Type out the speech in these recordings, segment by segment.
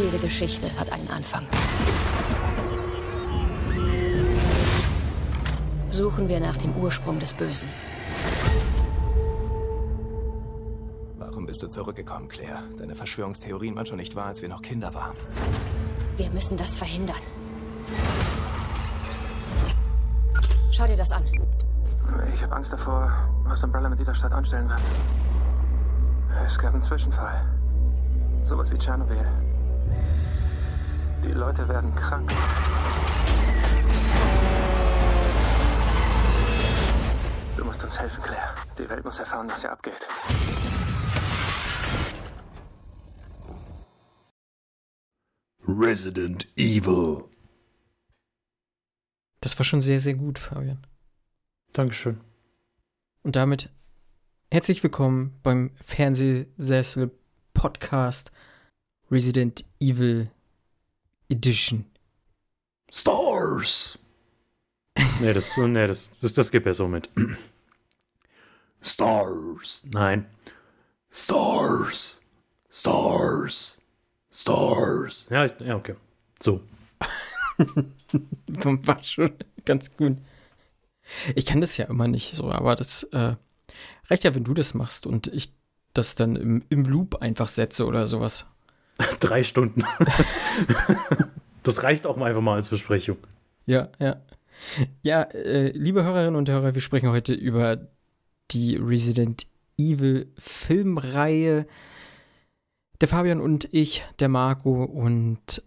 Jede Geschichte hat einen Anfang. Suchen wir nach dem Ursprung des Bösen. Warum bist du zurückgekommen, Claire? Deine Verschwörungstheorien waren schon nicht wahr, als wir noch Kinder waren. Wir müssen das verhindern. Schau dir das an. Ich habe Angst davor, was Umbrella mit dieser Stadt anstellen wird. Es gab einen Zwischenfall. Sowas wie Tschernobyl. Die Leute werden krank. Du musst uns helfen, Claire. Die Welt muss erfahren, was hier abgeht. Resident Evil. Das war schon sehr, sehr gut, Fabian. Dankeschön. Und damit herzlich willkommen beim Fernsehsessel Podcast Resident Evil Edition. Stars. Nee, das, nee, das, das, das geht besser mit. Stars. Nein. Stars. Stars. Stars. Ja, ich- ja, okay. So. War schon ganz gut. Ich kann das ja immer nicht so, aber das äh, reicht ja, wenn du das machst und ich das dann im, im Loop einfach setze oder sowas. Drei Stunden. das reicht auch mal einfach mal als Besprechung. Ja, ja. Ja, äh, liebe Hörerinnen und Hörer, wir sprechen heute über die Resident Evil Filmreihe. Der Fabian und ich, der Marco und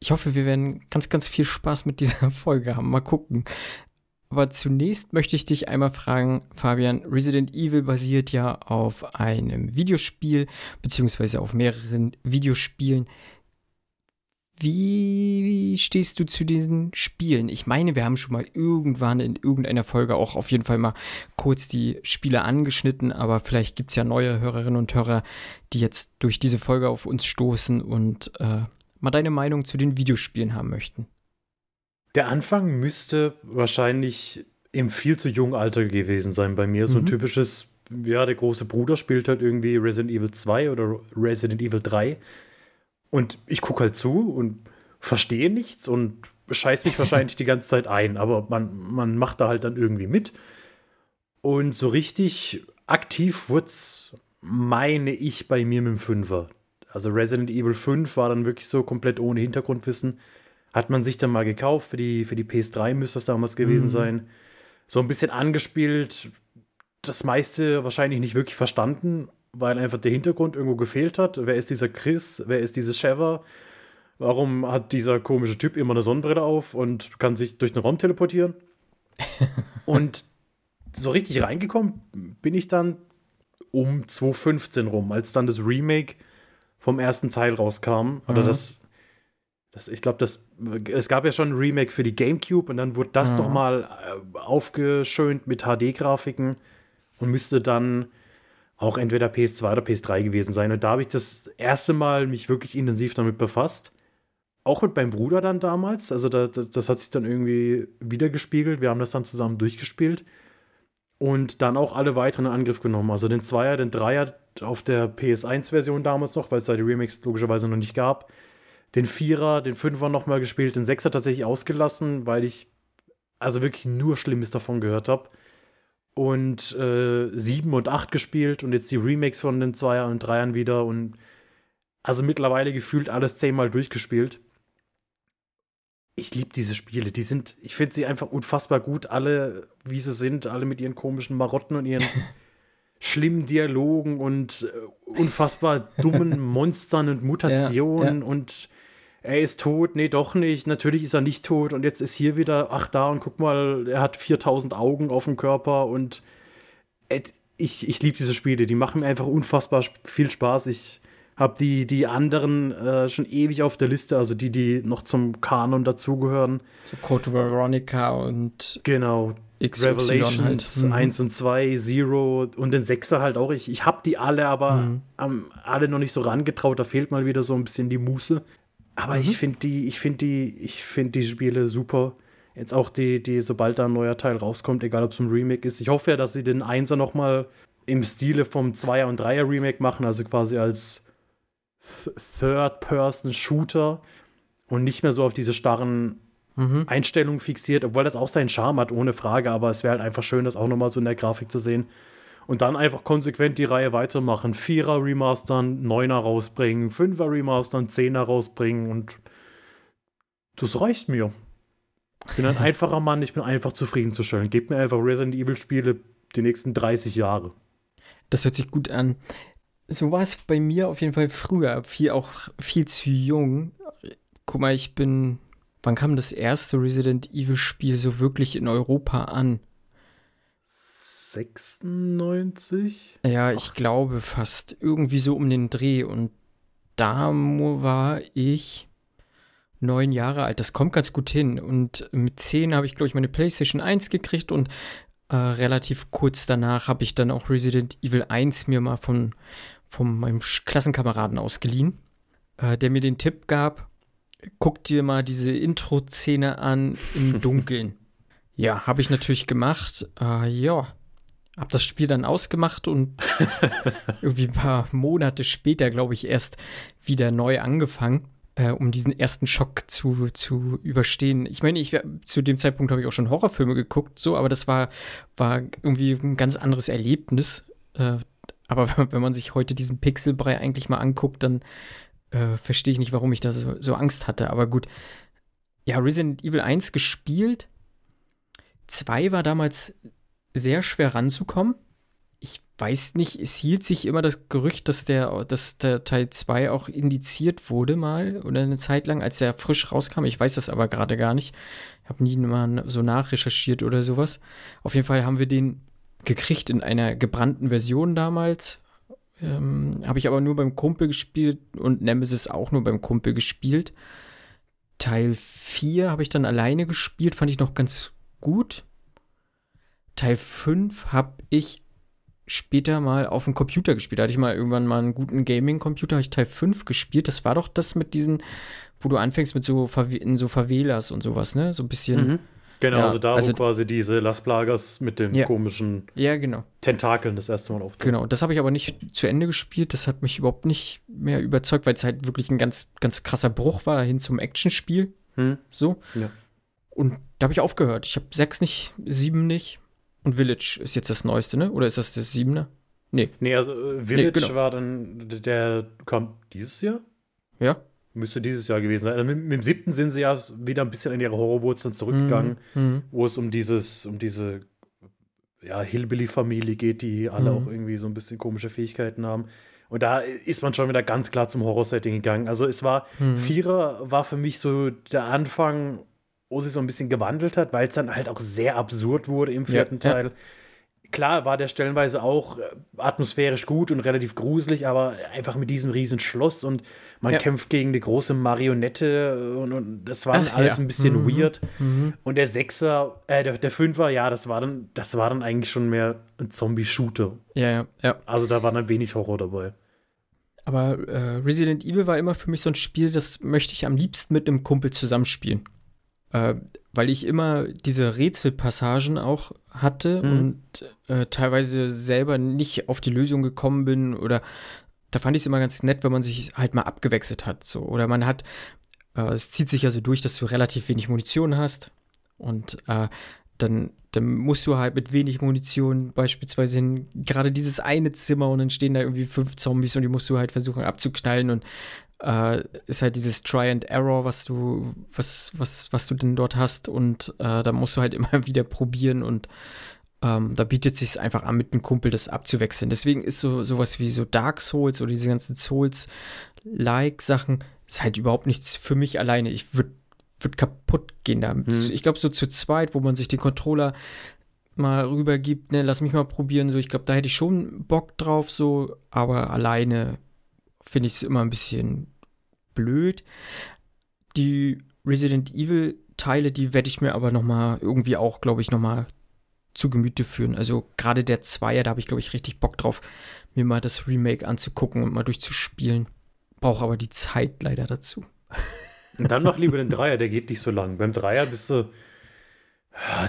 ich hoffe, wir werden ganz, ganz viel Spaß mit dieser Folge haben. Mal gucken. Aber zunächst möchte ich dich einmal fragen, Fabian, Resident Evil basiert ja auf einem Videospiel, beziehungsweise auf mehreren Videospielen. Wie stehst du zu diesen Spielen? Ich meine, wir haben schon mal irgendwann in irgendeiner Folge auch auf jeden Fall mal kurz die Spiele angeschnitten, aber vielleicht gibt es ja neue Hörerinnen und Hörer, die jetzt durch diese Folge auf uns stoßen und äh, mal deine Meinung zu den Videospielen haben möchten. Der Anfang müsste wahrscheinlich im viel zu jungen Alter gewesen sein bei mir. So ein Mhm. typisches, ja, der große Bruder spielt halt irgendwie Resident Evil 2 oder Resident Evil 3. Und ich gucke halt zu und verstehe nichts und scheiß mich wahrscheinlich die ganze Zeit ein. Aber man, man macht da halt dann irgendwie mit. Und so richtig aktiv wurd's, meine ich, bei mir mit dem Fünfer. Also Resident Evil 5 war dann wirklich so komplett ohne Hintergrundwissen. Hat man sich dann mal gekauft, für die, für die PS3 müsste das damals gewesen Mhm. sein. So ein bisschen angespielt, das meiste wahrscheinlich nicht wirklich verstanden, weil einfach der Hintergrund irgendwo gefehlt hat. Wer ist dieser Chris? Wer ist dieses Sheva? Warum hat dieser komische Typ immer eine Sonnenbrille auf und kann sich durch den Raum teleportieren? und so richtig reingekommen bin ich dann um 2015 rum, als dann das Remake vom ersten Teil rauskam. Oder Mhm. das, das, ich glaube, das, es gab ja schon ein Remake für die GameCube und dann wurde das Mhm. noch mal äh, aufgeschönt mit HD-Grafiken und müsste dann auch entweder PS2 oder PS3 gewesen sein. Und da habe ich das erste Mal mich wirklich intensiv damit befasst. Auch mit meinem Bruder dann damals. Also da, das, das hat sich dann irgendwie wiedergespiegelt. Wir haben das dann zusammen durchgespielt. Und dann auch alle weiteren in Angriff genommen. Also den Zweier, den Dreier auf der PS1-Version damals noch, weil es da die Remakes logischerweise noch nicht gab. Den Vierer, den Fünfer nochmal gespielt, den Sechser tatsächlich ausgelassen, weil ich also wirklich nur Schlimmes davon gehört habe. Und äh, sieben und acht gespielt und jetzt die Remakes von den Zweier und Dreiern wieder und also mittlerweile gefühlt alles zehnmal durchgespielt. Ich liebe diese Spiele. Die sind, ich finde sie einfach unfassbar gut, alle wie sie sind, alle mit ihren komischen Marotten und ihren schlimmen Dialogen und äh, unfassbar dummen Monstern und Mutationen Ja, und er ist tot, nee, doch nicht, natürlich ist er nicht tot und jetzt ist hier wieder, ach da und guck mal, er hat 4000 Augen auf dem Körper und ich, ich liebe diese Spiele, die machen mir einfach unfassbar viel Spaß. Ich habe die, die anderen äh, schon ewig auf der Liste, also die, die noch zum Kanon dazugehören. So Code Veronica und Genau, XY Revelations halt. Mhm. 1 und 2, Zero und den Sechser halt auch. Ich, ich habe die alle, aber Mhm. alle noch nicht so rangetraut. Da fehlt mal wieder so ein bisschen die Muße. Aber Mhm. ich finde die, ich finde die, ich finde die Spiele super. Jetzt auch die, die, sobald da ein neuer Teil rauskommt, egal ob es ein Remake ist. Ich hoffe ja, dass sie den Einser noch mal im Stile vom Zweier- und Dreier-Remake machen, also quasi als Third-Person-Shooter und nicht mehr so auf diese starren Mhm. Einstellungen fixiert, obwohl das auch seinen Charme hat, ohne Frage, aber es wäre halt einfach schön, das auch nochmal so in der Grafik zu sehen. Und dann einfach konsequent die Reihe weitermachen. Vierer remastern, Neuner rausbringen, Fünfer remastern, Zehner rausbringen und das reicht mir. Ich bin ein einfacher Mann, ich bin einfach zufriedenzustellen. Gebt mir einfach Resident Evil Spiele die nächsten 30 Jahre. Das hört sich gut an. So war es bei mir auf jeden Fall früher. Viel auch viel zu jung. Guck mal, ich bin. Wann kam das erste Resident Evil Spiel so wirklich in Europa an? 96? Ja, ich glaube fast irgendwie so um den Dreh. Und da war ich neun Jahre alt. Das kommt ganz gut hin. Und mit zehn habe ich, glaube ich, meine PlayStation 1 gekriegt und äh, relativ kurz danach habe ich dann auch Resident Evil 1 mir mal von, von meinem Klassenkameraden ausgeliehen, äh, der mir den Tipp gab, guck dir mal diese Intro-Szene an im Dunkeln. ja, habe ich natürlich gemacht. Äh, ja, habe das Spiel dann ausgemacht und irgendwie ein paar Monate später, glaube ich, erst wieder neu angefangen, äh, um diesen ersten Schock zu, zu überstehen. Ich meine, ich, zu dem Zeitpunkt habe ich auch schon Horrorfilme geguckt, so, aber das war, war irgendwie ein ganz anderes Erlebnis. Äh, aber wenn man sich heute diesen Pixelbrei eigentlich mal anguckt, dann äh, verstehe ich nicht, warum ich da so, so Angst hatte. Aber gut. Ja, Resident Evil 1 gespielt. 2 war damals sehr schwer ranzukommen. Ich weiß nicht, es hielt sich immer das Gerücht, dass der, dass der Teil 2 auch indiziert wurde mal oder eine Zeit lang, als der frisch rauskam. Ich weiß das aber gerade gar nicht. Ich habe nie mal so nachrecherchiert oder sowas. Auf jeden Fall haben wir den gekriegt in einer gebrannten Version damals. Ähm, habe ich aber nur beim Kumpel gespielt und Nemesis auch nur beim Kumpel gespielt. Teil 4 habe ich dann alleine gespielt, fand ich noch ganz gut. Teil 5 habe ich später mal auf dem Computer gespielt. Da hatte ich mal irgendwann mal einen guten Gaming-Computer, habe ich Teil 5 gespielt. Das war doch das mit diesen, wo du anfängst mit so, Verwe in so Favelas und sowas, ne? So ein bisschen. Mhm. Genau, Ja, also da, also- wo quasi diese Las Plagas mit den Ja. komischen Ja, genau. Tentakeln das erste Mal auftauchen. Genau, das habe ich aber nicht zu Ende gespielt. Das hat mich überhaupt nicht mehr überzeugt, weil es halt wirklich ein ganz, ganz krasser Bruch war hin zum Actionspiel. Hm? So. Ja. Und da habe ich aufgehört. Ich habe sechs nicht, sieben nicht. Und Village ist jetzt das Neueste, ne? Oder ist das das Siebener? Nee. Nee, also äh, Village genau. war dann, der- der kam dieses Jahr? Ja? Müsste dieses Jahr gewesen sein. Also mit, mit dem siebten sind sie ja wieder ein bisschen in ihre Horrorwurzeln zurückgegangen, Mhm. wo es um dieses, um diese ja, Hillbilly-Familie geht, die alle Mhm. auch irgendwie so ein bisschen komische Fähigkeiten haben. Und da ist man schon wieder ganz klar zum Horror-Setting gegangen. Also es war, Mhm. Vierer war für mich so der Anfang, wo sich so ein bisschen gewandelt hat, weil es dann halt auch sehr absurd wurde im vierten ja. Teil. Klar war der stellenweise auch äh, atmosphärisch gut und relativ gruselig, aber einfach mit diesem riesen Schloss und man Ja. kämpft gegen eine große Marionette und, und das war dann Ach, alles ja. ein bisschen Mhm. weird. Mhm. Und der Sechser, äh, der, der Fünfer, ja, das war dann, das war dann eigentlich schon mehr ein Zombie-Shooter. Ja, ja, ja. Also da war dann wenig Horror dabei. Aber äh, Resident Evil war immer für mich so ein Spiel, das möchte ich am liebsten mit einem Kumpel zusammenspielen. Äh, weil ich immer diese Rätselpassagen auch hatte Mhm. und äh, teilweise selber nicht auf die Lösung gekommen bin oder da fand ich es immer ganz nett, wenn man sich halt mal abgewechselt hat. So. Oder man hat, äh, es zieht sich ja so durch, dass du relativ wenig Munition hast und äh, dann, dann musst du halt mit wenig Munition beispielsweise in gerade dieses eine Zimmer und dann stehen da irgendwie fünf Zombies und die musst du halt versuchen abzuknallen und äh, ist halt dieses Try and Error, was du, was, was, was du denn dort hast und äh, da musst du halt immer wieder probieren und ähm, da bietet es sich einfach an, mit einem Kumpel das abzuwechseln. Deswegen ist so sowas wie so Dark Souls oder diese ganzen Souls-like-Sachen ist halt überhaupt nichts für mich alleine. Ich würde würd kaputt gehen da. Ich glaube, so zu zweit, wo man sich den Controller mal rübergibt, ne, lass mich mal probieren, so, ich glaube, da hätte ich schon Bock drauf, so, aber alleine finde ich es immer ein bisschen blöd. Die Resident Evil Teile, die werde ich mir aber noch mal irgendwie auch, glaube ich, noch mal zu Gemüte führen. Also gerade der Zweier, da habe ich, glaube ich, richtig Bock drauf, mir mal das Remake anzugucken und mal durchzuspielen. Brauche aber die Zeit leider dazu. Und dann noch lieber den Dreier, der geht nicht so lang. Beim Dreier bist du,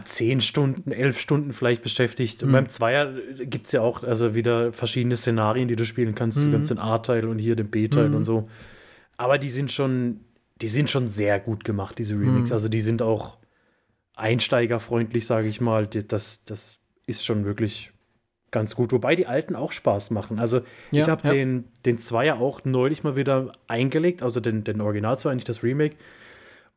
zehn Stunden, elf Stunden vielleicht beschäftigt. Und Mhm. beim Zweier gibt es ja auch also wieder verschiedene Szenarien, die du spielen kannst. Du Mhm. kannst den A-Teil und hier den B-Teil Mhm. und so. Aber die sind schon, die sind schon sehr gut gemacht, diese Remakes. Mhm. Also die sind auch einsteigerfreundlich, sage ich mal. Das, das ist schon wirklich ganz gut. Wobei die alten auch Spaß machen. Also Ja, ich habe ja. den, den Zweier auch neulich mal wieder eingelegt, also den, den Original zwar nicht das Remake.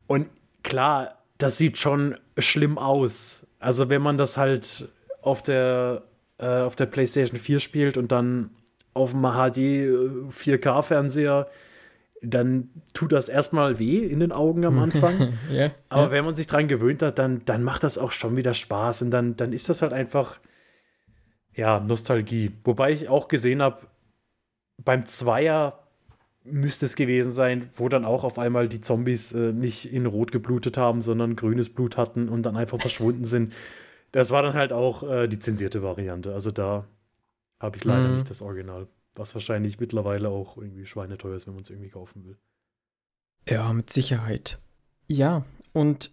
Und klar, das sieht schon schlimm aus. Also wenn man das halt auf der, äh, auf der PlayStation 4 spielt und dann auf dem HD äh, 4K-Fernseher, dann tut das erstmal weh in den Augen am Anfang. Ja, Aber ja. wenn man sich dran gewöhnt hat, dann, dann macht das auch schon wieder Spaß. Und dann, dann ist das halt einfach, ja, Nostalgie. Wobei ich auch gesehen habe, beim Zweier müsste es gewesen sein, wo dann auch auf einmal die Zombies äh, nicht in Rot geblutet haben, sondern grünes Blut hatten und dann einfach verschwunden sind. Das war dann halt auch äh, die zensierte Variante. Also da habe ich leider Mhm. nicht das Original. Was wahrscheinlich mittlerweile auch irgendwie schweineteuer ist, wenn man es irgendwie kaufen will. Ja, mit Sicherheit. Ja, und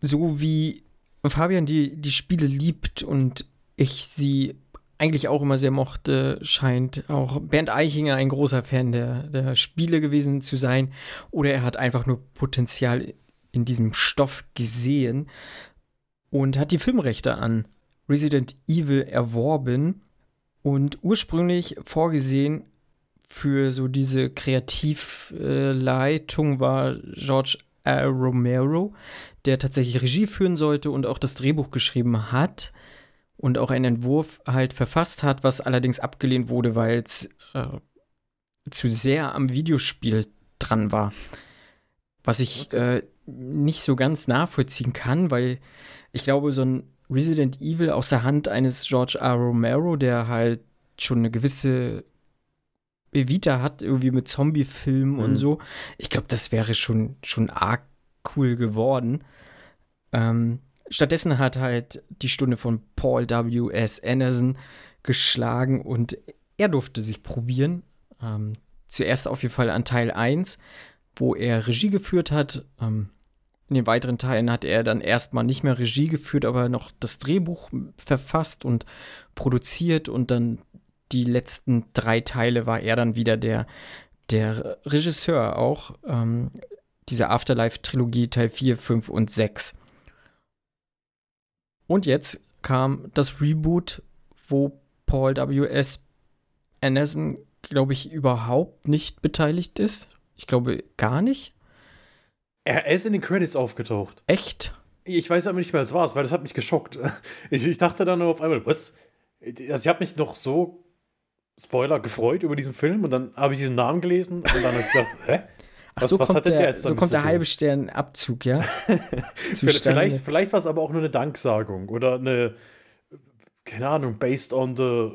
so wie Fabian die, die Spiele liebt und ich sie eigentlich auch immer sehr mochte, scheint auch Bernd Eichinger ein großer Fan der, der Spiele gewesen zu sein. Oder er hat einfach nur Potenzial in diesem Stoff gesehen und hat die Filmrechte an Resident Evil erworben und ursprünglich vorgesehen für so diese Kreativleitung war George R. Romero, der tatsächlich Regie führen sollte und auch das Drehbuch geschrieben hat und auch einen Entwurf halt verfasst hat, was allerdings abgelehnt wurde, weil es äh, zu sehr am Videospiel dran war. Was ich äh, nicht so ganz nachvollziehen kann, weil ich glaube, so ein Resident Evil aus der Hand eines George R. Romero, der halt schon eine gewisse Vita hat, irgendwie mit Zombie-Filmen und Mhm. so. Ich glaube, das wäre schon, schon arg cool geworden. Ähm, stattdessen hat halt die Stunde von Paul W. S. Anderson geschlagen und er durfte sich probieren. Ähm, zuerst auf jeden Fall an Teil 1, wo er Regie geführt hat. Ähm, in den weiteren Teilen hat er dann erstmal nicht mehr Regie geführt, aber noch das Drehbuch verfasst und produziert und dann die letzten drei Teile war er dann wieder der, der Regisseur auch. Ähm, diese Afterlife-Trilogie Teil 4, 5 und 6. Und jetzt kam das Reboot, wo Paul W.S. Anderson, glaube ich, überhaupt nicht beteiligt ist. Ich glaube gar nicht. Er, ist in den Credits aufgetaucht. Echt? Ich weiß aber nicht mehr, was war, weil das hat mich geschockt. Ich, ich dachte dann nur auf einmal, was? Also ich habe mich noch so, Spoiler, gefreut über diesen Film und dann habe ich diesen Namen gelesen und dann habe ich gedacht, hä? Ach, Was- so was kommt der, der jetzt so kommt der halbe Stern Abzug, ja? Vielleicht, vielleicht, war es aber auch nur eine Danksagung oder eine, keine Ahnung, based on the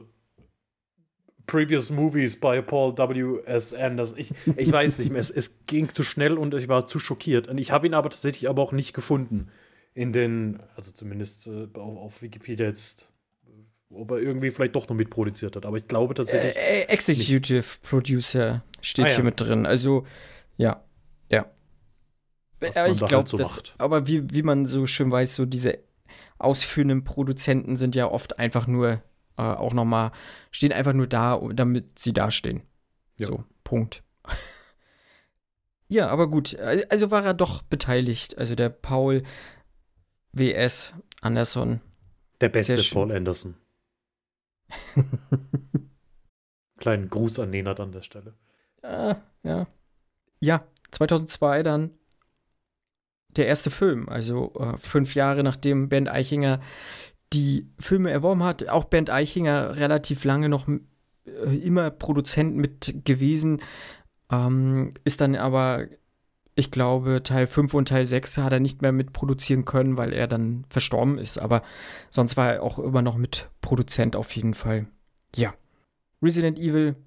previous movies by Paul W.S. Anderson. Ich, ich weiß nicht mehr, es, es ging zu schnell und ich war zu schockiert. Und ich habe ihn aber tatsächlich aber auch nicht gefunden. In den, also zumindest äh, auf, auf Wikipedia jetzt, ob er irgendwie vielleicht doch noch mitproduziert hat. Aber ich glaube tatsächlich, Äh, äh, Executive Producer steht Ah, ja. hier mit drin. Also, ja, ja. Was Aber man ich glaube, halt so das, macht. aber wie, wie man so schön weiß, so diese ausführenden Produzenten sind ja oft einfach nur äh, auch noch mal stehen einfach nur da, damit sie dastehen. Ja. So, Punkt. ja, aber gut. Also war er doch beteiligt. Also der Paul W.S. Anderson. der beste. Paul Anderson. Kleinen Gruß an Nenad an der Stelle. Ja, ja. Ja, 2002 dann der erste Film, also äh, fünf Jahre nachdem Bernd Eichinger die Filme erworben hat. Auch Bernd Eichinger relativ lange noch äh, immer Produzent mit gewesen, ähm, ist dann aber, ich glaube, Teil 5 und Teil 6 hat er nicht mehr mitproduzieren können, weil er dann verstorben ist. Aber sonst war er auch immer noch mit Produzent auf jeden Fall. Ja. Resident Evil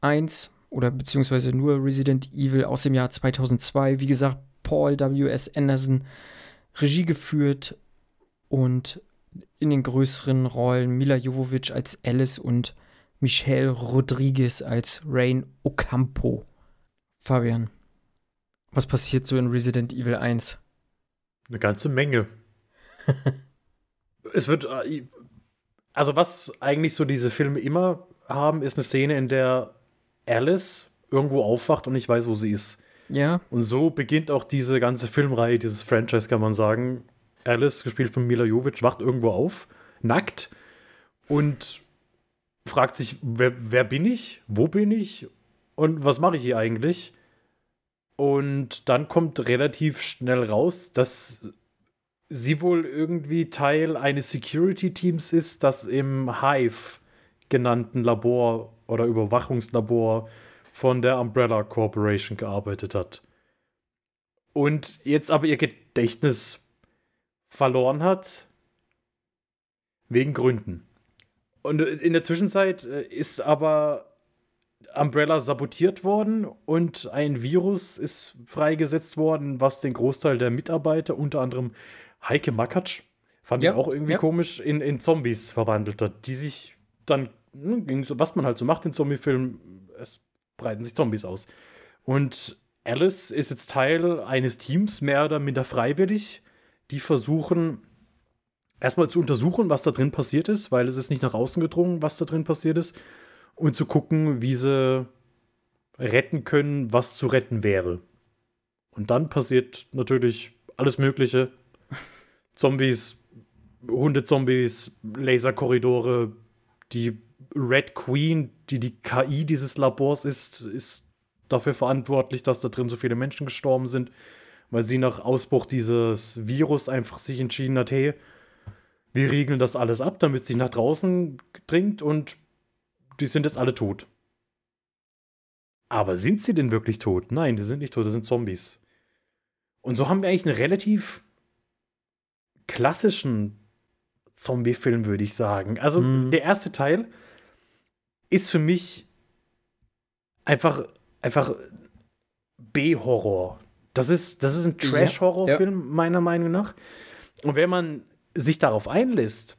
1 oder beziehungsweise nur Resident Evil aus dem Jahr 2002. Wie gesagt, Paul W.S. Anderson Regie geführt und in den größeren Rollen Mila Jovovich als Alice und Michelle Rodriguez als Rain Ocampo. Fabian, was passiert so in Resident Evil 1? Eine ganze Menge. es wird, äh, also was eigentlich so diese Filme immer haben, ist eine Szene, in der Alice irgendwo aufwacht und nicht weiß, wo sie ist. Ja. Und so beginnt auch diese ganze Filmreihe, dieses Franchise, kann man sagen. Alice, gespielt von Mila Jovic, wacht irgendwo auf, nackt und fragt sich, wer, wer bin ich? Wo bin ich? Und was mache ich hier eigentlich? Und dann kommt relativ schnell raus, dass sie wohl irgendwie Teil eines Security-Teams ist, das im Hive genannten Labor oder Überwachungslabor von der Umbrella Corporation gearbeitet hat. Und jetzt aber ihr Gedächtnis verloren hat, wegen Gründen. Und in der Zwischenzeit äh, ist aber Umbrella sabotiert worden und ein Virus ist freigesetzt worden, was den Großteil der Mitarbeiter, unter anderem Heike Makatsch, fand Ja, ich auch irgendwie ja. komisch, in, in Zombies verwandelt hat, die sich dann, ging so, was man halt so macht in Zombiefilmen, es breiten sich Zombies aus. Und Alice ist jetzt Teil eines Teams, mehr oder minder freiwillig, die versuchen, erstmal zu untersuchen, was da drin passiert ist, weil es ist nicht nach außen gedrungen, was da drin passiert ist, und zu gucken, wie sie retten können, was zu retten wäre. Und dann passiert natürlich alles Mögliche. Zombies, Hundezombies, Laserkorridore, die Red Queen, die die KI dieses Labors ist, ist dafür verantwortlich, dass da drin so viele Menschen gestorben sind, weil sie nach Ausbruch dieses Virus einfach sich entschieden hat, hey, wir riegeln das alles ab, damit es sich nach draußen dringt und die sind jetzt alle tot. Aber sind sie denn wirklich tot? Nein, die sind nicht tot, das sind Zombies. Und so haben wir eigentlich einen relativ klassischen Zombie-Film, würde ich sagen. Also Mhm. der erste Teil ist für mich einfach, einfach B-Horror. Das ist, das ist ein Ja, Trash-Horror-Film, meiner Meinung nach. Und wenn man sich darauf einlässt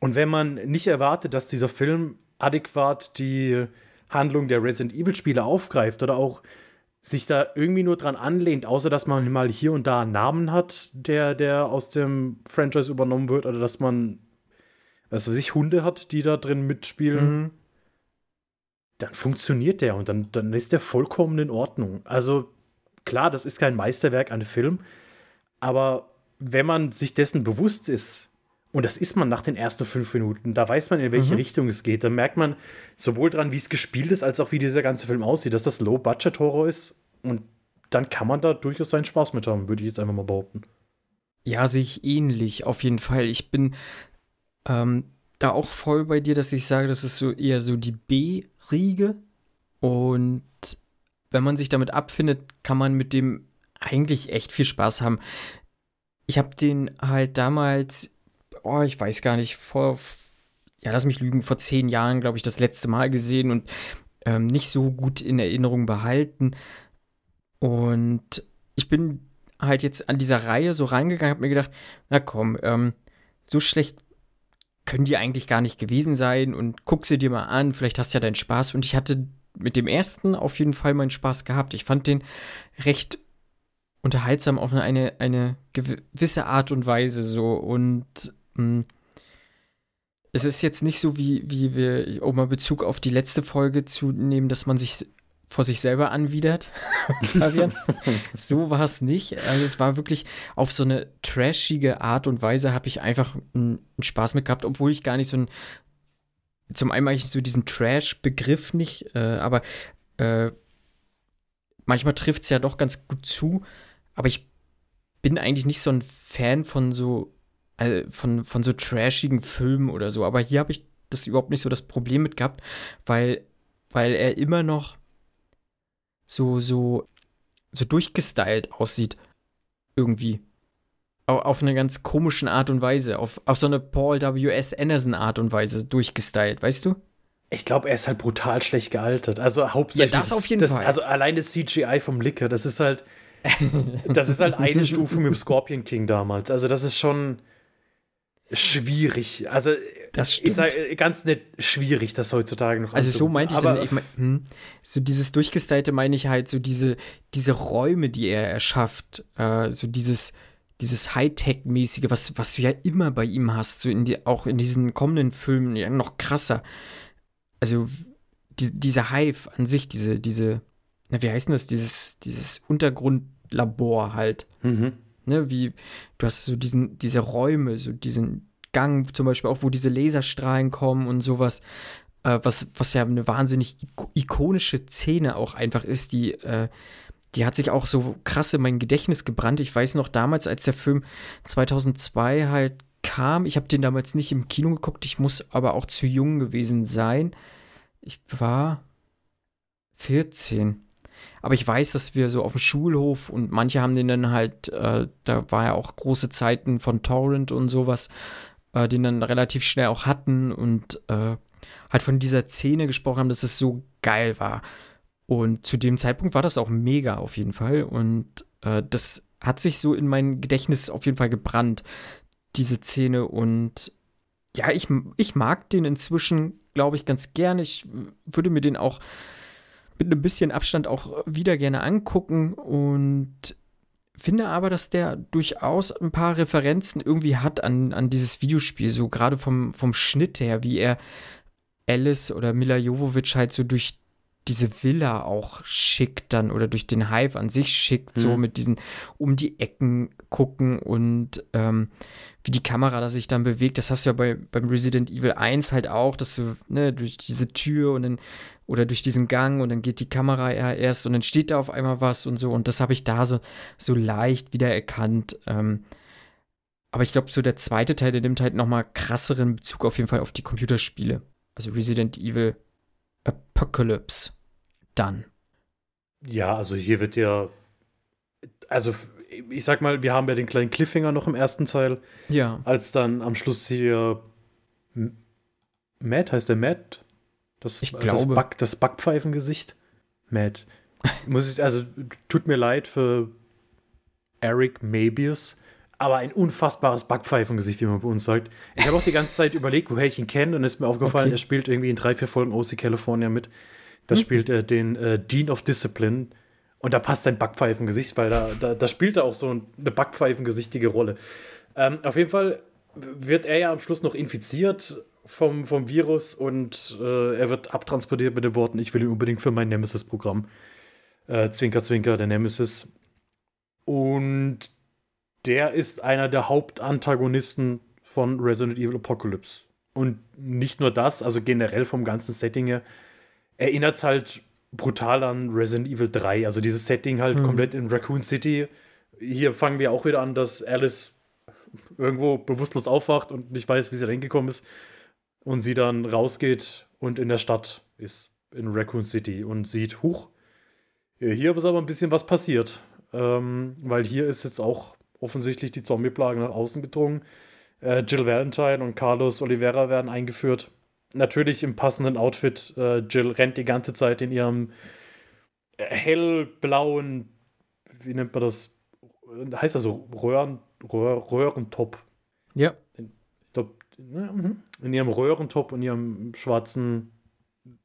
und wenn man nicht erwartet, dass dieser Film adäquat die Handlung der Resident Evil-Spiele aufgreift oder auch sich da irgendwie nur dran anlehnt, außer dass man mal hier und da einen Namen hat, der, der aus dem Franchise übernommen wird, oder dass man, was weiß ich, Hunde hat, die da drin mitspielen, Mhm. dann funktioniert der und dann, dann ist der vollkommen in Ordnung. Also klar, das ist kein Meisterwerk an Film, aber wenn man sich dessen bewusst ist, und das ist man nach den ersten fünf Minuten, da weiß man, in welche Mhm. Richtung es geht, dann merkt man sowohl dran, wie es gespielt ist, als auch wie dieser ganze Film aussieht, dass das Low-Budget-Horror ist und dann kann man da durchaus seinen Spaß mit haben, würde ich jetzt einfach mal behaupten. Ja, sehe ich ähnlich, auf jeden Fall. Ich bin ähm, da auch voll bei dir, dass ich sage, das ist so eher so die B-Riege. Und wenn man sich damit abfindet, kann man mit dem eigentlich echt viel Spaß haben. Ich habe den halt damals, oh, ich weiß gar nicht, vor, ja, lass mich lügen, vor zehn Jahren, glaube ich, das letzte Mal gesehen und ähm, nicht so gut in Erinnerung behalten. Und ich bin halt jetzt an dieser Reihe so reingegangen, habe mir gedacht, na komm, ähm, so schlecht können die eigentlich gar nicht gewesen sein und guck sie dir mal an, vielleicht hast du ja deinen Spaß. Und ich hatte mit dem ersten auf jeden Fall meinen Spaß gehabt. Ich fand den recht unterhaltsam auf eine, eine gewisse Art und Weise so und mh, es ist jetzt nicht so, wie, wie wir, um mal Bezug auf die letzte Folge zu nehmen, dass man sich vor sich selber anwidert, Fabian. so war es nicht. Also es war wirklich auf so eine trashige Art und Weise habe ich einfach einen, Spaß mit gehabt, obwohl ich gar nicht so ein zum einen eigentlich so diesen Trash-Begriff nicht, äh, aber äh, manchmal trifft es ja doch ganz gut zu. Aber ich bin eigentlich nicht so ein Fan von so äh, von, von so trashigen Filmen oder so. Aber hier habe ich das überhaupt nicht so das Problem mit gehabt, weil, weil er immer noch so, so, so durchgestylt aussieht. Irgendwie. Au- Auf eine ganz komischen Art und Weise. Auf, auf so eine Paul W.S. Anderson Art und Weise durchgestylt, weißt du? Ich glaube, er ist halt brutal schlecht gealtert. Also hauptsächlich. Ja, das auf jeden das, Fall. Also allein das CGI vom Licker, das ist halt. das ist halt eine Stufe mit dem Scorpion King damals. Also das ist schon schwierig. Also Das ich sage ganz nett schwierig, das heutzutage noch Also so meinte ich das. Ich mein, hm, so dieses Durchgestylte meine ich halt so diese, diese Räume, die er erschafft. Äh, so dieses, dieses Hightech-mäßige, was, was du ja immer bei ihm hast, so in die, auch in diesen kommenden Filmen, ja, noch krasser. Also, die, dieser Hive an sich, diese, diese, na, wie heißt denn das, dieses, dieses Untergrundlabor halt. Mhm. Ne, wie, du hast so diesen, diese Räume, so diesen Gang zum Beispiel auch, wo diese Laserstrahlen kommen und sowas, äh, was, was ja eine wahnsinnig ikonische Szene auch einfach ist, die, äh, die hat sich auch so krass in mein Gedächtnis gebrannt. Ich weiß noch damals, als der Film 2002 halt kam, ich habe den damals nicht im Kino geguckt, ich muss aber auch zu jung gewesen sein. Ich war 14. Aber ich weiß, dass wir so auf dem Schulhof und manche haben den dann halt, äh, da war ja auch große Zeiten von Torrent und sowas, äh, den dann relativ schnell auch hatten und äh, halt von dieser Szene gesprochen haben, dass es so geil war. Und zu dem Zeitpunkt war das auch mega auf jeden Fall. Und äh, das hat sich so in mein Gedächtnis auf jeden Fall gebrannt, diese Szene. Und ja, ich, ich mag den inzwischen, glaube ich, ganz gerne. Ich würde mir den auch mit einem bisschen Abstand auch wieder gerne angucken und finde aber, dass der durchaus ein paar Referenzen irgendwie hat an, an dieses Videospiel, so gerade vom, vom Schnitt her, wie er Alice oder Mila Jovovich halt so durch diese Villa auch schickt dann oder durch den Hive an sich schickt, mhm. so mit diesen um die Ecken gucken und ähm, wie die Kamera da sich dann bewegt. Das hast du ja bei, beim Resident Evil 1 halt auch, dass du ne, durch diese Tür und dann oder durch diesen Gang und dann geht die Kamera erst und dann steht da auf einmal was und so und das habe ich da so, so leicht wiedererkannt. Ähm, aber ich glaube, so der zweite Teil, der nimmt halt nochmal krasseren Bezug auf jeden Fall auf die Computerspiele. Also Resident Evil Apocalypse. Dann. Ja, also hier wird ja. Also, ich sag mal, wir haben ja den kleinen Cliffhanger noch im ersten Teil. Ja. Als dann am Schluss hier. Matt heißt der Matt? Das, ich glaube. Das, Back, das Backpfeifengesicht. Matt. Muss ich, also, tut mir leid für Eric Mabius aber ein unfassbares Backpfeifengesicht, wie man bei uns sagt. Ich habe auch die ganze Zeit überlegt, woher ich ihn kenne und es ist mir aufgefallen, okay. er spielt irgendwie in drei, vier Folgen OC California mit. Da hm. spielt er den äh, Dean of Discipline und da passt sein Backpfeifengesicht, weil da, da, da spielt er auch so eine Backpfeifengesichtige Rolle. Ähm, auf jeden Fall wird er ja am Schluss noch infiziert vom, vom Virus und äh, er wird abtransportiert mit den Worten, ich will ihn unbedingt für mein Nemesis-Programm. Äh, zwinker, zwinker, der Nemesis. Und der ist einer der Hauptantagonisten von Resident Evil Apocalypse. Und nicht nur das, also generell vom ganzen Setting her, erinnert es halt brutal an Resident Evil 3. Also dieses Setting halt mhm. komplett in Raccoon City. Hier fangen wir auch wieder an, dass Alice irgendwo bewusstlos aufwacht und nicht weiß, wie sie da hingekommen ist. Und sie dann rausgeht und in der Stadt ist, in Raccoon City und sieht, huch, hier ist aber ein bisschen was passiert. Ähm, weil hier ist jetzt auch offensichtlich die Zombie-Plage nach außen gedrungen. Äh, Jill Valentine und Carlos Oliveira werden eingeführt. Natürlich im passenden Outfit. Äh, Jill rennt die ganze Zeit in ihrem hellblauen, wie nennt man das? Heißt das so? Röhren, Röhr, Röhrentop. Ja. In, ich glaube, mhm. in ihrem Röhrentop und ihrem schwarzen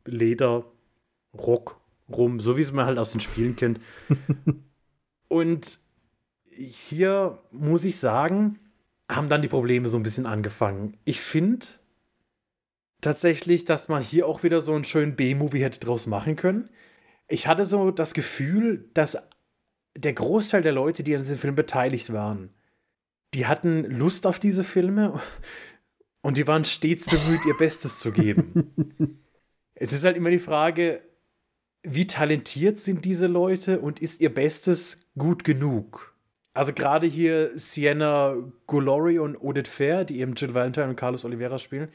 Lederrock rum, so wie es man halt aus den Spielen kennt. und hier muss ich sagen, haben dann die Probleme so ein bisschen angefangen. Ich finde tatsächlich, dass man hier auch wieder so einen schönen B-Movie hätte draus machen können. Ich hatte so das Gefühl, dass der Großteil der Leute, die an diesem Film beteiligt waren, die hatten Lust auf diese Filme und die waren stets bemüht, ihr Bestes zu geben. es ist halt immer die Frage, wie talentiert sind diese Leute und ist ihr Bestes gut genug? Also gerade hier Sienna Golori und Odette Fair, die eben Jill Valentine und Carlos Oliveira spielen,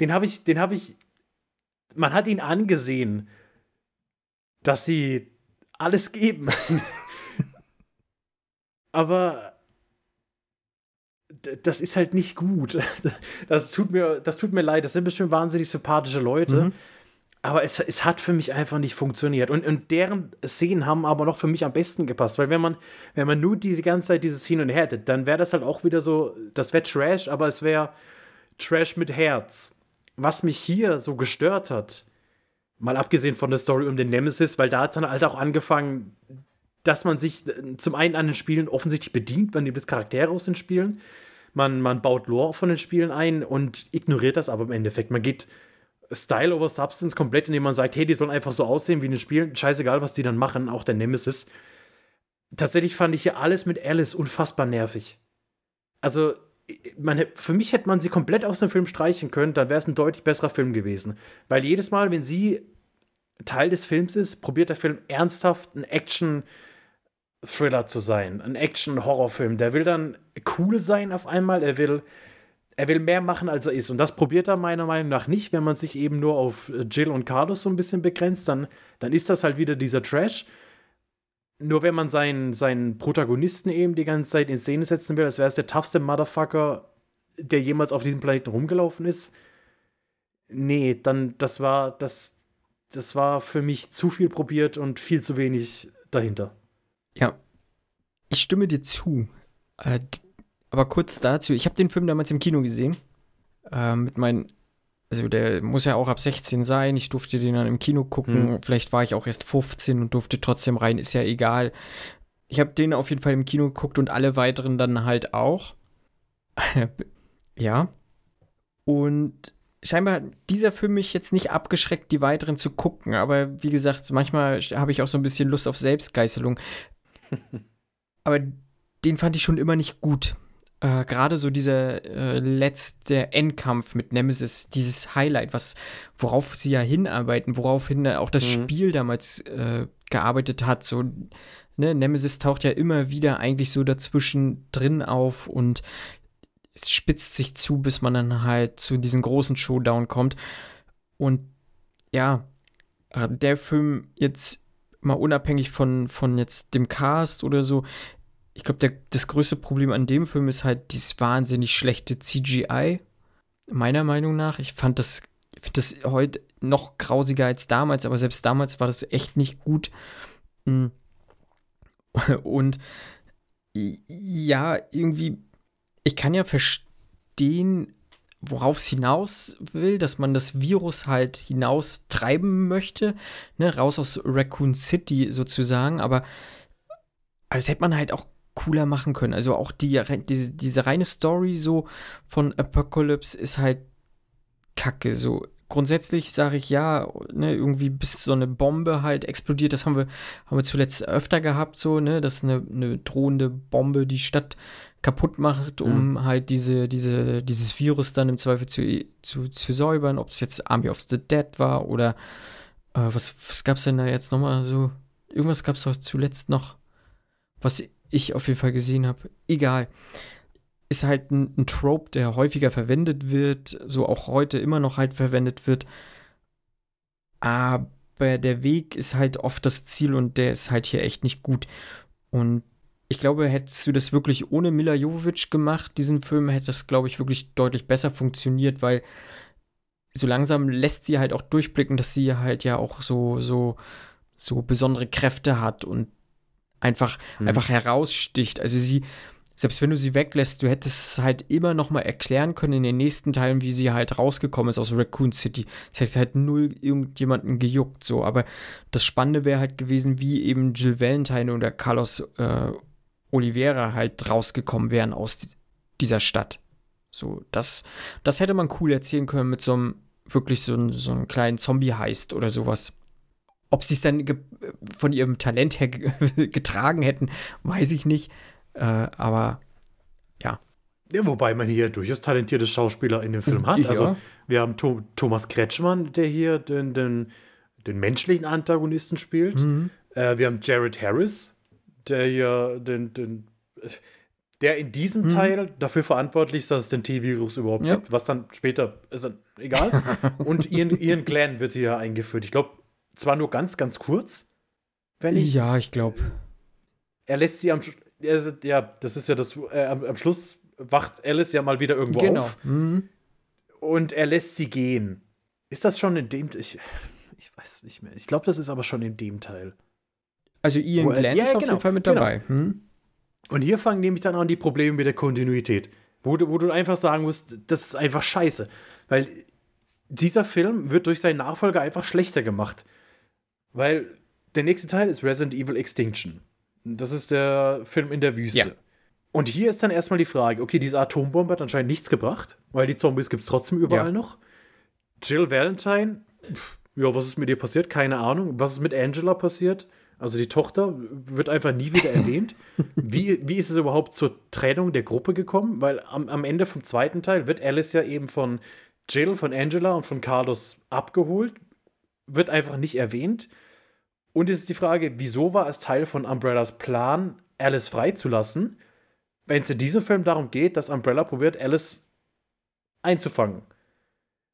den habe ich, den habe ich, man hat ihn angesehen, dass sie alles geben. Aber das ist halt nicht gut. Das tut mir, das tut mir leid. Das sind bestimmt wahnsinnig sympathische Leute. Mhm aber es, es hat für mich einfach nicht funktioniert. Und, und deren Szenen haben aber noch für mich am besten gepasst. Weil wenn man, wenn man nur diese ganze Zeit und Her hätte, dann wäre das halt auch wieder so, das wäre Trash, aber es wäre Trash mit Herz. Was mich hier so gestört hat, mal abgesehen von der Story um den Nemesis, weil da hat es dann halt auch angefangen, dass man sich äh, zum einen an den Spielen offensichtlich bedient, man nimmt jetzt Charaktere aus den Spielen, man, man baut Lore von den Spielen ein und ignoriert das aber im Endeffekt. Man geht Style over Substance komplett, indem man sagt, hey, die sollen einfach so aussehen wie in den Spielen. Scheißegal, was die dann machen, auch der Nemesis. Tatsächlich fand ich hier alles mit Alice unfassbar nervig. Also, man, für mich hätte man sie komplett aus dem Film streichen können, dann wäre es ein deutlich besserer Film gewesen. Weil jedes Mal, wenn sie Teil des Films ist, probiert der Film ernsthaft ein Action-Thriller zu sein, ein Action-Horrorfilm. Der will dann cool sein auf einmal, er will er will mehr machen, als er ist. Und das probiert er meiner Meinung nach nicht, wenn man sich eben nur auf Jill und Carlos so ein bisschen begrenzt, dann, dann ist das halt wieder dieser Trash. Nur wenn man seinen, seinen Protagonisten eben die ganze Zeit in Szene setzen will, als wäre es der toughste Motherfucker, der jemals auf diesem Planeten rumgelaufen ist. Nee, dann, das war, das, das war für mich zu viel probiert und viel zu wenig dahinter. Ja, ich stimme dir zu. Äh, aber kurz dazu, ich habe den Film damals im Kino gesehen. Äh, mit meinen, also der muss ja auch ab 16 sein. Ich durfte den dann im Kino gucken. Mhm. Vielleicht war ich auch erst 15 und durfte trotzdem rein, ist ja egal. Ich habe den auf jeden Fall im Kino geguckt und alle weiteren dann halt auch. ja. Und scheinbar hat dieser Film mich jetzt nicht abgeschreckt, die weiteren zu gucken. Aber wie gesagt, manchmal habe ich auch so ein bisschen Lust auf Selbstgeißelung. aber den fand ich schon immer nicht gut äh, gerade so dieser äh, letzte Endkampf mit Nemesis, dieses Highlight, was, worauf sie ja hinarbeiten, woraufhin auch das mhm. Spiel damals äh, gearbeitet hat, so, ne, Nemesis taucht ja immer wieder eigentlich so dazwischen drin auf und es spitzt sich zu, bis man dann halt zu diesem großen Showdown kommt. Und ja, äh, der Film jetzt mal unabhängig von, von jetzt dem Cast oder so, ich glaube, das größte Problem an dem Film ist halt dieses wahnsinnig schlechte CGI. Meiner Meinung nach. Ich fand das, find das heute noch grausiger als damals, aber selbst damals war das echt nicht gut. Mm. Und ja, irgendwie, ich kann ja verstehen, worauf es hinaus will, dass man das Virus halt hinaus treiben möchte, ne, raus aus Raccoon City sozusagen, aber das hätte man halt auch cooler machen können. Also auch die, diese, diese reine Story so von Apocalypse ist halt kacke. So grundsätzlich sage ich ja, ne, irgendwie bis so eine Bombe halt explodiert. Das haben wir, haben wir zuletzt öfter gehabt, so, ne, dass eine, eine drohende Bombe die Stadt kaputt macht, um mhm. halt diese, diese, dieses Virus dann im Zweifel zu, zu, zu säubern, ob es jetzt Army of the Dead war oder äh, was, was gab es denn da jetzt nochmal so? Irgendwas gab es doch zuletzt noch, was ich auf jeden Fall gesehen habe. Egal. Ist halt ein, ein Trope, der häufiger verwendet wird, so auch heute immer noch halt verwendet wird. Aber der Weg ist halt oft das Ziel und der ist halt hier echt nicht gut. Und ich glaube, hättest du das wirklich ohne Mila Jovovich gemacht, diesen Film, hätte das, glaube ich, wirklich deutlich besser funktioniert, weil so langsam lässt sie halt auch durchblicken, dass sie halt ja auch so, so, so besondere Kräfte hat und einfach, mhm. einfach heraussticht. Also sie, selbst wenn du sie weglässt, du hättest es halt immer noch mal erklären können in den nächsten Teilen, wie sie halt rausgekommen ist aus Raccoon City. Es hätte halt null irgendjemanden gejuckt, so. Aber das Spannende wäre halt gewesen, wie eben Jill Valentine oder Carlos äh, Oliveira halt rausgekommen wären aus dieser Stadt. So, das, das hätte man cool erzählen können mit so einem, wirklich so, so einem kleinen Zombie-Heist oder sowas. Ob sie es dann von ihrem Talent her getragen hätten, weiß ich nicht. Äh, aber ja. Ja, wobei man hier durchaus talentierte Schauspieler in dem Film hat. Ja. Also wir haben Th Thomas Kretschmann, der hier den, den, den menschlichen Antagonisten spielt. Mhm. Äh, wir haben Jared Harris, der hier den, den der in diesem mhm. Teil dafür verantwortlich ist, dass es den T-Virus überhaupt ja. gibt, was dann später ist egal. Und Ian, Ian Glenn wird hier eingeführt. Ich glaube, zwar nur ganz, ganz kurz. Wenn ich, ja, ich glaube. Er lässt sie am er, ja, das ist ja das, äh, am, am, Schluss wacht Alice ja mal wieder irgendwo genau. auf. Mhm. Und er lässt sie gehen. Ist das schon in dem ich, ich weiß nicht mehr. Ich glaube, das ist aber schon in dem Teil. Also Ian Glenn ja, ist auf genau, jeden Fall mit dabei. Genau. Hm? Und hier fangen nämlich dann an die Probleme mit der Kontinuität. Wo du, wo du einfach sagen musst, das ist einfach scheiße. Weil dieser Film wird durch seinen Nachfolger einfach schlechter gemacht. Weil der nächste Teil ist Resident Evil Extinction. Das ist der Film in der Wüste. Ja. Und hier ist dann erstmal die Frage, okay, diese Atombombe hat anscheinend nichts gebracht, weil die Zombies gibt es trotzdem überall Ja. noch. Jill Valentine, pf, ja, was ist mit ihr passiert? Keine Ahnung. Was ist mit Angela passiert? Also die Tochter wird einfach nie wieder erwähnt. Wie, wie ist es überhaupt zur Trennung der Gruppe gekommen? Weil am, am Ende vom zweiten Teil wird Alice ja eben von Jill, von Angela und von Carlos abgeholt. Wird einfach nicht erwähnt. Und es ist die Frage, wieso war es Teil von Umbrellas Plan, Alice freizulassen, wenn es in diesem Film darum geht, dass Umbrella probiert, Alice einzufangen.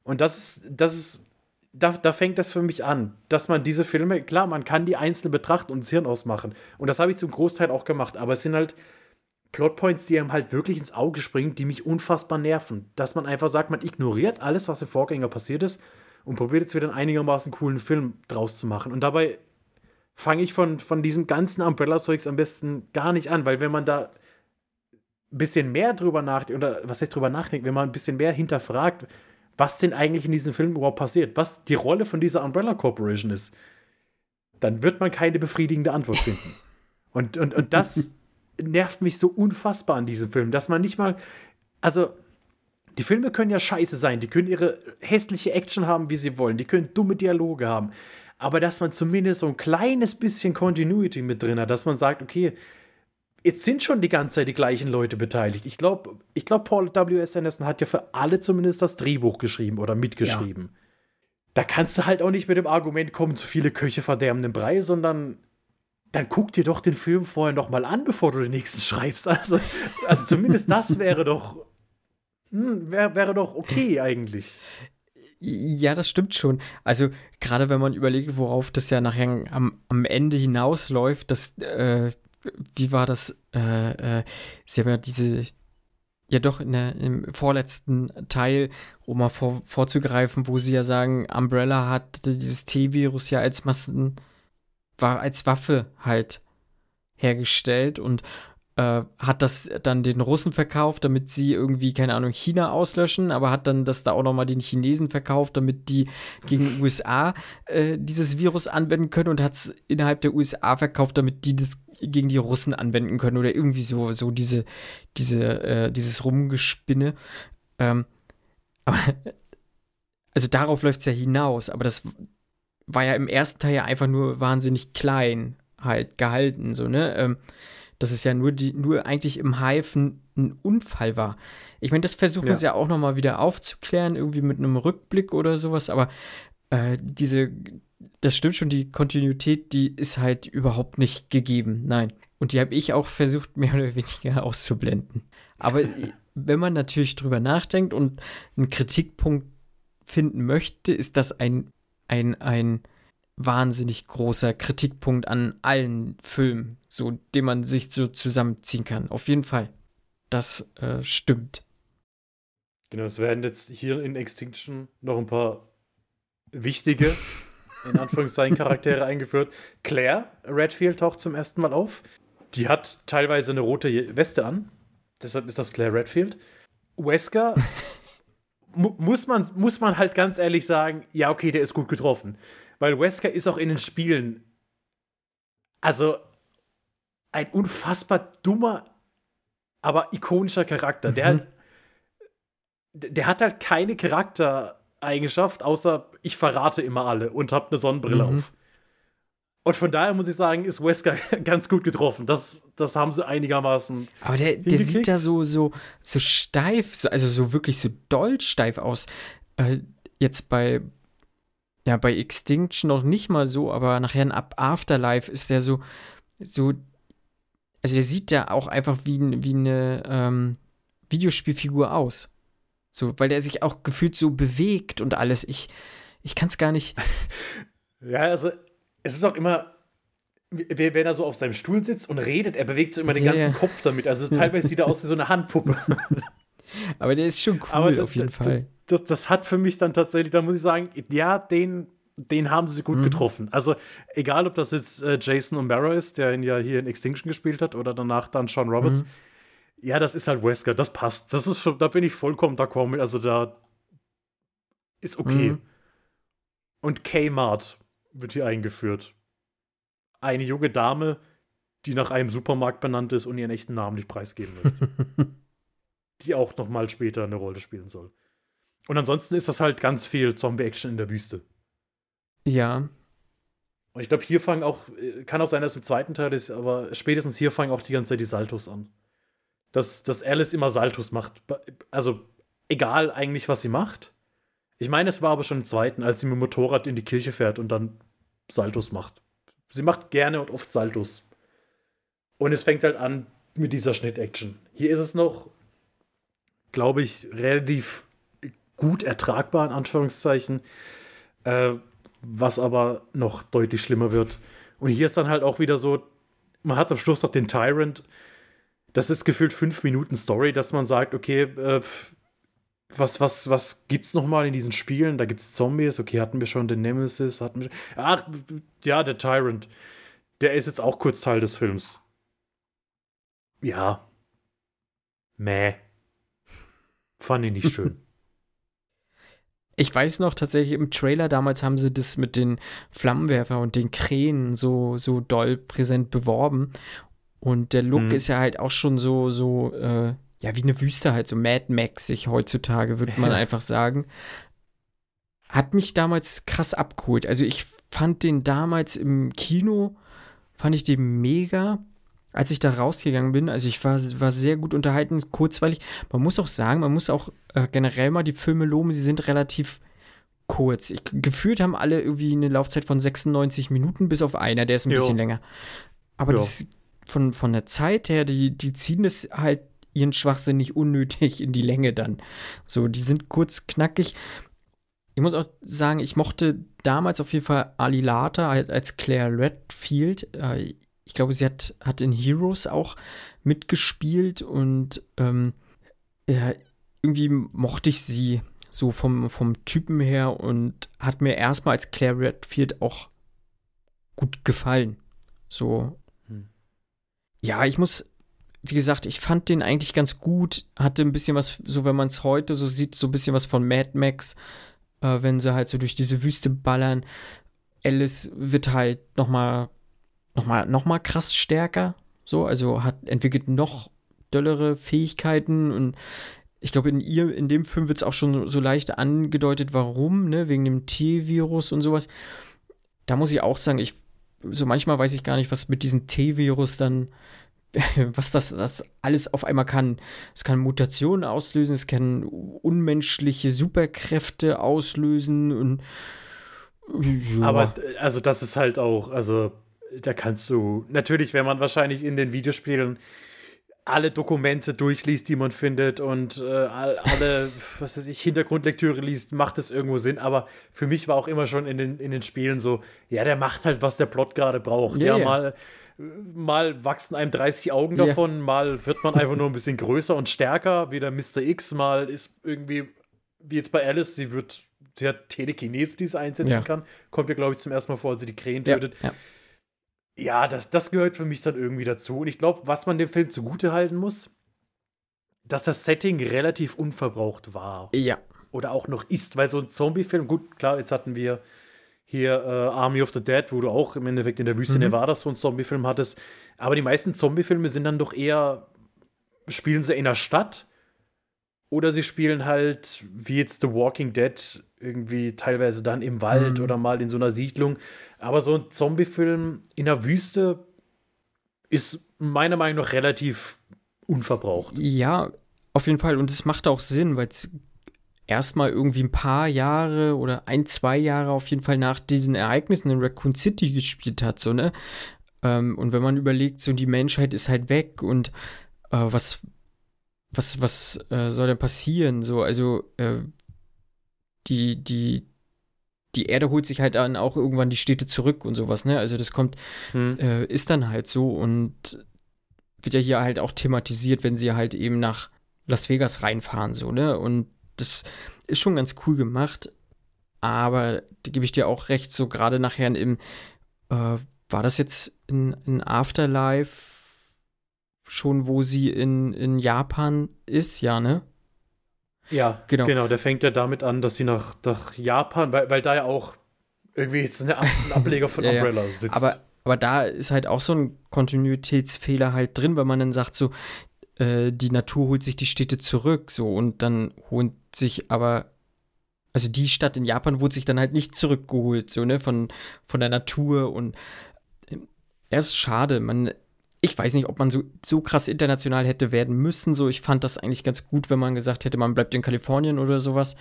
Und das ist, das ist, da, da fängt das für mich an, dass man diese Filme, klar, man kann die einzeln betrachten und das Hirn ausmachen. Und das habe ich zum Großteil auch gemacht, aber es sind halt Plotpoints, die einem halt wirklich ins Auge springen, die mich unfassbar nerven. Dass man einfach sagt, man ignoriert alles, was im Vorgänger passiert ist und probiert jetzt wieder einen einigermaßen coolen Film draus zu machen. Und dabei fange ich von, von diesem ganzen Umbrella-Zeugs am besten gar nicht an, weil wenn man da ein bisschen mehr drüber nachdenkt, oder was heißt drüber nachdenkt, wenn man ein bisschen mehr hinterfragt, was denn eigentlich in diesem Film überhaupt passiert, was die Rolle von dieser Umbrella Corporation ist, dann wird man keine befriedigende Antwort finden. und, und, und das nervt mich so unfassbar an diesem Film, dass man nicht mal, also die Filme können ja scheiße sein, die können ihre hässliche Action haben, wie sie wollen, die können dumme Dialoge haben, aber dass man zumindest so ein kleines bisschen Continuity mit drin hat, dass man sagt, okay, jetzt sind schon die ganze Zeit die gleichen Leute beteiligt. Ich glaube, ich glaub, Paul W.S. Anderson hat ja für alle zumindest das Drehbuch geschrieben oder mitgeschrieben. Da kannst du halt auch nicht mit dem Argument kommen, zu viele Köche verderben den Brei, sondern dann guck dir doch den Film vorher noch mal an, bevor du den nächsten schreibst. Also, also zumindest das wäre doch, hm, wär, wäre doch okay eigentlich. Ja, das stimmt schon. Also gerade wenn man überlegt, worauf das ja nachher am, am Ende hinausläuft, dass, äh, wie war das, äh, äh, sie haben ja diese, ja doch in der, im vorletzten Teil, um mal vor, vorzugreifen, wo sie ja sagen, Umbrella hat dieses T-Virus ja als Massen, war als Waffe halt hergestellt und äh, hat das dann den Russen verkauft, damit sie irgendwie, keine Ahnung, China auslöschen, aber hat dann das da auch nochmal den Chinesen verkauft, damit die gegen die USA äh, dieses Virus anwenden können und hat es innerhalb der USA verkauft, damit die das gegen die Russen anwenden können oder irgendwie so, so diese, diese, äh, dieses Rumgespinne. Ähm, aber, also darauf läuft es ja hinaus, aber das war ja im ersten Teil ja einfach nur wahnsinnig klein halt gehalten, so, ne? Ähm, dass es ja nur, die, nur eigentlich im Hive ein, Unfall war. Ich meine, das versuchen Ja. sie ja auch nochmal wieder aufzuklären, irgendwie mit einem Rückblick oder sowas, aber äh, diese, das stimmt schon, die Kontinuität, die ist halt überhaupt nicht gegeben, nein. Und die habe ich auch versucht, mehr oder weniger auszublenden. Aber wenn man natürlich drüber nachdenkt und einen Kritikpunkt finden möchte, ist das ein, ein, ein wahnsinnig großer Kritikpunkt an allen Filmen, so den man sich so zusammenziehen kann. Auf jeden Fall. Das äh, stimmt. Genau, es werden jetzt hier in Extinction noch ein paar wichtige, in Anführungszeichen, Charaktere eingeführt. Claire Redfield taucht zum ersten Mal auf. Die hat teilweise eine rote Weste an. Deshalb ist das Claire Redfield. Wesker mu muss, man, muss man halt ganz ehrlich sagen, ja, okay, der ist gut getroffen. Weil Wesker ist auch in den Spielen, also ein unfassbar dummer, aber ikonischer Charakter. Der, halt, der hat halt keine Charaktereigenschaft, außer ich verrate immer alle und hab eine Sonnenbrille Mhm. auf. Und von daher muss ich sagen, ist Wesker ganz gut getroffen. Das, das haben sie einigermaßen. Aber der, der sieht da so, so, so steif, so, also so wirklich so doll steif aus. Äh, jetzt bei, ja, bei Extinction noch nicht mal so, aber nachher in Ab Afterlife ist der so, so, also der sieht da auch einfach wie, wie eine ähm, Videospielfigur aus. So, weil der sich auch gefühlt so bewegt und alles. Ich, ich kann es gar nicht. Ja, also es ist auch immer, wenn er so auf seinem Stuhl sitzt und redet, er bewegt so immer den Ja, ganzen ja. Kopf damit. Also teilweise sieht er aus wie so eine Handpuppe. Aber der ist schon cool, das, auf jeden das, Fall. Das, das hat für mich dann tatsächlich, da muss ich sagen, ja, den, den haben sie gut Mhm. getroffen. Also, egal ob das jetzt äh, Jason O'Mara ist, der ihn ja hier in Extinction gespielt hat, oder danach dann Sean Roberts. Mhm. Ja, das ist halt Wesker, das passt. Das ist schon, da bin ich vollkommen d'accord mit. Also, da ist okay. Mhm. Und Kmart wird hier eingeführt. Eine junge Dame, die nach einem Supermarkt benannt ist und ihren echten Namen nicht preisgeben möchte. die auch noch mal später eine Rolle spielen soll. Und ansonsten ist das halt ganz viel Zombie-Action in der Wüste. Ja. Und ich glaube, hier fangen auch, äh, kann auch sein, dass es im zweiten Teil ist, aber spätestens hier fangen auch die ganze Zeit die Saltos an. Dass, dass Alice immer Saltos macht. Also, egal eigentlich, was sie macht. Ich meine, es war aber schon im zweiten, als sie mit dem Motorrad in die Kirche fährt und dann Saltos macht. Sie macht gerne und oft Saltos. Und es fängt halt an mit dieser Schnitt-Action. Hier ist es noch, glaube ich, relativ gut ertragbar, in Anführungszeichen. Äh, was aber noch deutlich schlimmer wird. Und hier ist dann halt auch wieder so, man hat am Schluss noch den Tyrant. Das ist gefühlt fünf Minuten Story, dass man sagt, okay, äh, was, was, was gibt's noch mal in diesen Spielen? Da gibt's Zombies, okay, hatten wir schon den Nemesis, hatten wir Ach, ja, der Tyrant. Der ist jetzt auch kurz Teil des Films. Ja. Mäh. Fand ich nicht schön. Ich weiß noch tatsächlich im Trailer damals haben sie das mit den Flammenwerfer und den Krähen so, so doll präsent beworben. Und der Look mhm. ist ja halt auch schon so, so, äh, ja, wie eine Wüste halt, so Mad Maxig heutzutage, würde man einfach sagen. Hat mich damals krass abgeholt. Also ich fand den damals im Kino, fand ich den mega als ich da rausgegangen bin, also ich war, war sehr gut unterhalten, kurzweilig. Man muss auch sagen, man muss auch äh, generell mal die Filme loben, sie sind relativ kurz. Ich, gefühlt haben alle irgendwie eine Laufzeit von 96 Minuten, bis auf einer, der ist ein jo. bisschen länger. Aber das, von, von der Zeit her, die, die ziehen das halt ihren Schwachsinn nicht unnötig in die Länge dann. So, die sind kurz knackig. Ich muss auch sagen, ich mochte damals auf jeden Fall Ali Lata als Claire Redfield. Ich glaube, sie hat, hat in Heroes auch mitgespielt und ähm, ja, irgendwie mochte ich sie so vom, vom Typen her und hat mir erstmal als Claire Redfield auch gut gefallen. So. Hm. Ja, ich muss, wie gesagt, ich fand den eigentlich ganz gut. Hatte ein bisschen was, so wenn man es heute so sieht, so ein bisschen was von Mad Max, äh, wenn sie halt so durch diese Wüste ballern. Alice wird halt noch mal nochmal noch mal krass stärker. So, also hat entwickelt noch dollere Fähigkeiten und ich glaube, in ihr, in dem Film wird es auch schon so leicht angedeutet, warum, ne, wegen dem T-Virus und sowas. Da muss ich auch sagen, ich, so manchmal weiß ich gar nicht, was mit diesem T-Virus dann, was das, das alles auf einmal kann. Es kann Mutationen auslösen, es kann unmenschliche Superkräfte auslösen und ja. Aber also das ist halt auch, also da kannst du, natürlich, wenn man wahrscheinlich in den Videospielen alle Dokumente durchliest, die man findet und äh, alle, was weiß ich, Hintergrundlektüre liest, macht es irgendwo Sinn. Aber für mich war auch immer schon in den, in den Spielen so, ja, der macht halt, was der Plot gerade braucht. Yeah, ja, mal, mal wachsen einem 30 Augen yeah. davon, mal wird man einfach nur ein bisschen größer und stärker, wie der Mr. X, mal ist irgendwie, wie jetzt bei Alice, sie wird, sie hat Telekinese, die sie einsetzen ja. kann. Kommt ja, glaube ich, zum ersten Mal vor, als sie die Krähen tötet. Ja, ja, das, das gehört für mich dann irgendwie dazu. Und ich glaube, was man dem Film zugute halten muss, dass das Setting relativ unverbraucht war. Ja. Oder auch noch ist, weil so ein Zombie-Film, gut, klar, jetzt hatten wir hier äh, Army of the Dead, wo du auch im Endeffekt in der Wüste mhm. Nevada so einen Zombie-Film hattest. Aber die meisten Zombie-Filme sind dann doch eher, spielen sie in der Stadt oder sie spielen halt, wie jetzt The Walking Dead, irgendwie teilweise dann im Wald mhm. oder mal in so einer Siedlung. Aber so ein Zombie-Film in der Wüste ist meiner Meinung nach relativ unverbraucht. Ja, auf jeden Fall. Und es macht auch Sinn, weil es erstmal irgendwie ein paar Jahre oder ein, zwei Jahre auf jeden Fall nach diesen Ereignissen in Raccoon City gespielt hat, so, ne? Ähm, und wenn man überlegt, so die Menschheit ist halt weg und äh, was, was, was äh, soll denn passieren? So, also äh, die, die, die Erde holt sich halt dann auch irgendwann die Städte zurück und sowas, ne? Also das kommt, hm. äh, ist dann halt so und wird ja hier halt auch thematisiert, wenn sie halt eben nach Las Vegas reinfahren, so, ne? Und das ist schon ganz cool gemacht, aber da gebe ich dir auch recht, so gerade nachher im, äh, war das jetzt in, in Afterlife schon, wo sie in, in Japan ist, ja, ne? Ja, genau. genau. Der fängt ja damit an, dass sie nach, nach Japan, weil, weil da ja auch irgendwie jetzt ein Ableger von Umbrella ja, sitzt. Aber aber da ist halt auch so ein Kontinuitätsfehler halt drin, weil man dann sagt so, äh, die Natur holt sich die Städte zurück, so und dann holt sich aber also die Stadt in Japan wurde sich dann halt nicht zurückgeholt, so, ne, von, von der Natur und ähm, er ist schade. Man, ich weiß nicht, ob man so, so krass international hätte werden müssen. So, ich fand das eigentlich ganz gut, wenn man gesagt hätte, man bleibt in Kalifornien oder sowas.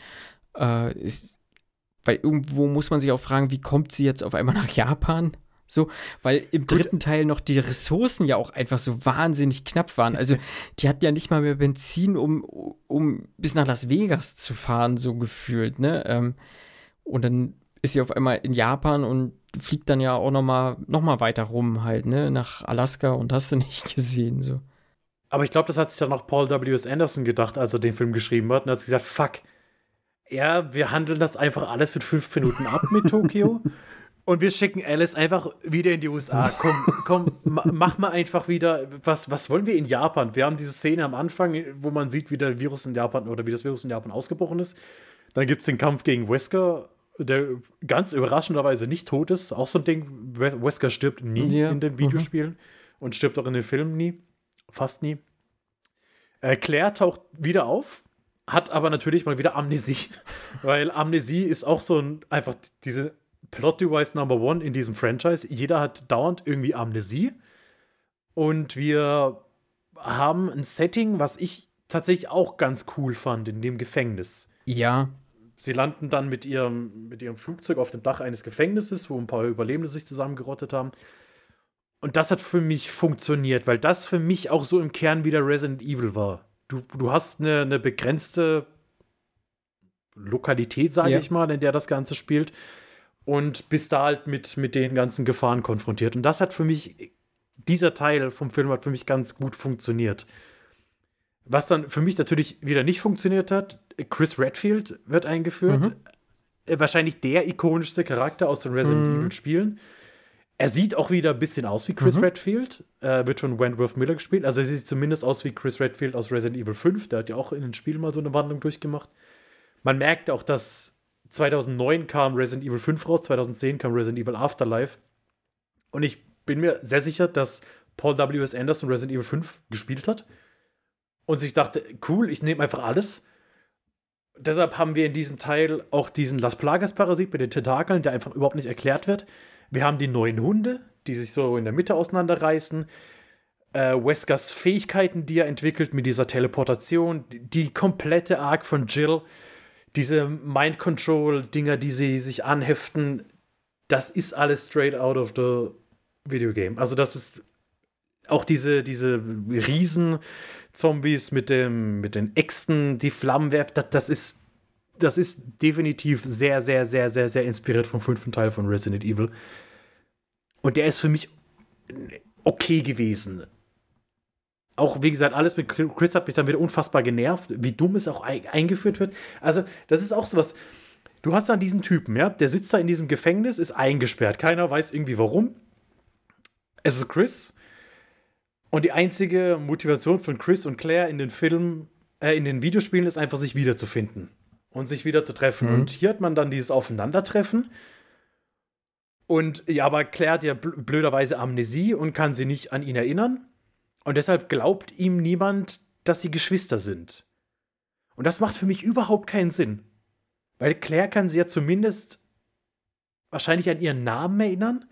Äh, ist, weil irgendwo muss man sich auch fragen, wie kommt sie jetzt auf einmal nach Japan? So, weil im dritten Teil noch die Ressourcen ja auch einfach so wahnsinnig knapp waren. Also, die hatten ja nicht mal mehr Benzin, um, um bis nach Las Vegas zu fahren, so gefühlt, ne? Ähm, und dann ist sie auf einmal in Japan und fliegt dann ja auch noch mal, noch mal weiter rum halt, ne? Nach Alaska und hast du nicht gesehen, so. Aber ich glaube, das hat sich dann auch Paul W.S. Anderson gedacht, als er den Film geschrieben hat. Und hat gesagt, fuck, ja, wir handeln das einfach alles in fünf Minuten ab mit Tokio. Und wir schicken Alice einfach wieder in die USA. Komm, komm, mach mal einfach wieder. Was, was wollen wir in Japan? Wir haben diese Szene am Anfang, wo man sieht, wie der Virus in Japan oder wie das Virus in Japan ausgebrochen ist. Dann gibt es den Kampf gegen Wesker, der ganz überraschenderweise nicht tot ist. Auch so ein Ding. Wesker stirbt nie ja. in den Videospielen mhm. und stirbt auch in den Filmen nie. Fast nie. Äh, Claire taucht wieder auf, hat aber natürlich mal wieder Amnesie. Weil Amnesie ist auch so ein, einfach diese Plot-Device Number One in diesem Franchise. Jeder hat dauernd irgendwie Amnesie. Und wir haben ein Setting, was ich tatsächlich auch ganz cool fand, in dem Gefängnis. Ja. Sie landen dann mit ihrem, mit ihrem Flugzeug auf dem Dach eines Gefängnisses, wo ein paar Überlebende sich zusammengerottet haben. Und das hat für mich funktioniert, weil das für mich auch so im Kern wieder Resident Evil war. Du, du hast eine, eine begrenzte Lokalität, sage ja. ich mal, in der das Ganze spielt und bist da halt mit, mit den ganzen Gefahren konfrontiert. Und das hat für mich, dieser Teil vom Film hat für mich ganz gut funktioniert. Was dann für mich natürlich wieder nicht funktioniert hat, Chris Redfield wird eingeführt. Mhm. Wahrscheinlich der ikonischste Charakter aus den Resident mhm. Evil Spielen. Er sieht auch wieder ein bisschen aus wie Chris mhm. Redfield, äh, wird von Wentworth Miller gespielt. Also er sieht zumindest aus wie Chris Redfield aus Resident Evil 5. Der hat ja auch in den Spielen mal so eine Wandlung durchgemacht. Man merkt auch, dass 2009 kam Resident Evil 5 raus, 2010 kam Resident Evil Afterlife. Und ich bin mir sehr sicher, dass Paul W.S. Anderson Resident Evil 5 gespielt hat und sich dachte, cool, ich nehme einfach alles. Deshalb haben wir in diesem Teil auch diesen Las Plagas-Parasit mit den Tentakeln, der einfach überhaupt nicht erklärt wird. Wir haben die neuen Hunde, die sich so in der Mitte auseinanderreißen. Äh, Weskers Fähigkeiten, die er entwickelt mit dieser Teleportation. Die komplette Arc von Jill diese Mind-Control-Dinger, die sie sich anheften, das ist alles straight out of the Video Game. Also das ist auch diese, diese Riesen-Zombies mit, mit den Äxten, die Flammen werfen, das, das, ist, das ist definitiv sehr, sehr, sehr, sehr, sehr inspiriert vom fünften Teil von Resident Evil. Und der ist für mich okay gewesen auch, wie gesagt, alles mit Chris hat mich dann wieder unfassbar genervt, wie dumm es auch eingeführt wird. Also, das ist auch sowas. Du hast dann diesen Typen, ja, der sitzt da in diesem Gefängnis, ist eingesperrt. Keiner weiß irgendwie warum. Es ist Chris. Und die einzige Motivation von Chris und Claire in den Filmen, äh, in den Videospielen ist einfach, sich wiederzufinden und sich wieder zu treffen. Mhm. Und hier hat man dann dieses Aufeinandertreffen. Und ja, aber Claire hat ja blöderweise Amnesie und kann sie nicht an ihn erinnern. Und deshalb glaubt ihm niemand, dass sie Geschwister sind. Und das macht für mich überhaupt keinen Sinn. Weil Claire kann sie ja zumindest wahrscheinlich an ihren Namen erinnern.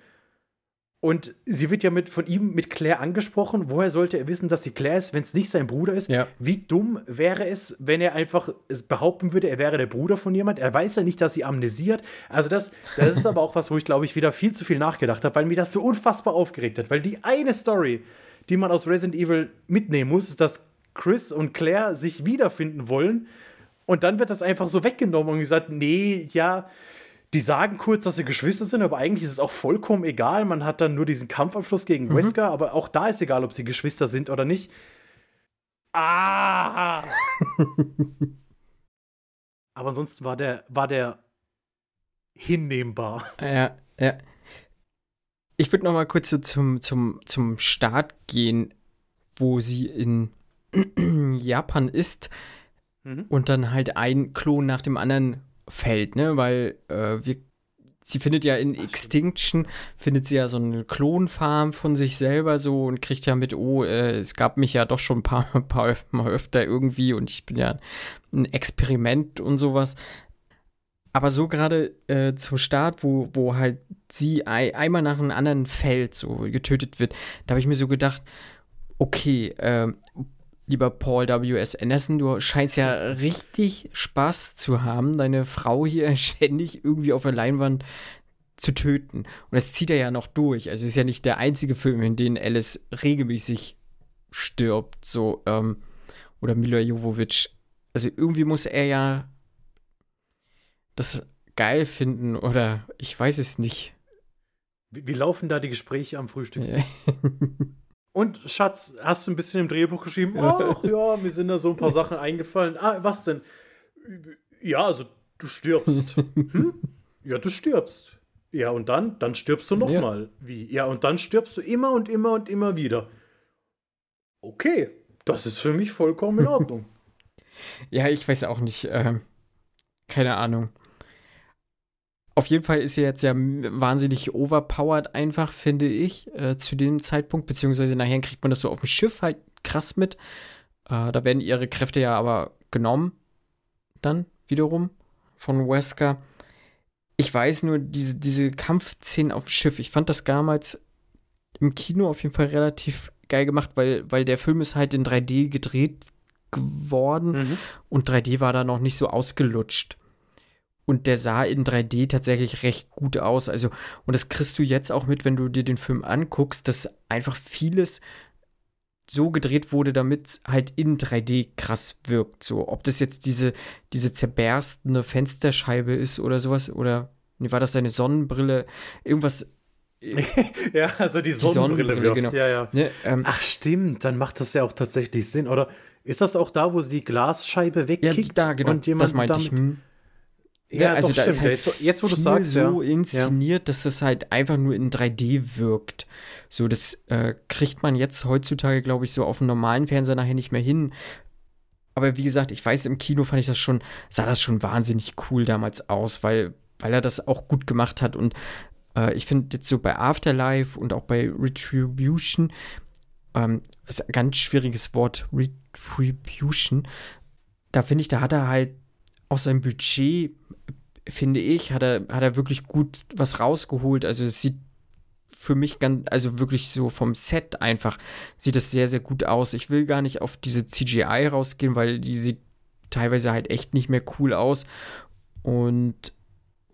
Und sie wird ja mit, von ihm mit Claire angesprochen. Woher sollte er wissen, dass sie Claire ist, wenn es nicht sein Bruder ist? Ja. Wie dumm wäre es, wenn er einfach behaupten würde, er wäre der Bruder von jemand? Er weiß ja nicht, dass sie amnesiert. Also, das, das ist aber auch was, wo ich, glaube ich, wieder viel zu viel nachgedacht habe, weil mich das so unfassbar aufgeregt hat. Weil die eine Story, die man aus Resident Evil mitnehmen muss, ist, dass Chris und Claire sich wiederfinden wollen. Und dann wird das einfach so weggenommen und gesagt, nee, ja, die sagen kurz, dass sie Geschwister sind, aber eigentlich ist es auch vollkommen egal. Man hat dann nur diesen Kampfabschluss gegen mhm. Wesker, aber auch da ist egal, ob sie Geschwister sind oder nicht. Ah! aber ansonsten war der, war der hinnehmbar. Ja, ja. Ich würde noch mal kurz so zum, zum, zum Start gehen, wo sie in Japan ist mhm. und dann halt ein Klon nach dem anderen fällt, ne? Weil äh, wir sie findet ja in Extinction, findet sie ja so eine Klonfarm von sich selber so und kriegt ja mit, oh, äh, es gab mich ja doch schon ein paar, ein paar Mal öfter irgendwie und ich bin ja ein Experiment und sowas. Aber so gerade äh, zum Start, wo, wo halt sie ei einmal nach einem anderen Feld so getötet wird, da habe ich mir so gedacht, okay, äh, lieber Paul W.S. Anderson, du scheinst ja richtig Spaß zu haben, deine Frau hier ständig irgendwie auf der Leinwand zu töten. Und das zieht er ja noch durch. Also ist ja nicht der einzige Film, in dem Alice regelmäßig stirbt, so, ähm, oder Mila Jovovich. Also irgendwie muss er ja das geil finden oder ich weiß es nicht. Wie, wie laufen da die Gespräche am Frühstückstisch? Und Schatz, hast du ein bisschen im Drehbuch geschrieben? Ach ja, mir sind da so ein paar Sachen eingefallen. Ah, was denn? Ja, also du stirbst. Hm? Ja, du stirbst. Ja, und dann? Dann stirbst du nochmal. Ja. Wie? Ja, und dann stirbst du immer und immer und immer wieder. Okay, das ist für mich vollkommen in Ordnung. ja, ich weiß auch nicht. Äh, keine Ahnung. Auf jeden Fall ist sie jetzt ja wahnsinnig overpowered einfach, finde ich, äh, zu dem Zeitpunkt. Beziehungsweise nachher kriegt man das so auf dem Schiff halt krass mit. Äh, da werden ihre Kräfte ja aber genommen. Dann wiederum von Wesker. Ich weiß nur, diese, diese Kampfszenen auf dem Schiff, ich fand das damals im Kino auf jeden Fall relativ geil gemacht, weil, weil der Film ist halt in 3D gedreht geworden mhm. und 3D war da noch nicht so ausgelutscht. Und der sah in 3D tatsächlich recht gut aus. Also, und das kriegst du jetzt auch mit, wenn du dir den Film anguckst, dass einfach vieles so gedreht wurde, damit halt in 3D krass wirkt. So, ob das jetzt diese, diese zerberstende Fensterscheibe ist oder sowas, oder nee, war das deine Sonnenbrille? Irgendwas. ja, also die, die Sonnenbrille, Sonnenbrille genau. Ja, ja. Ne, ähm, Ach, stimmt, dann macht das ja auch tatsächlich Sinn. Oder ist das auch da, wo sie die Glasscheibe wegkickt? Ja, da, genau. Und jemand das meinte ich. Hm. Ja, also doch, da stimmt. ist halt jetzt, jetzt, wo du sagst, so ja. inszeniert, dass das halt einfach nur in 3D wirkt. So, das äh, kriegt man jetzt heutzutage, glaube ich, so auf dem normalen Fernseher nachher nicht mehr hin. Aber wie gesagt, ich weiß, im Kino fand ich das schon, sah das schon wahnsinnig cool damals aus, weil, weil er das auch gut gemacht hat. Und äh, ich finde jetzt so bei Afterlife und auch bei Retribution, ähm, ist ein ganz schwieriges Wort, Retribution, da finde ich, da hat er halt auch sein Budget finde ich, hat er, hat er wirklich gut was rausgeholt. Also es sieht für mich ganz, also wirklich so vom Set einfach, sieht das sehr, sehr gut aus. Ich will gar nicht auf diese CGI rausgehen, weil die sieht teilweise halt echt nicht mehr cool aus. Und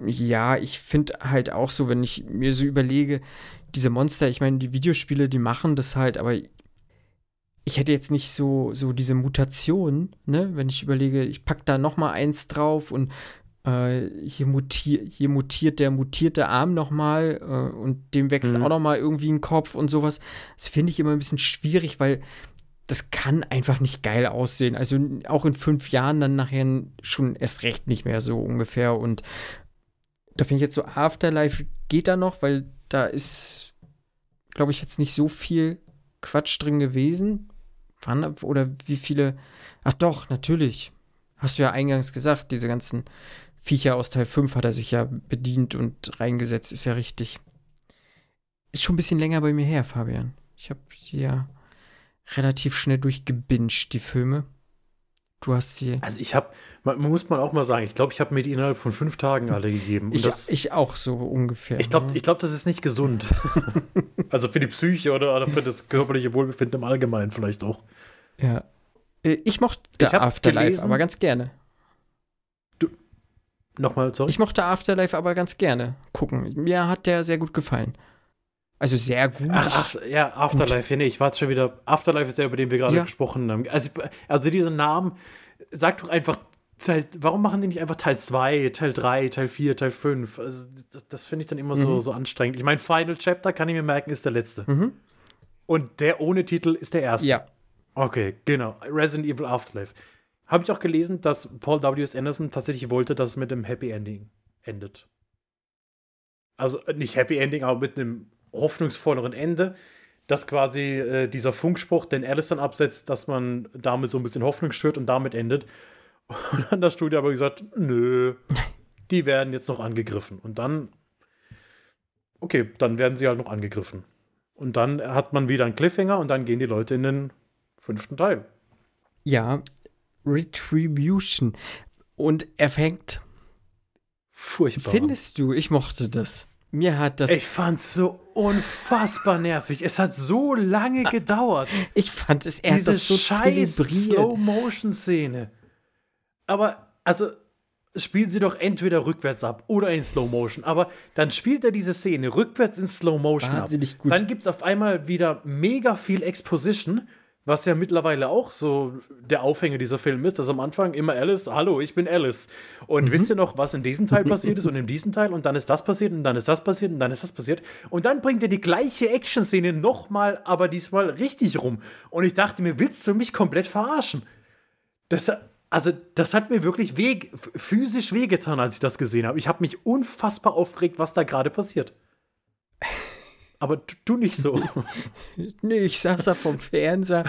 ja, ich finde halt auch so, wenn ich mir so überlege, diese Monster, ich meine, die Videospiele, die machen das halt, aber ich hätte jetzt nicht so, so diese Mutation, ne, wenn ich überlege, ich packe da noch mal eins drauf und äh, hier, mutier, hier mutiert der mutierte Arm nochmal äh, und dem wächst mhm. auch nochmal irgendwie ein Kopf und sowas. Das finde ich immer ein bisschen schwierig, weil das kann einfach nicht geil aussehen. Also auch in fünf Jahren dann nachher schon erst recht nicht mehr so ungefähr. Und da finde ich jetzt so Afterlife geht da noch, weil da ist, glaube ich, jetzt nicht so viel Quatsch drin gewesen. Wann, oder wie viele? Ach doch, natürlich. Hast du ja eingangs gesagt, diese ganzen Viecher aus Teil 5 hat er sich ja bedient und reingesetzt, ist ja richtig. Ist schon ein bisschen länger bei mir her, Fabian. Ich habe sie ja relativ schnell durchgebinged, die Filme. Du hast sie. Also ich habe, man, muss man auch mal sagen, ich glaube, ich habe mir die innerhalb von fünf Tagen alle gegeben. Ich, das, ich, auch so ungefähr. Ich glaube, ne? ich glaub, das ist nicht gesund. also für die Psyche oder, oder, für das körperliche Wohlbefinden im Allgemeinen vielleicht auch. Ja. Äh, ich mochte ich Afterlife gelesen, aber ganz gerne. Nochmal, sorry? Ich mochte Afterlife aber ganz gerne gucken. Mir hat der sehr gut gefallen. Also sehr gut. Ach, ja, Afterlife, gut. nee, ich warte schon wieder. Afterlife ist der, über den wir gerade ja. gesprochen haben. Also, also diesen Namen, sag doch einfach Teil, warum machen die nicht einfach Teil 2, Teil 3, Teil 4, Teil 5? Also, das, das finde ich dann immer mhm. so, so anstrengend. Ich meine, Final Chapter, kann ich mir merken, ist der letzte. Mhm. Und der ohne Titel ist der erste. Ja. Okay, genau. Resident Evil Afterlife. Habe ich auch gelesen, dass Paul W.S. Anderson tatsächlich wollte, dass es mit einem Happy Ending endet. Also äh, nicht Happy Ending, aber mit einem hoffnungsvolleren Ende, dass quasi äh, dieser Funkspruch, den Alice dann absetzt, dass man damit so ein bisschen Hoffnung schürt und damit endet. Und dann das Studio aber gesagt, nö, die werden jetzt noch angegriffen. Und dann Okay, dann werden sie halt noch angegriffen. Und dann hat man wieder einen Cliffhanger und dann gehen die Leute in den fünften Teil. Ja, Retribution. Und er fängt. Furchtbar. Findest du, ich mochte das. Mir hat das. Ich fand's so unfassbar nervig. Es hat so lange gedauert. Ich fand es, er hat Diese das so scheiß. Slow-Motion-Szene. Aber, also, spielen sie doch entweder rückwärts ab oder in Slow-Motion. Aber dann spielt er diese Szene rückwärts in Slow-Motion ab. Wahnsinnig gut. Dann gibt's auf einmal wieder mega viel Exposition, was ja mittlerweile auch so der Aufhänger dieser Film ist, dass am Anfang immer Alice, hallo, ich bin Alice. Mhm. Und wisst ihr noch, was in diesem Teil passiert ist und in diesem Teil und dann ist das passiert und dann ist das passiert und dann ist das passiert. Und dann bringt er die gleiche Action-Szene nochmal, aber diesmal richtig rum. Und ich dachte mir, willst du mich komplett verarschen? Das, also, das hat mir wirklich weh, physisch wehgetan, als ich das gesehen habe. Ich habe mich unfassbar aufgeregt, was da gerade passiert. Aber tu nicht so. Nee, ich saß da vom Fernseher,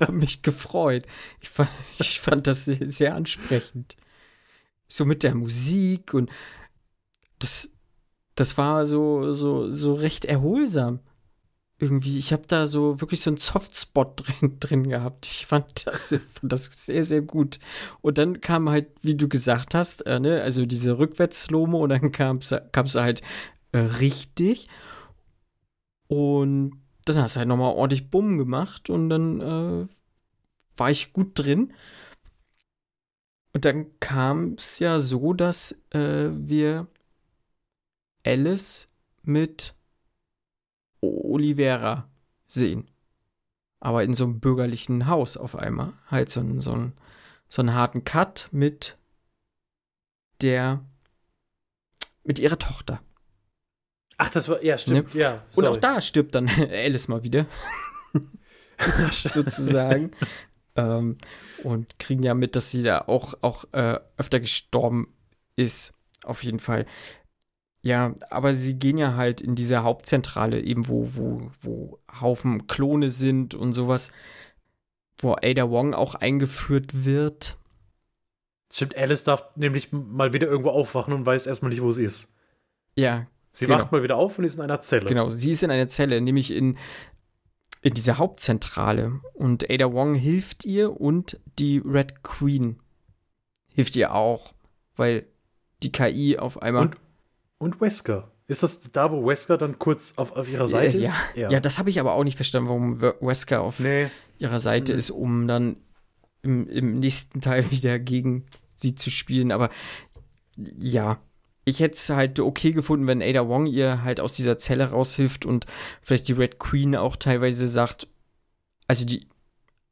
hab mich gefreut. Ich fand, ich fand das sehr, sehr ansprechend. So mit der Musik und das, das war so, so, so recht erholsam. Irgendwie, ich habe da so wirklich so einen Softspot drin, drin gehabt. Ich fand das, fand das sehr, sehr gut. Und dann kam halt, wie du gesagt hast, äh, ne, also diese Rückwärtslome und dann kam es halt äh, richtig. Und dann hast du halt nochmal ordentlich Bumm gemacht und dann äh, war ich gut drin. Und dann kam es ja so, dass äh, wir Alice mit Olivera sehen. Aber in so einem bürgerlichen Haus auf einmal. Halt so, einen- so, einen- so einen harten Cut mit der, mit ihrer Tochter. Ach, das war, ja, stimmt, ja. Ne? Und sorry. auch da stirbt dann Alice mal wieder, sozusagen. ähm, und kriegen ja mit, dass sie da auch, auch äh, öfter gestorben ist. Auf jeden Fall. Ja, aber sie gehen ja halt in diese Hauptzentrale, eben wo, wo, wo Haufen Klone sind und sowas, wo Ada Wong auch eingeführt wird. Stimmt, Alice darf nämlich mal wieder irgendwo aufwachen und weiß erstmal nicht, wo sie ist. Ja, Sie Genau. wacht mal wieder auf und ist in einer Zelle. Genau, sie ist in einer Zelle, nämlich in, in dieser Hauptzentrale. Und Ada Wong hilft ihr und die Red Queen hilft ihr auch, weil die KI auf einmal. Und, und Wesker. Ist das da, wo Wesker dann kurz auf, auf ihrer Seite ja, ist? ja. das habe ich aber auch nicht verstanden, warum We- Wesker auf Nee. ihrer Seite Mhm. ist, um dann im, im nächsten Teil wieder gegen sie zu spielen. Aber ja, ich hätte es halt okay gefunden, wenn Ada Wong ihr halt aus dieser Zelle raushilft und vielleicht die Red Queen auch teilweise sagt, also die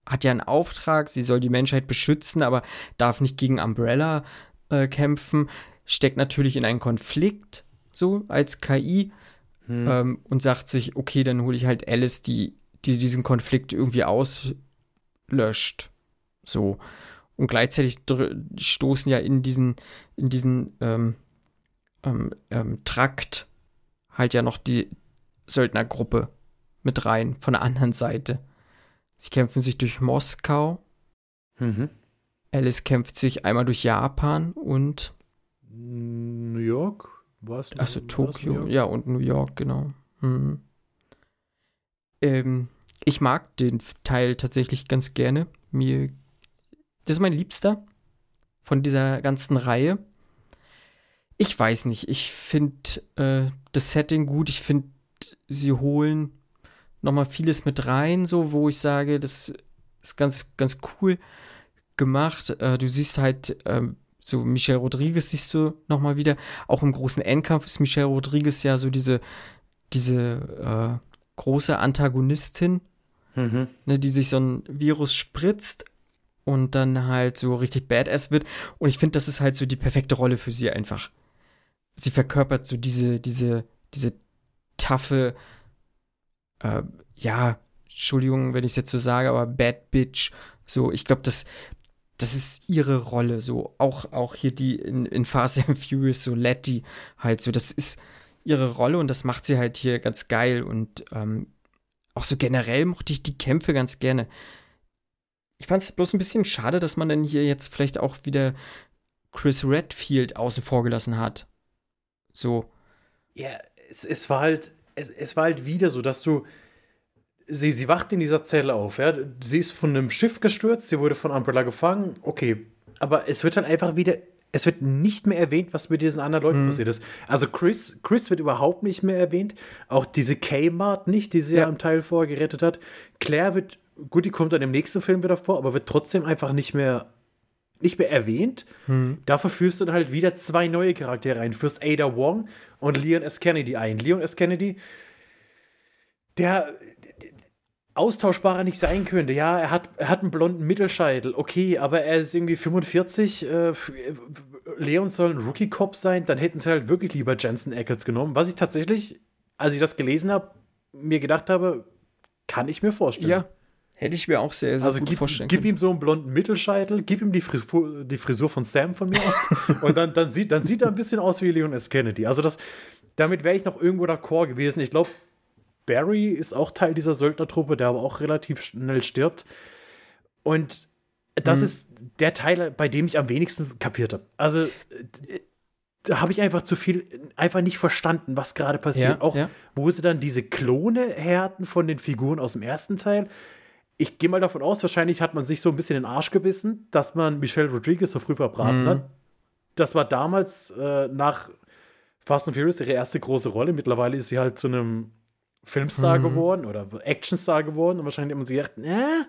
hat ja einen Auftrag, sie soll die Menschheit beschützen, aber darf nicht gegen Umbrella äh, kämpfen, steckt natürlich in einen Konflikt, so als KI Hm. ähm, und sagt sich, okay, dann hole ich halt Alice, die, die diesen Konflikt irgendwie auslöscht. So. Und gleichzeitig stoßen ja in diesen, in diesen ähm, ähm, ähm, Trakt halt ja noch die Söldnergruppe mit rein von der anderen Seite. Sie kämpfen sich durch Moskau, Mhm. Alice kämpft sich einmal durch Japan und New York? Was? Achso, Tokio, ja, und New York, genau. Mhm. Ähm, ich mag den Teil tatsächlich ganz gerne. Mir, das ist mein Liebster von dieser ganzen Reihe. Ich weiß nicht, ich finde äh, das Setting gut. Ich finde, sie holen nochmal vieles mit rein, so, wo ich sage, das ist ganz, ganz cool gemacht. Äh, du siehst halt, ähm, so Michelle Rodriguez siehst du nochmal wieder. Auch im großen Endkampf ist Michelle Rodriguez ja so diese, diese äh, große Antagonistin, Mhm. ne, die sich so ein Virus spritzt und dann halt so richtig badass wird. Und ich finde, das ist halt so die perfekte Rolle für sie einfach. Sie verkörpert so diese, diese, diese taffe, äh, ja, Entschuldigung, wenn ich es jetzt so sage, aber Bad Bitch. So, ich glaube, das, das ist ihre Rolle. So, auch, auch hier die in, in Fast and Furious, so Letty, halt so, das ist ihre Rolle und das macht sie halt hier ganz geil. Und ähm, auch so generell mochte ich die Kämpfe ganz gerne. Ich fand es bloß ein bisschen schade, dass man dann hier jetzt vielleicht auch wieder Chris Redfield außen vor gelassen hat. So. Ja, es, es war halt, es, es war halt wieder so, dass du, sie, sie wacht in dieser Zelle auf, ja, sie ist von einem Schiff gestürzt, sie wurde von Umbrella gefangen, okay, aber es wird dann einfach wieder, es wird nicht mehr erwähnt, was mit diesen anderen Leuten passiert ist. Also Chris, Chris wird überhaupt nicht mehr erwähnt, auch diese Kmart nicht, die sie ja, Ja. im Teil vorher gerettet hat. Claire wird, gut, die kommt dann im nächsten Film wieder vor, aber wird trotzdem einfach nicht mehr nicht mehr erwähnt. Dafür führst du dann halt wieder zwei neue Charaktere ein. Führst Ada Wong und Leon S. Kennedy ein. Leon S. Kennedy, der austauschbarer nicht sein könnte. Ja, er hat, er hat einen blonden Mittelscheitel. Okay, aber er ist irgendwie 45. Äh, äh, Leon soll ein Rookie-Cop sein. Dann hätten sie halt wirklich lieber Jensen Ackles genommen. Was ich tatsächlich, als ich das gelesen habe, mir gedacht habe, kann ich mir vorstellen. Ja, hätte ich mir auch sehr, sehr Also gut gib, vorstellen gib können. ihm so einen blonden Mittelscheitel, gib ihm die Frisur, die Frisur von Sam von mir aus und dann, dann, sieht, dann sieht er ein bisschen aus wie Leon S. Kennedy. Also das, damit wäre ich noch irgendwo d'accord gewesen. Ich glaube, Barry ist auch Teil dieser Söldnertruppe, der aber auch relativ schnell stirbt. Und das ist der Teil, bei dem ich am wenigsten kapiert habe. Also da habe ich einfach zu viel, einfach nicht verstanden, was gerade passiert. Ja, auch ja. wo sie dann diese Klone her hatten von den Figuren aus dem ersten Teil. Ich gehe mal davon aus, wahrscheinlich hat man sich so ein bisschen in den Arsch gebissen, dass man Michelle Rodriguez so früh verbraten Mhm. hat. Das war damals äh, nach Fast and Furious ihre erste große Rolle. Mittlerweile ist sie halt zu einem Filmstar Mhm. geworden oder Actionstar geworden und wahrscheinlich haben sie gedacht, äh,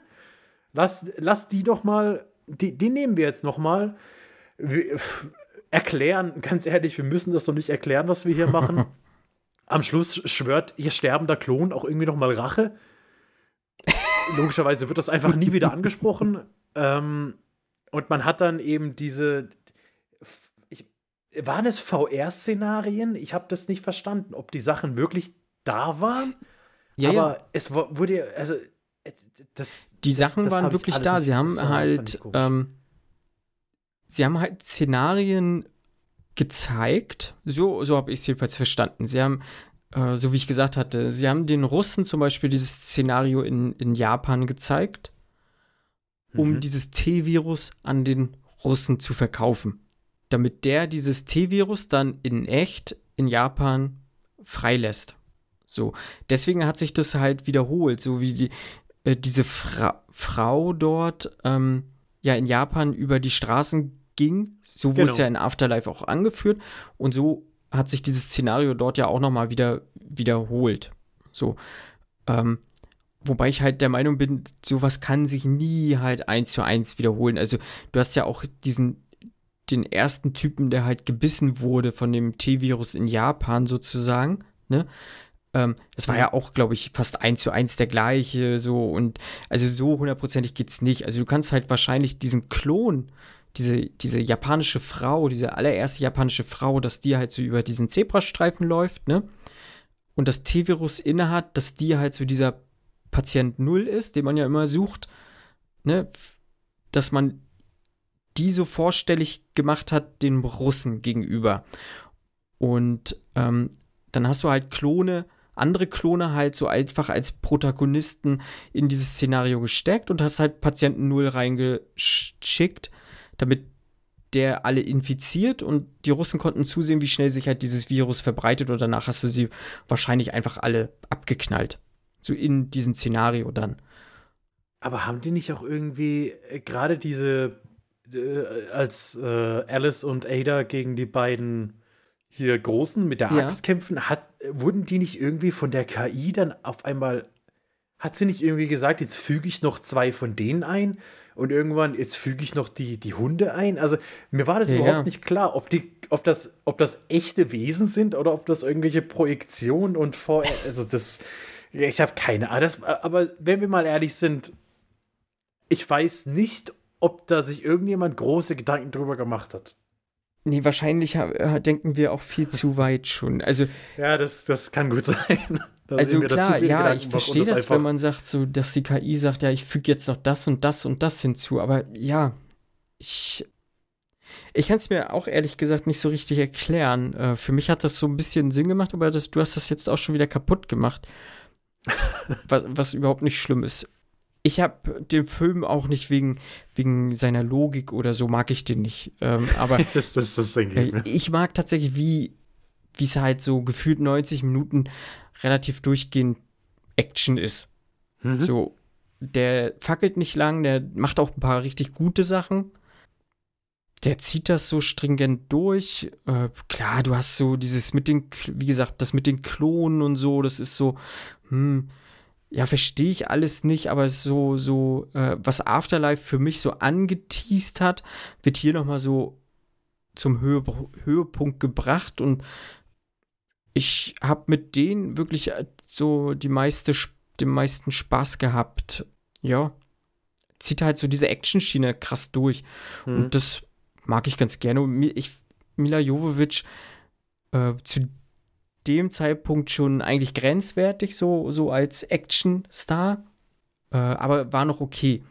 lass, lass die doch mal, die, die nehmen wir jetzt noch mal. Wir, erklären, ganz ehrlich, wir müssen das doch nicht erklären, was wir hier machen. Am Schluss schwört ihr sterbender Klon auch irgendwie noch mal Rache. Logischerweise wird das einfach nie wieder angesprochen. Ähm, und man hat dann eben diese. Ich, waren es VR-Szenarien? Ich habe das nicht verstanden, ob die Sachen wirklich da waren. Ja, aber ja. es wurde, also, äh, das. Die das- Sachen das waren hab ich wirklich da. Sie das haben halt, ähm, sie haben halt Szenarien gezeigt. So, so habe ich es jedenfalls verstanden. Sie haben, äh, so wie ich gesagt hatte, sie haben den Russen zum Beispiel dieses Szenario in, in Japan gezeigt, um Mhm. dieses T-Virus an den Russen zu verkaufen. Damit der dieses T-Virus dann in echt in Japan freilässt. So. Deswegen hat sich das halt wiederholt, so wie die, äh, diese Fra Frau dort ähm, ja in Japan über die Straßen ging. So wurde es Genau. ja in Afterlife auch angeführt. Und so hat sich dieses Szenario dort ja auch nochmal wieder wiederholt. So. Ähm, wobei ich halt der Meinung bin, sowas kann sich nie halt eins zu eins wiederholen. Also du hast ja auch diesen den ersten Typen, der halt gebissen wurde von dem T-Virus in Japan sozusagen, ne? Ähm, das war ja auch, glaube ich, fast eins zu eins der gleiche, so und also so hundertprozentig geht's nicht. Also du kannst halt wahrscheinlich diesen Klon, diese, diese japanische Frau, diese allererste japanische Frau, dass die halt so über diesen Zebrastreifen läuft, ne? Und das T-Virus innehat, dass die halt so dieser Patient Null ist, den man ja immer sucht, ne? Dass man die so vorstellig gemacht hat den Russen gegenüber. Und ähm, dann hast du halt Klone, andere Klone halt so einfach als Protagonisten in dieses Szenario gesteckt und hast halt Patienten Null reingeschickt, damit der alle infiziert und die Russen konnten zusehen, wie schnell sich halt dieses Virus verbreitet und danach hast du sie wahrscheinlich einfach alle abgeknallt. So in diesem Szenario dann. Aber haben die nicht auch irgendwie äh, gerade diese, äh, als äh, Alice und Ada gegen die beiden hier Großen mit der Ja. Axt kämpfen, hat, wurden die nicht irgendwie von der KI dann auf einmal, hat sie nicht irgendwie gesagt, jetzt füge ich noch zwei von denen ein und irgendwann, jetzt füge ich noch die, die Hunde ein? Also mir war das Ja, überhaupt ja. nicht klar, ob, die, ob, das, ob das echte Wesen sind oder ob das irgendwelche Projektionen und VR, also das, ich habe keine Ahnung. Das, aber wenn wir mal ehrlich sind, ich weiß nicht, ob da sich irgendjemand große Gedanken drüber gemacht hat. Nee, wahrscheinlich denken wir auch viel zu weit schon. Also, Ja, das, das kann gut sein. Also klar, ja, Gedanken ich verstehe das, wenn man sagt, so, dass die KI sagt, ja, ich füge jetzt noch das und das und das hinzu. Aber ja, ich, ich kann es mir auch ehrlich gesagt nicht so richtig erklären. Äh, für mich hat das so ein bisschen Sinn gemacht, aber das, du hast das jetzt auch schon wieder kaputt gemacht. was, was überhaupt nicht schlimm ist. Ich habe den Film auch nicht wegen, wegen seiner Logik oder so, mag ich den nicht. Ähm, aber das, das, das denke ich Ja, mir. ich mag tatsächlich, wie, wie es halt so gefühlt 90 Minuten relativ durchgehend Action ist. Mhm. So, der fackelt nicht lang, der macht auch ein paar richtig gute Sachen. Der zieht das so stringent durch. Äh, klar, du hast so dieses mit den, wie gesagt, das mit den Klonen und so, das ist so, hm, ja, verstehe ich alles nicht, aber es ist so, so, äh, was Afterlife für mich so angeteased hat, wird hier nochmal so zum Höhe, Höhepunkt gebracht und ich habe mit denen wirklich äh, so die meiste, den meisten Spaß gehabt. Ja. Zieht halt so diese Action-Schiene krass durch. Mhm. Und das mag ich ganz gerne. Ich, Mila Jovovic äh, zu dem Zeitpunkt schon eigentlich grenzwertig, so, so als Action-Star. Äh, aber war noch okay.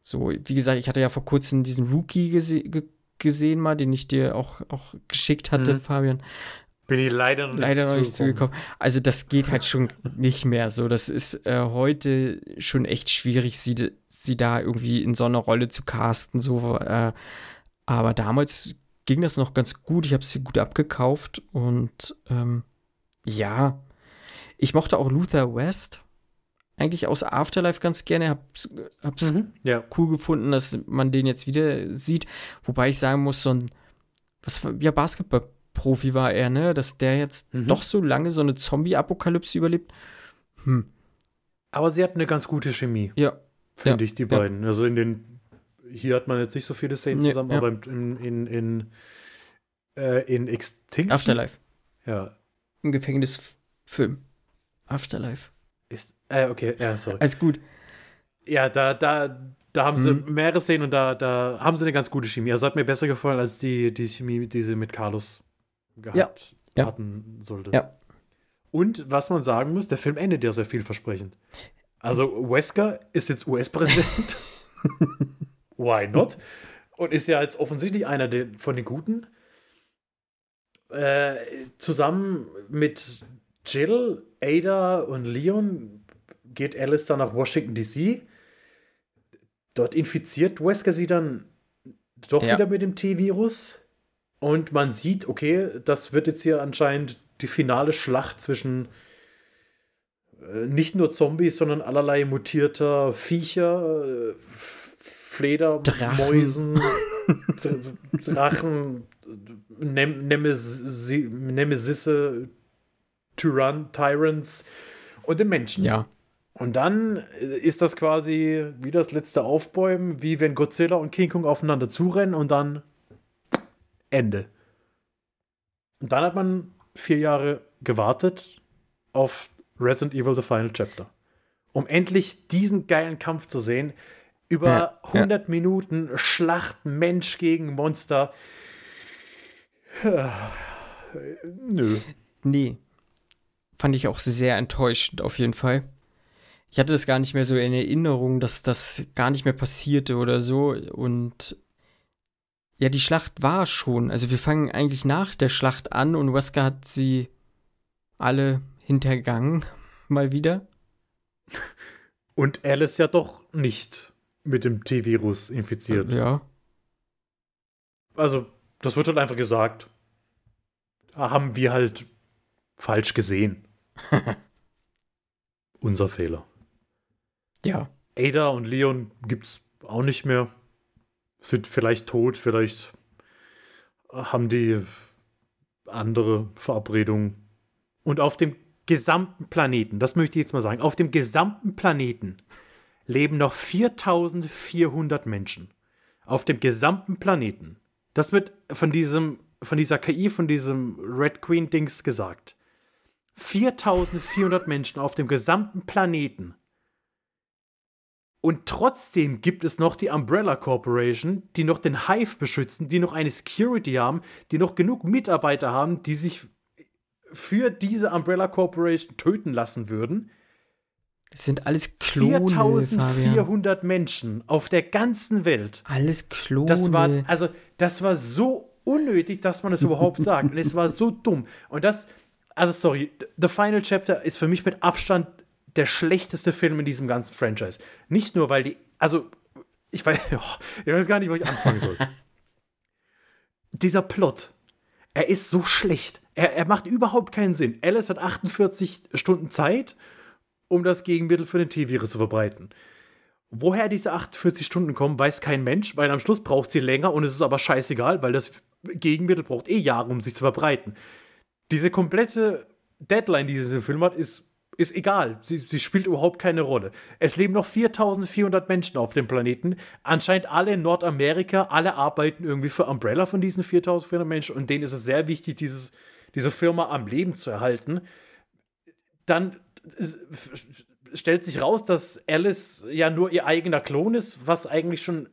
So, wie gesagt, ich hatte ja vor kurzem diesen Rookie gese ge gesehen mal, den ich dir auch, auch geschickt hatte, Mhm. Fabian. Bin ich leider noch nicht, Leider noch nicht zugekommen. zugekommen. Also das geht halt schon nicht mehr so. Das ist äh, heute schon echt schwierig, sie, sie da irgendwie in so eine Rolle zu casten. So, äh, aber damals ging das noch ganz gut. Ich habe sie gut abgekauft und ähm, ja, ich mochte auch Luther West eigentlich aus Afterlife ganz gerne. Hab's, hab's Mhm. Ja. cool gefunden, dass man den jetzt wieder sieht. Wobei ich sagen muss, so ein, was ja, Basketballprofi war er, ne? Dass der jetzt Mhm. doch so lange so eine Zombie-Apokalypse überlebt. Hm, Aber sie hatten eine ganz gute Chemie, ja. finde Ja, ich, die ja. beiden. Also in den, hier hat man jetzt nicht so viele Szenen Nee, zusammen, ja. aber in, in, in, äh, in Extinction. Afterlife. Ja. Ein Gefängnisfilm. Afterlife. Ist, äh, okay, ja, sorry. Alles gut. Ja, da, da, da haben sie Mhm. mehrere Szenen und da, da haben sie eine ganz gute Chemie. Also hat mir besser gefallen als die, die Chemie, die sie mit Carlos gehabt Ja, hatten sollte. Ja. Und was man sagen muss, der Film endet ja sehr vielversprechend. Also Wesker ist jetzt US-Präsident. Why not? Und ist ja jetzt offensichtlich einer von den Guten. Äh, zusammen mit Jill, Ada und Leon geht Alice dann nach Washington DC. Dort infiziert Wesker sie dann doch Ja. wieder mit dem T-Virus. Und man sieht, okay, das wird jetzt hier anscheinend die finale Schlacht zwischen äh, nicht nur Zombies, sondern allerlei mutierter Viecher, äh, F- Fleder, Drachen. Drachen, Nem Nemesi Nemesisse, Tyrann Tyrants und den Menschen. Ja. Und dann äh, ist das quasi wie das letzte Aufbäumen, wie wenn Godzilla und King Kong aufeinander zurennen und dann Ende. Und dann hat man vier Jahre gewartet auf Resident Evil The Final Chapter. Um endlich diesen geilen Kampf zu sehen. Über Ja, ja. 100 Minuten Schlacht Mensch gegen Monster. Nö. Nee. Fand ich auch sehr enttäuschend auf jeden Fall. Ich hatte das gar nicht mehr so in Erinnerung, dass das gar nicht mehr passierte oder so. Und ja, die Schlacht war schon. Also wir fangen eigentlich nach der Schlacht an und Wesker hat sie alle hintergangen. Mal wieder. Und Alice ja doch nicht mit dem T-Virus infiziert. Ja. Also, das wird halt einfach gesagt. Da haben wir halt falsch gesehen. Unser Fehler. Ja. Ada und Leon gibt's auch nicht mehr. Sind vielleicht tot, vielleicht haben die andere Verabredungen. Und auf dem gesamten Planeten, das möchte ich jetzt mal sagen, auf dem gesamten Planeten leben noch 4400 Menschen. Auf dem gesamten Planeten. Das wird von diesem, von dieser KI, von diesem Red Queen Dings gesagt. 4400 Menschen auf dem gesamten Planeten. Und trotzdem gibt es noch die Umbrella Corporation, die noch den Hive beschützen, die noch eine Security haben, die noch genug Mitarbeiter haben, die sich für diese Umbrella Corporation töten lassen würden. Das sind alles Klone, Fabian. 4400 Menschen auf der ganzen Welt. Alles Klone. Das war, also, das war so unnötig, dass man das überhaupt sagt. Und es war so dumm. Und das, also sorry, The Final Chapter ist für mich mit Abstand der schlechteste Film in diesem ganzen Franchise. Nicht nur, weil die, also, ich weiß, oh, ich weiß gar nicht, wo ich anfangen soll. Dieser Plot, er ist so schlecht. Er, er macht überhaupt keinen Sinn. Alice hat 48 Stunden Zeit, um das Gegenmittel für den T-Virus zu verbreiten. Woher diese 48 Stunden kommen, weiß kein Mensch, weil am Schluss braucht sie länger und es ist aber scheißegal, weil das Gegenmittel braucht eh Jahre, um sich zu verbreiten. Diese komplette Deadline, die dieser Film hat, ist, ist egal. Sie, sie spielt überhaupt keine Rolle. Es leben noch 4400 Menschen auf dem Planeten. Anscheinend alle in Nordamerika, alle arbeiten irgendwie für Umbrella von diesen 4400 Menschen und denen ist es sehr wichtig, dieses, diese Firma am Leben zu erhalten. Dann stellt sich raus, dass Alice ja nur ihr eigener Klon ist, was eigentlich schon.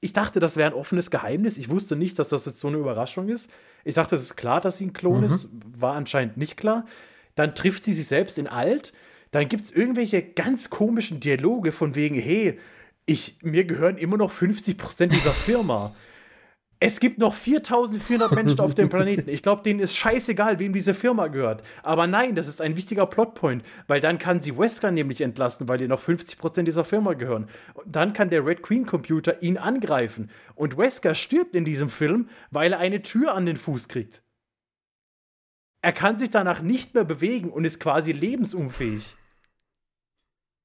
Ich dachte, das wäre ein offenes Geheimnis. Ich wusste nicht, dass das jetzt so eine Überraschung ist. Ich dachte, es ist klar, dass sie ein Klon mhm. ist. War anscheinend nicht klar. Dann trifft sie sich selbst in alt. Dann gibt es irgendwelche ganz komischen Dialoge von wegen, hey, ich, mir gehören immer noch 50 Prozent dieser Firma. Es gibt noch 4400 Menschen auf dem Planeten. Ich glaube, denen ist scheißegal, wem diese Firma gehört. Aber nein, das ist ein wichtiger Plotpoint, weil dann kann sie Wesker nämlich entlasten, weil die noch 50% dieser Firma gehören. Und dann kann der Red Queen Computer ihn angreifen. Und Wesker stirbt in diesem Film, weil er eine Tür an den Fuß kriegt. Er kann sich danach nicht mehr bewegen und ist quasi lebensunfähig.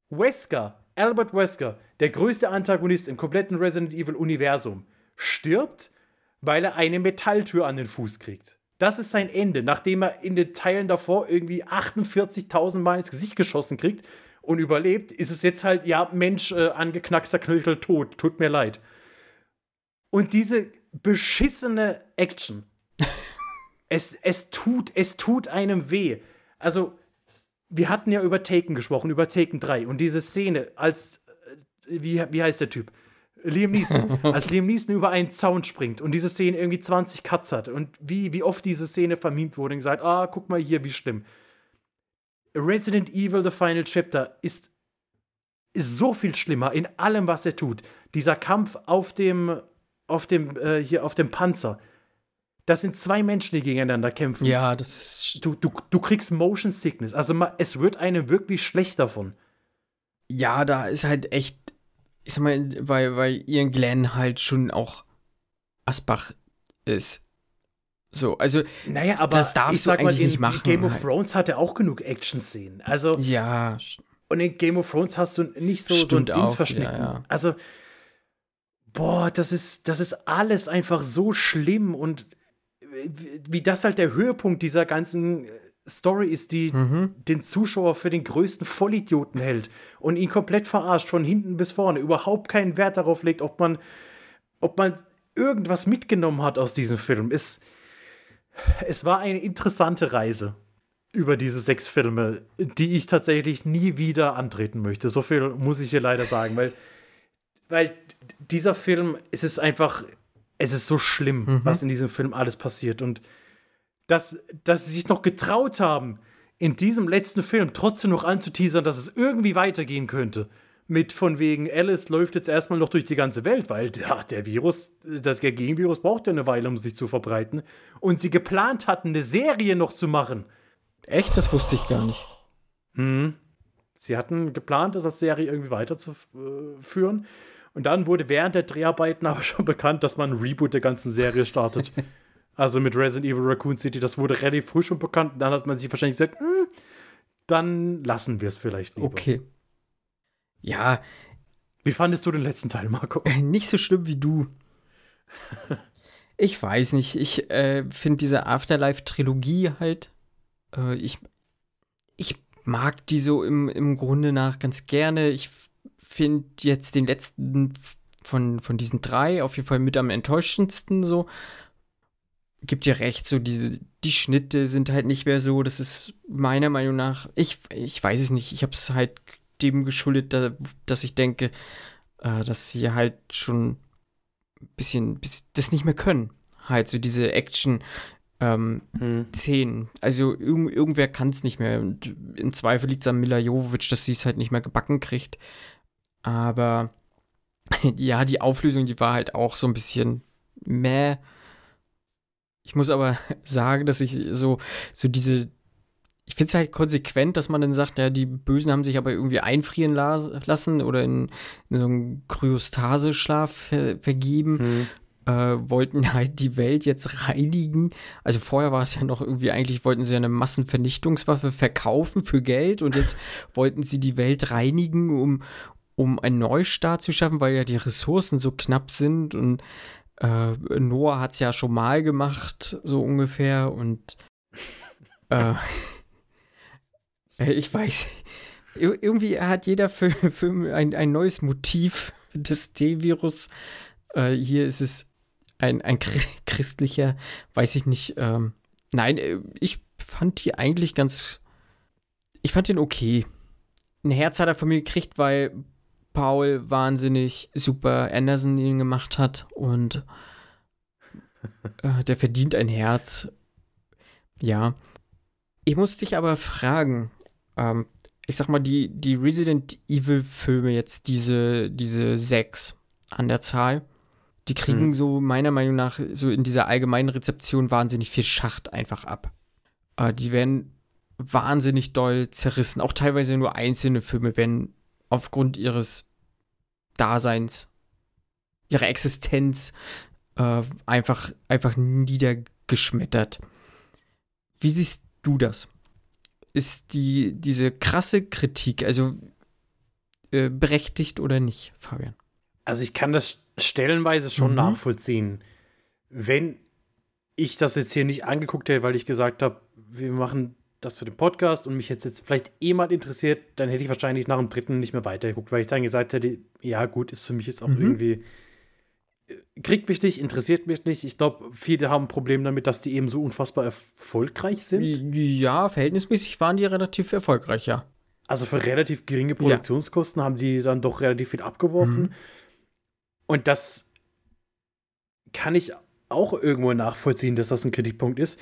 Wesker, Albert Wesker, der größte Antagonist im kompletten Resident Evil Universum, stirbt, weil er eine Metalltür an den Fuß kriegt. Das ist sein Ende, nachdem er in den Teilen davor irgendwie 48.000 Mal ins Gesicht geschossen kriegt und überlebt, ist es jetzt halt, ja, Mensch, äh, angeknackster Knöchel tot, tut mir leid. Und diese beschissene Action, es, es, tut, es tut einem weh. Also, wir hatten ja über Taken gesprochen, über Taken 3 und diese Szene als, äh, wie, wie heißt der Typ? Liam Neeson, als Liam Neeson über einen Zaun springt und diese Szene irgendwie 20 Cuts hat und wie, wie oft diese Szene vermint wurde und gesagt, ah, guck mal hier, wie schlimm. Resident Evil The Final Chapter ist, ist so viel schlimmer in allem, was er tut. Dieser Kampf auf dem, auf dem, äh, hier auf dem Panzer. Das sind zwei Menschen, die gegeneinander kämpfen. Ja, das. Du, du, du kriegst Motion Sickness. Also es wird einem wirklich schlecht davon. Ja, da ist halt echt ich sag mal, weil, weil Ian Glenn halt schon auch Asbach ist. So, also. Naja, aber das darfst ich sag du eigentlich mal, in nicht machen. Game of halt. Thrones hatte auch genug Action-Szenen. Also. Ja. Und in Game of Thrones hast du nicht so, so ein Dings verschnitten. Ja, ja. Also, boah, das ist, das ist alles einfach so schlimm und wie das halt der Höhepunkt dieser ganzen Story ist, die mhm. den Zuschauer für den größten Vollidioten hält und ihn komplett verarscht, von hinten bis vorne, überhaupt keinen Wert darauf legt, ob man, ob man irgendwas mitgenommen hat aus diesem Film. Es, es war eine interessante Reise über diese sechs Filme, die ich tatsächlich nie wieder antreten möchte. So viel muss ich hier leider sagen, weil, weil dieser Film, es ist einfach, es ist so schlimm, mhm. was in diesem Film alles passiert und dass, dass sie sich noch getraut haben, in diesem letzten Film trotzdem noch anzuteasern, dass es irgendwie weitergehen könnte. Mit von wegen, Alice läuft jetzt erstmal noch durch die ganze Welt, weil ja, der Virus, das, der Gegenvirus braucht ja eine Weile, um sich zu verbreiten. Und sie geplant hatten, eine Serie noch zu machen. Echt? Das wusste ich gar nicht. Hm. Sie hatten geplant, das als Serie irgendwie weiterzuführen. Und dann wurde während der Dreharbeiten aber schon bekannt, dass man ein Reboot der ganzen Serie startet. Also mit Resident Evil Raccoon City, das wurde relativ früh schon bekannt. Dann hat man sich wahrscheinlich gesagt, hm, dann lassen wir es vielleicht lieber. Okay. Ja. Wie fandest du den letzten Teil, Marco? Äh, nicht so schlimm wie du. ich weiß nicht. Ich äh, finde diese Afterlife-Trilogie halt. Äh, ich, ich mag die so im, im Grunde nach ganz gerne. Ich finde jetzt den letzten von, von diesen drei auf jeden Fall mit am enttäuschendsten so gibt dir recht, so diese, die Schnitte sind halt nicht mehr so. Das ist meiner Meinung nach, ich, ich weiß es nicht, ich habe es halt dem geschuldet, da, dass ich denke, äh, dass sie halt schon ein bisschen, bisschen das nicht mehr können. Halt so diese Action. Ähm, hm. Szenen. Also irg irgendwer kann es nicht mehr. Und Im Zweifel liegt es an Mila Jovovich, dass sie es halt nicht mehr gebacken kriegt. Aber ja, die Auflösung, die war halt auch so ein bisschen meh. Ich muss aber sagen, dass ich so, so diese, ich finde es halt konsequent, dass man dann sagt, ja, die Bösen haben sich aber irgendwie einfrieren las lassen oder in, in so einen Kryostaseschlaf ver vergeben. Hm. äh, wollten halt die Welt jetzt reinigen. Also vorher war es ja noch irgendwie, eigentlich wollten sie eine Massenvernichtungswaffe verkaufen für Geld und jetzt wollten sie die Welt reinigen, um, um einen Neustart zu schaffen, weil ja die Ressourcen so knapp sind und äh, Noah hat es ja schon mal gemacht, so ungefähr und äh, ich weiß, irgendwie hat jeder Film ein, ein neues Motiv des T-Virus. Äh, hier ist es ein, ein christlicher, weiß ich nicht. Ähm, nein, äh, ich fand die eigentlich ganz. Ich fand den okay. Ein Herz hat er von mir gekriegt, weil Paul wahnsinnig super Anderson ihn gemacht hat und äh, der verdient ein Herz. Ja. Ich muss dich aber fragen, ähm, ich sag mal, die, die Resident Evil-Filme jetzt, diese, diese sechs an der Zahl, die kriegen mhm. so meiner Meinung nach so in dieser allgemeinen Rezeption wahnsinnig viel Schacht einfach ab. Äh, die werden wahnsinnig doll zerrissen. Auch teilweise nur einzelne Filme werden aufgrund ihres Daseins, ihrer Existenz äh, einfach, einfach niedergeschmettert. Wie siehst du das? Ist die, diese krasse Kritik, also äh, berechtigt oder nicht, Fabian? Also ich kann das stellenweise schon mhm. nachvollziehen. Wenn ich das jetzt hier nicht angeguckt hätte, weil ich gesagt habe, wir machen das für den Podcast und mich jetzt, jetzt vielleicht eh mal interessiert, dann hätte ich wahrscheinlich nach dem dritten nicht mehr weitergeguckt, weil ich dann gesagt hätte, ja gut, ist für mich jetzt auch mhm. irgendwie, äh, kriegt mich nicht, interessiert mich nicht. Ich glaube, viele haben ein Problem damit, dass die eben so unfassbar erfolgreich sind. Ja, verhältnismäßig waren die relativ erfolgreich, ja. Also für relativ geringe Produktionskosten ja. haben die dann doch relativ viel abgeworfen. Mhm. Und das kann ich auch irgendwo nachvollziehen, dass das ein Kritikpunkt ist.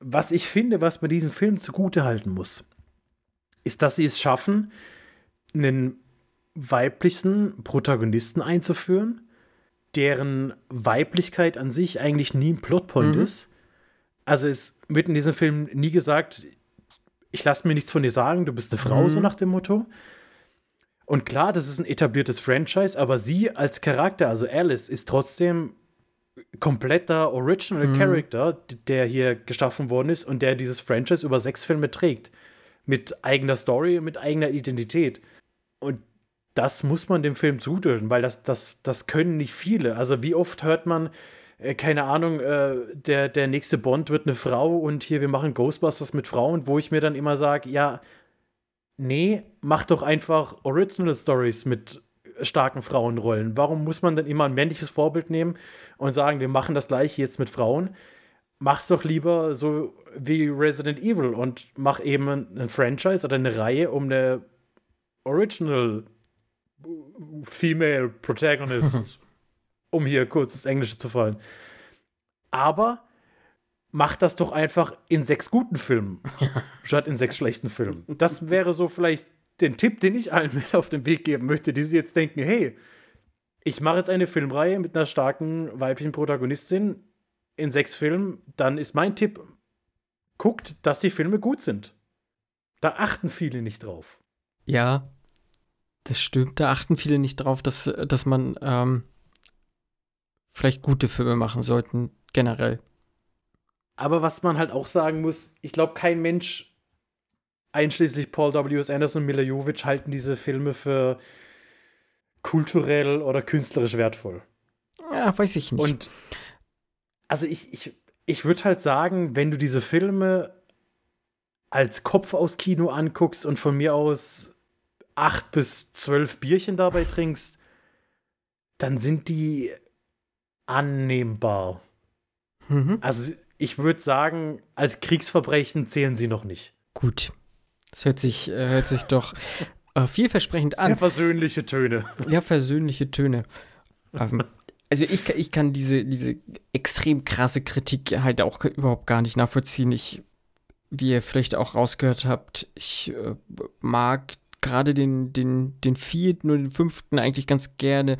Was ich finde, was man diesem Film zugute halten muss, ist, dass sie es schaffen, einen weiblichen Protagonisten einzuführen, deren Weiblichkeit an sich eigentlich nie ein Plotpoint mhm. ist. Also es wird in diesem Film nie gesagt, ich lasse mir nichts von dir sagen, du bist eine Frau, mhm. so nach dem Motto. Und klar, das ist ein etabliertes Franchise, aber sie als Charakter, also Alice, ist trotzdem kompletter Original mhm. Character, der hier geschaffen worden ist und der dieses Franchise über sechs Filme trägt. Mit eigener Story, mit eigener Identität. Und das muss man dem Film zudeln, weil das, das, das können nicht viele. Also wie oft hört man, äh, keine Ahnung, äh, der, der nächste Bond wird eine Frau und hier, wir machen Ghostbusters mit Frauen, wo ich mir dann immer sage, ja, nee, mach doch einfach Original Stories mit starken Frauenrollen. Warum muss man denn immer ein männliches Vorbild nehmen und sagen, wir machen das gleiche jetzt mit Frauen? Mach's doch lieber so wie Resident Evil und mach eben ein Franchise oder eine Reihe um eine Original Female Protagonist, um hier kurz ins Englische zu fallen. Aber mach das doch einfach in sechs guten Filmen, statt in sechs schlechten Filmen. Das wäre so vielleicht den Tipp, den ich allen mit auf den Weg geben möchte, die sie jetzt denken, hey, ich mache jetzt eine Filmreihe mit einer starken weiblichen Protagonistin in sechs Filmen, dann ist mein Tipp, guckt, dass die Filme gut sind. Da achten viele nicht drauf. Ja, das stimmt. Da achten viele nicht drauf, dass, dass man ähm, vielleicht gute Filme machen sollten, generell. Aber was man halt auch sagen muss, ich glaube, kein Mensch, einschließlich Paul W.S. Anderson und Mila Jovovich, halten diese Filme für kulturell oder künstlerisch wertvoll. Ja, weiß ich nicht. Und also ich, ich, ich würde halt sagen, wenn du diese Filme als Kopf aus Kino anguckst und von mir aus acht bis zwölf Bierchen dabei trinkst, dann sind die annehmbar. Mhm. Also ich würde sagen, als Kriegsverbrechen zählen sie noch nicht. Gut. Das hört sich, äh, hört sich doch äh, vielversprechend an. Sehr versöhnliche Töne. Ja, versöhnliche Töne. Ähm, also ich, ich kann diese, diese extrem krasse Kritik halt auch überhaupt gar nicht nachvollziehen. Ich, wie ihr vielleicht auch rausgehört habt, ich äh, mag gerade den, den, den vierten und den fünften eigentlich ganz gerne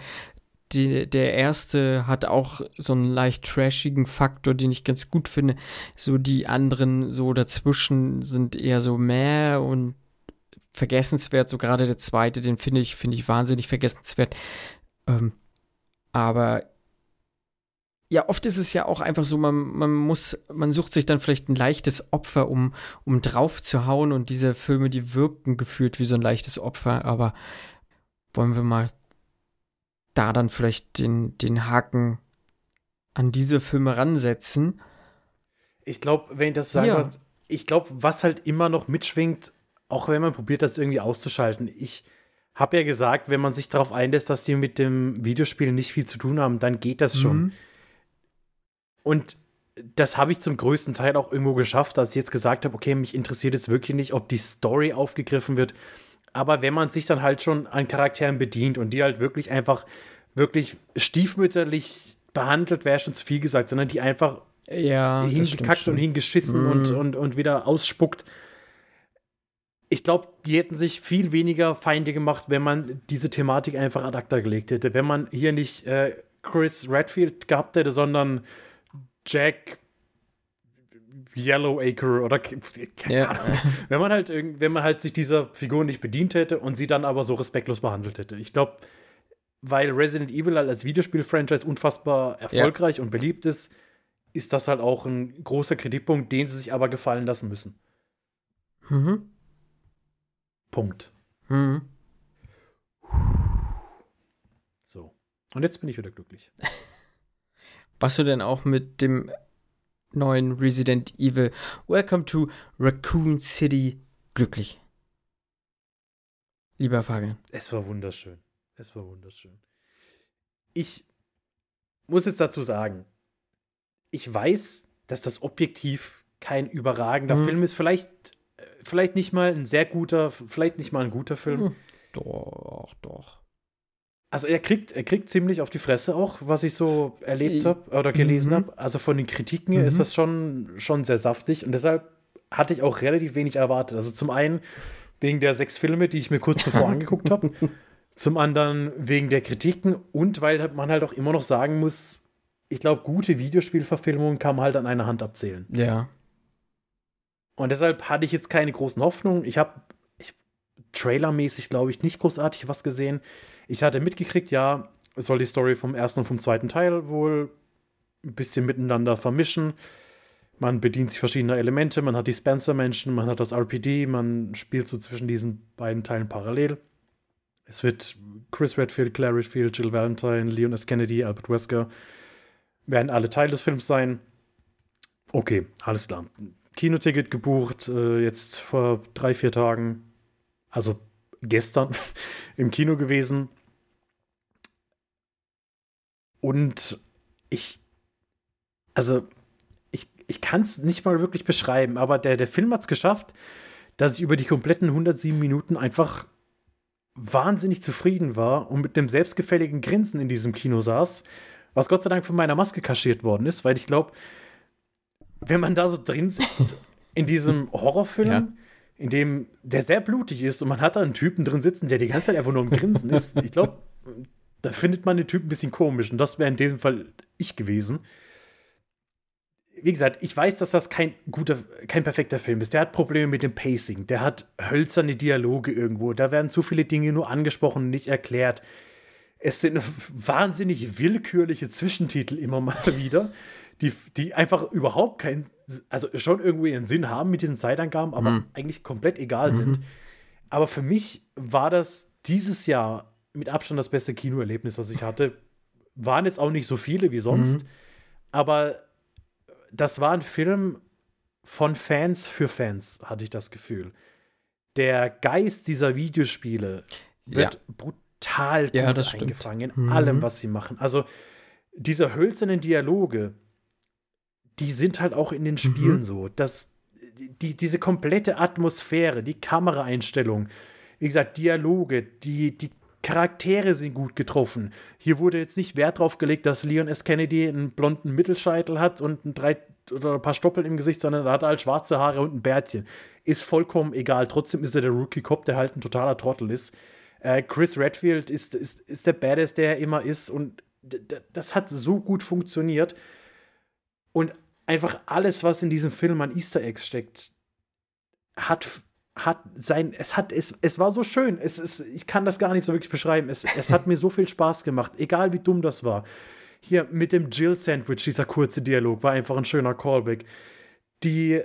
die, der erste hat auch so einen leicht trashigen Faktor, den ich ganz gut finde. So die anderen so dazwischen sind eher so mehr und vergessenswert. So gerade der zweite, den finde ich, finde ich wahnsinnig vergessenswert. Ähm, aber ja, oft ist es ja auch einfach so, man, man muss, man sucht sich dann vielleicht ein leichtes Opfer, um, um drauf zu hauen und diese Filme, die wirken gefühlt wie so ein leichtes Opfer, aber wollen wir mal da dann vielleicht den, den Haken an diese Filme ransetzen? Ich glaube, wenn ich das sagen Ja. ja. ich glaube, was halt immer noch mitschwingt, auch wenn man probiert, das irgendwie auszuschalten. Ich habe ja gesagt, wenn man sich darauf einlässt, dass die mit dem Videospiel nicht viel zu tun haben, dann geht das schon. Mhm. Und das habe ich zum größten Teil auch irgendwo geschafft, dass ich jetzt gesagt habe, okay, mich interessiert jetzt wirklich nicht, ob die Story aufgegriffen wird. Aber wenn man sich dann halt schon an Charakteren bedient und die halt wirklich einfach, wirklich stiefmütterlich behandelt, wäre schon zu viel gesagt, sondern die einfach Ja, hingekackt und hingeschissen Mhm. und, und, und wieder ausspuckt. Ich glaube, die hätten sich viel weniger Feinde gemacht, wenn man diese Thematik einfach ad acta gelegt hätte. Wenn man hier nicht äh, Chris Redfield gehabt hätte, sondern Jack Yellowacre oder ke- keine Ja. Ahnung. Wenn man halt irgend- wenn man halt sich dieser Figur nicht bedient hätte und sie dann aber so respektlos behandelt hätte. Ich glaube, weil Resident Evil halt als Videospiel-Franchise unfassbar erfolgreich und beliebt ist, ist das halt auch ein großer Kritikpunkt, den sie sich aber gefallen lassen müssen. Mhm. Punkt. Mhm. So. Und jetzt bin ich wieder glücklich. Warst du denn auch mit dem neuen Resident Evil Welcome to Raccoon City glücklich? Lieber Fabian. Es war wunderschön. Es war wunderschön. Ich muss jetzt dazu sagen, ich weiß, dass das objektiv kein überragender Mhm. Film ist. Vielleicht, äh, vielleicht nicht mal ein sehr guter, vielleicht nicht mal ein guter Film. Mhm. Doch, doch. Also er kriegt, er kriegt ziemlich auf die Fresse auch, was ich so erlebt habe oder gelesen mhm. habe. Also von den Kritiken her Mhm. ist das schon, schon sehr saftig und deshalb hatte ich auch relativ wenig erwartet. Also zum einen wegen der sechs Filme, die ich mir kurz zuvor angeguckt habe. Zum anderen wegen der Kritiken und weil man halt auch immer noch sagen muss, ich glaube, gute Videospielverfilmungen kann man halt an einer Hand abzählen. Ja. Und deshalb hatte ich jetzt keine großen Hoffnungen. Ich habe trailermäßig, glaube ich, nicht großartig was gesehen. Ich hatte mitgekriegt, ja, es soll die Story vom ersten und vom zweiten Teil wohl ein bisschen miteinander vermischen. Man bedient sich verschiedener Elemente. Man hat die Spencer-Menschen, man hat das RPD, man spielt so zwischen diesen beiden Teilen parallel. Es wird Chris Redfield, Claire Redfield, Jill Valentine, Leon S. Kennedy, Albert Wesker werden alle Teil des Films sein. Okay, alles klar. Kinoticket gebucht, äh, jetzt vor drei, vier Tagen, also gestern im Kino gewesen. Und ich, also ich, ich kann es nicht mal wirklich beschreiben, aber der, der Film hat es geschafft, dass ich über die kompletten 107 Minuten einfach wahnsinnig zufrieden war und mit einem selbstgefälligen Grinsen in diesem Kino saß, was Gott sei Dank von meiner Maske kaschiert worden ist, weil ich glaube, wenn man da so drin sitzt in diesem Horrorfilm, Ja. in dem der sehr blutig ist und man hat da einen Typen drin sitzen, der die ganze Zeit einfach nur am Grinsen ist, ich glaube, da findet man den Typen ein bisschen komisch und das wäre in dem Fall ich gewesen. Wie gesagt, ich weiß, dass das kein guter, kein perfekter Film ist. Der hat Probleme mit dem Pacing, der hat hölzerne Dialoge irgendwo, da werden zu viele Dinge nur angesprochen nicht erklärt. Es sind wahnsinnig willkürliche Zwischentitel immer mal wieder, die, die einfach überhaupt keinen, also schon irgendwie einen Sinn haben mit diesen Zeitangaben, aber eigentlich komplett egal sind. Aber für mich war das dieses Jahr mit Abstand das beste Kinoerlebnis, das ich hatte. Waren jetzt auch nicht so viele wie sonst, aber das war ein Film von Fans für Fans, hatte ich das Gefühl. Der Geist dieser Videospiele wird brutal gut Ja, eingefangen in Mhm. allem, was sie machen. Also diese hölzernen Dialoge, die sind halt auch in den Spielen Mhm. so. Das, die, diese komplette Atmosphäre, die Kameraeinstellung, wie gesagt, Dialoge, die, die Charaktere sind gut getroffen. Hier wurde jetzt nicht Wert drauf gelegt, dass Leon S. Kennedy einen blonden Mittelscheitel hat und ein, drei, oder ein paar Stoppeln im Gesicht, sondern er hat halt schwarze Haare und ein Bärtchen. Ist vollkommen egal. Trotzdem ist er der Rookie-Cop, der halt ein totaler Trottel ist. Äh, Chris Redfield ist, ist, ist der Badass, der er immer ist. Und das hat so gut funktioniert. Und einfach alles, was in diesem Film an Easter Eggs steckt, hat, hat sein, es hat, es, es war so schön. Es ist, ich kann das gar nicht so wirklich beschreiben. Es, es hat mir so viel Spaß gemacht, egal wie dumm das war. Hier mit dem Jill-Sandwich, dieser kurze Dialog, war einfach ein schöner Callback. Die,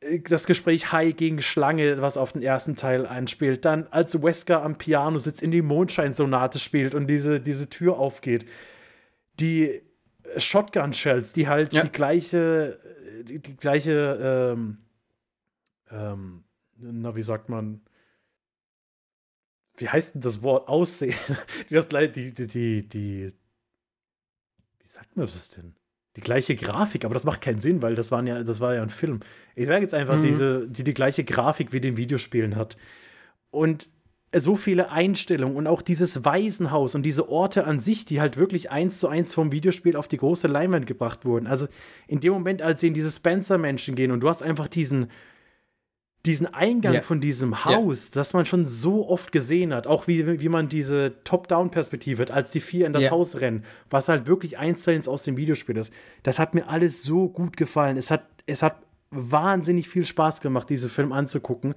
äh, das Gespräch Hai gegen Schlange, was auf den ersten Teil einspielt. Dann, als Wesker am Piano sitzt, in die Mondscheinsonate spielt und diese, diese Tür aufgeht. Die Shotgun-Shells, die halt Ja. die gleiche, die, die gleiche, ähm, ähm, na, wie sagt man, wie heißt denn das Wort? Aussehen. Die, das, die, die, die, die, wie sagt man das denn? Die gleiche Grafik, aber das macht keinen Sinn, weil das, waren ja, das war ja ein Film. Ich sage jetzt einfach, Mhm. diese, die die gleiche Grafik wie den Videospielen hat. Und so viele Einstellungen und auch dieses Waisenhaus und diese Orte an sich, die halt wirklich eins zu eins vom Videospiel auf die große Leinwand gebracht wurden. Also in dem Moment, als sie in diese Spencer-Menschen gehen und du hast einfach diesen, diesen Eingang Ja. von diesem Haus, das man schon so oft gesehen hat, auch wie, wie man diese Top-Down-Perspektive hat, als die vier in das Ja. Haus rennen, was halt wirklich eins zu eins aus dem Videospiel ist. Das hat mir alles so gut gefallen. Es hat, es hat wahnsinnig viel Spaß gemacht, diese Film anzugucken.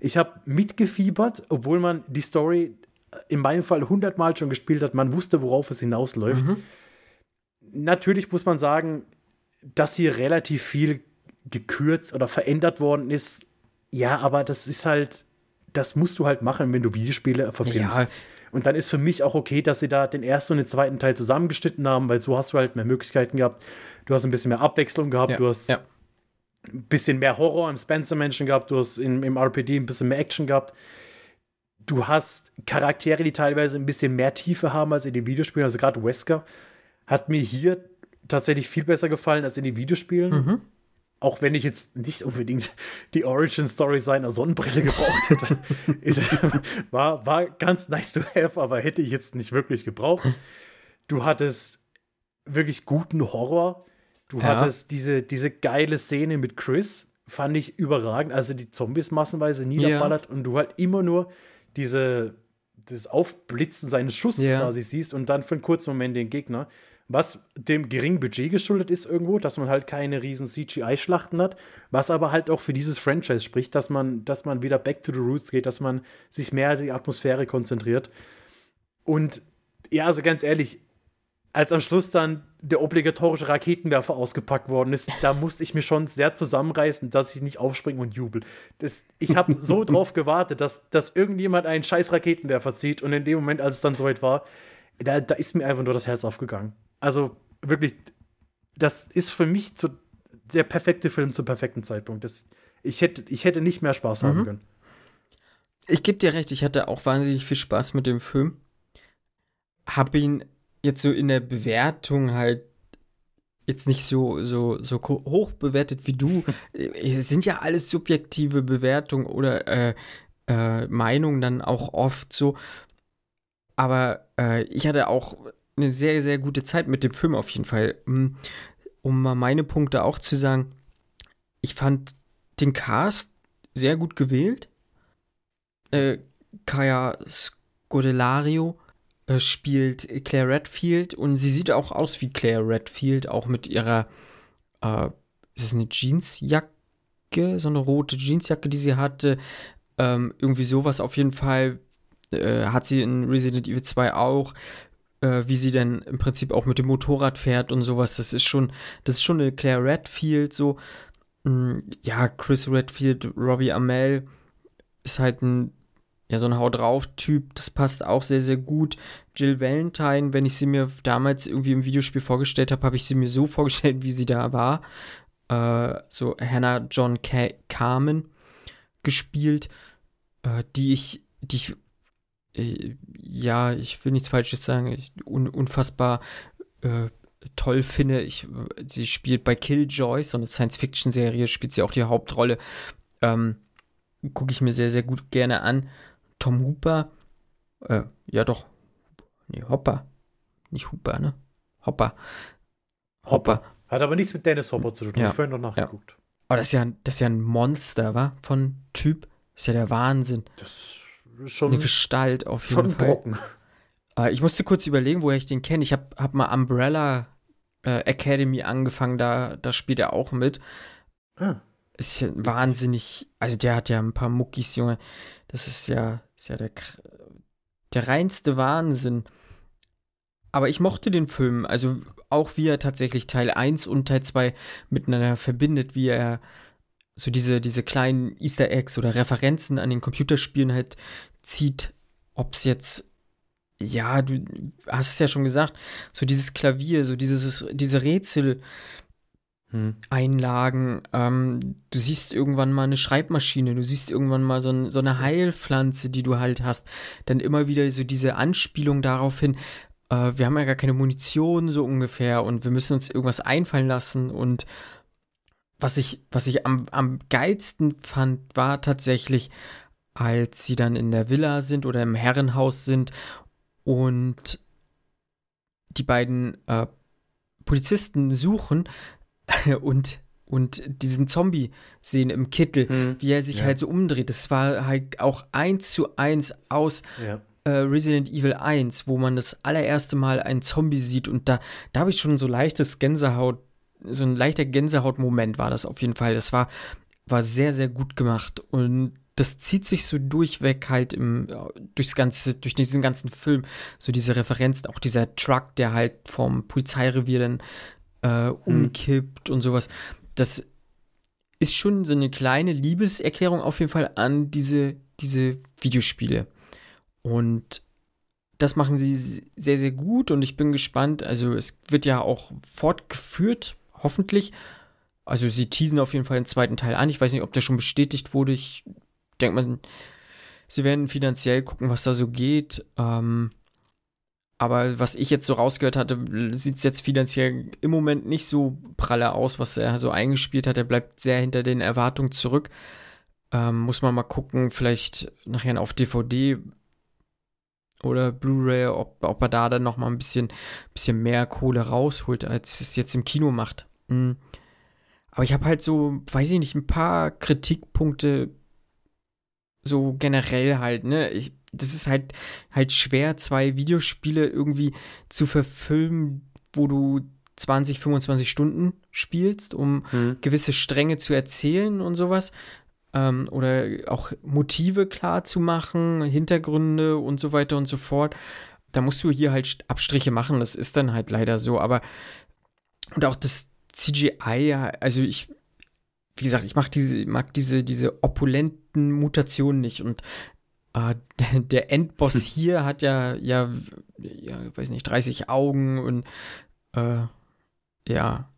Ich habe mitgefiebert, obwohl man die Story in meinem Fall hundertmal schon gespielt hat. Man wusste, worauf es hinausläuft. Natürlich muss man sagen, dass hier relativ viel gekürzt oder verändert worden ist. Ja, aber das ist halt, das musst du halt machen, wenn du Videospiele verfilmst. Ja. Und dann ist für mich auch okay, dass sie da den ersten und den zweiten Teil zusammengeschnitten haben, weil so hast du halt mehr Möglichkeiten gehabt. Du hast ein bisschen mehr Abwechslung gehabt, Ja, du hast ja. ein bisschen mehr Horror im Spencer-Menschen gehabt, du hast im, im RPD ein bisschen mehr Action gehabt. Du hast Charaktere, die teilweise ein bisschen mehr Tiefe haben als in den Videospielen. Also gerade Wesker hat mir hier tatsächlich viel besser gefallen als in den Videospielen. Mhm. Auch wenn ich jetzt nicht unbedingt die Origin-Story seiner Sonnenbrille gebraucht hätte. Ist- war, war ganz nice to have, aber hätte ich jetzt nicht wirklich gebraucht. Du hattest wirklich guten Horror. Du Ja. hattest diese, diese geile Szene mit Chris, fand ich überragend. Also die Zombies massenweise niederballert und du halt immer nur diese, das Aufblitzen seines Schusses Ja. quasi siehst und dann für einen kurzen Moment den Gegner. Was dem geringen Budget geschuldet ist irgendwo, dass man halt keine riesen CGI-Schlachten hat, was aber halt auch für dieses Franchise spricht, dass man, dass man wieder back to the roots geht, dass man sich mehr auf die Atmosphäre konzentriert. Und ja, also ganz ehrlich, als am Schluss dann der obligatorische Raketenwerfer ausgepackt worden ist, da musste ich mir schon sehr zusammenreißen, dass ich nicht aufspringe und jubel. Das, ich habe so drauf gewartet, dass, dass irgendjemand einen scheiß Raketenwerfer zieht und in dem Moment, als es dann soweit war, da, da ist mir einfach nur das Herz aufgegangen. Also wirklich, das ist für mich zu, der perfekte Film zum perfekten Zeitpunkt. Das, ich, hätte, ich hätte nicht mehr Spaß haben können. Ich gebe dir recht, ich hatte auch wahnsinnig viel Spaß mit dem Film. Hab ihn jetzt so in der Bewertung halt jetzt nicht so, so, so hoch bewertet wie du. Äh, Es sind ja alles subjektive Bewertungen oder äh, äh, Meinungen dann auch oft so. Aber äh, ich hatte auch eine sehr, sehr gute Zeit mit dem Film auf jeden Fall. Mm, Um mal meine Punkte auch zu sagen, ich fand den Cast sehr gut gewählt. Äh, Kaya Scodelario äh, spielt Claire Redfield und sie sieht auch aus wie Claire Redfield, auch mit ihrer, äh, ist es eine Jeansjacke, so eine rote Jeansjacke, die sie hatte. Ähm, irgendwie sowas auf jeden Fall äh, hat sie in Resident Evil 2 auch, äh, wie sie dann im Prinzip auch mit dem Motorrad fährt und sowas. Das ist schon, das ist schon eine Claire Redfield, so. Mm, Ja, Chris Redfield, Robbie Amell ist halt ein, ja, so ein Hau drauf-Typ, das passt auch sehr, sehr gut. Jill Valentine, wenn ich sie mir damals irgendwie im Videospiel vorgestellt habe, habe ich sie mir so vorgestellt, wie sie da war. Äh, so Hannah John Ca Carmen gespielt, äh, die ich, die ich, ja, ich will nichts Falsches sagen, ich, un, unfassbar äh, toll finde. Ich, sie spielt bei Killjoy, so eine Science-Fiction-Serie, spielt sie auch die Hauptrolle. Ähm, Gucke ich mir sehr, sehr gut gerne an. Tom Hooper, äh, ja doch, nee, Hopper, nicht Hooper, ne? Hopper. Hopper. Hat aber nichts mit Dennis Hopper zu tun. Ja. Ich vorhin noch nachgeguckt. Aber das ist ja, das ist ja ein Monster, wa? Von Typ. Das ist ja der Wahnsinn. Das schon, Eine Gestalt auf jeden schon Fall. Brocken. Äh, ich musste kurz überlegen, woher ich den kenne. Ich habe hab mal Umbrella äh, Academy angefangen, da, da spielt er auch mit. Ah. Ist ja wahnsinnig, also der hat ja ein paar Muckis, Junge. Das ist ja, ist ja der, der reinste Wahnsinn. Aber ich mochte den Film, also auch wie er tatsächlich Teil 1 und Teil 2 miteinander verbindet, wie er so diese, diese kleinen Easter Eggs oder Referenzen an den Computerspielen halt zieht, ob es jetzt, ja, du hast es ja schon gesagt, so dieses Klavier, so dieses, diese Rätsel, Hm. Einlagen. Ähm, du siehst irgendwann mal eine Schreibmaschine, du siehst irgendwann mal so, ein, so eine Heilpflanze, die du halt hast. Dann immer wieder so diese Anspielung darauf hin, äh, wir haben ja gar keine Munition so ungefähr und wir müssen uns irgendwas einfallen lassen. Und was ich, was ich am, am geilsten fand, war tatsächlich, als sie dann in der Villa sind oder im Herrenhaus sind und die beiden äh, Polizisten suchen und, und diesen Zombie sehen im Kittel, Hm. wie er sich Ja. halt so umdreht. Das war halt auch eins zu eins aus Ja. äh, Resident Evil 1, wo man das allererste Mal einen Zombie sieht und da, da habe ich schon so leichtes Gänsehaut, so ein leichter Gänsehautmoment war das auf jeden Fall. Das war, war sehr, sehr gut gemacht und das zieht sich so durchweg halt im, durchs ganze, durch diesen ganzen Film, so diese Referenzen, auch dieser Truck, der halt vom Polizeirevier dann äh, umkippt und sowas. Das ist schon so eine kleine Liebeserklärung auf jeden Fall an diese, diese Videospiele. Und das machen sie sehr, sehr gut und ich bin gespannt. Also es wird ja auch fortgeführt, hoffentlich. Also sie teasen auf jeden Fall den zweiten Teil an. Ich weiß nicht, ob der schon bestätigt wurde. Ich denke mal, sie werden finanziell gucken, was da so geht. Ähm, aber was ich jetzt so rausgehört hatte, sieht es jetzt finanziell im Moment nicht so pralle aus, was er so eingespielt hat. Er bleibt sehr hinter den Erwartungen zurück. Ähm, muss man mal gucken, vielleicht nachher auf DVD oder Blu-ray, ob, ob er da dann noch mal ein bisschen, bisschen mehr Kohle rausholt, als es jetzt im Kino macht. Mhm. Aber ich habe halt so, weiß ich nicht, ein paar Kritikpunkte so generell halt, ne? Ich, das ist halt halt schwer, zwei Videospiele irgendwie zu verfilmen, wo du 20, 25 Stunden spielst, um Hm. gewisse Stränge zu erzählen und sowas. Ähm, oder auch Motive klar zu machen, Hintergründe und so weiter und so fort. Da musst du hier halt Abstriche machen, das ist dann halt leider so. Aber und auch das CGI, ja, also ich, wie gesagt, ich mag diese, mag diese, diese opulenten Mutationen nicht. Und äh, der Endboss hier hat ja, ja, ja, weiß nicht, 30 Augen und äh, ja.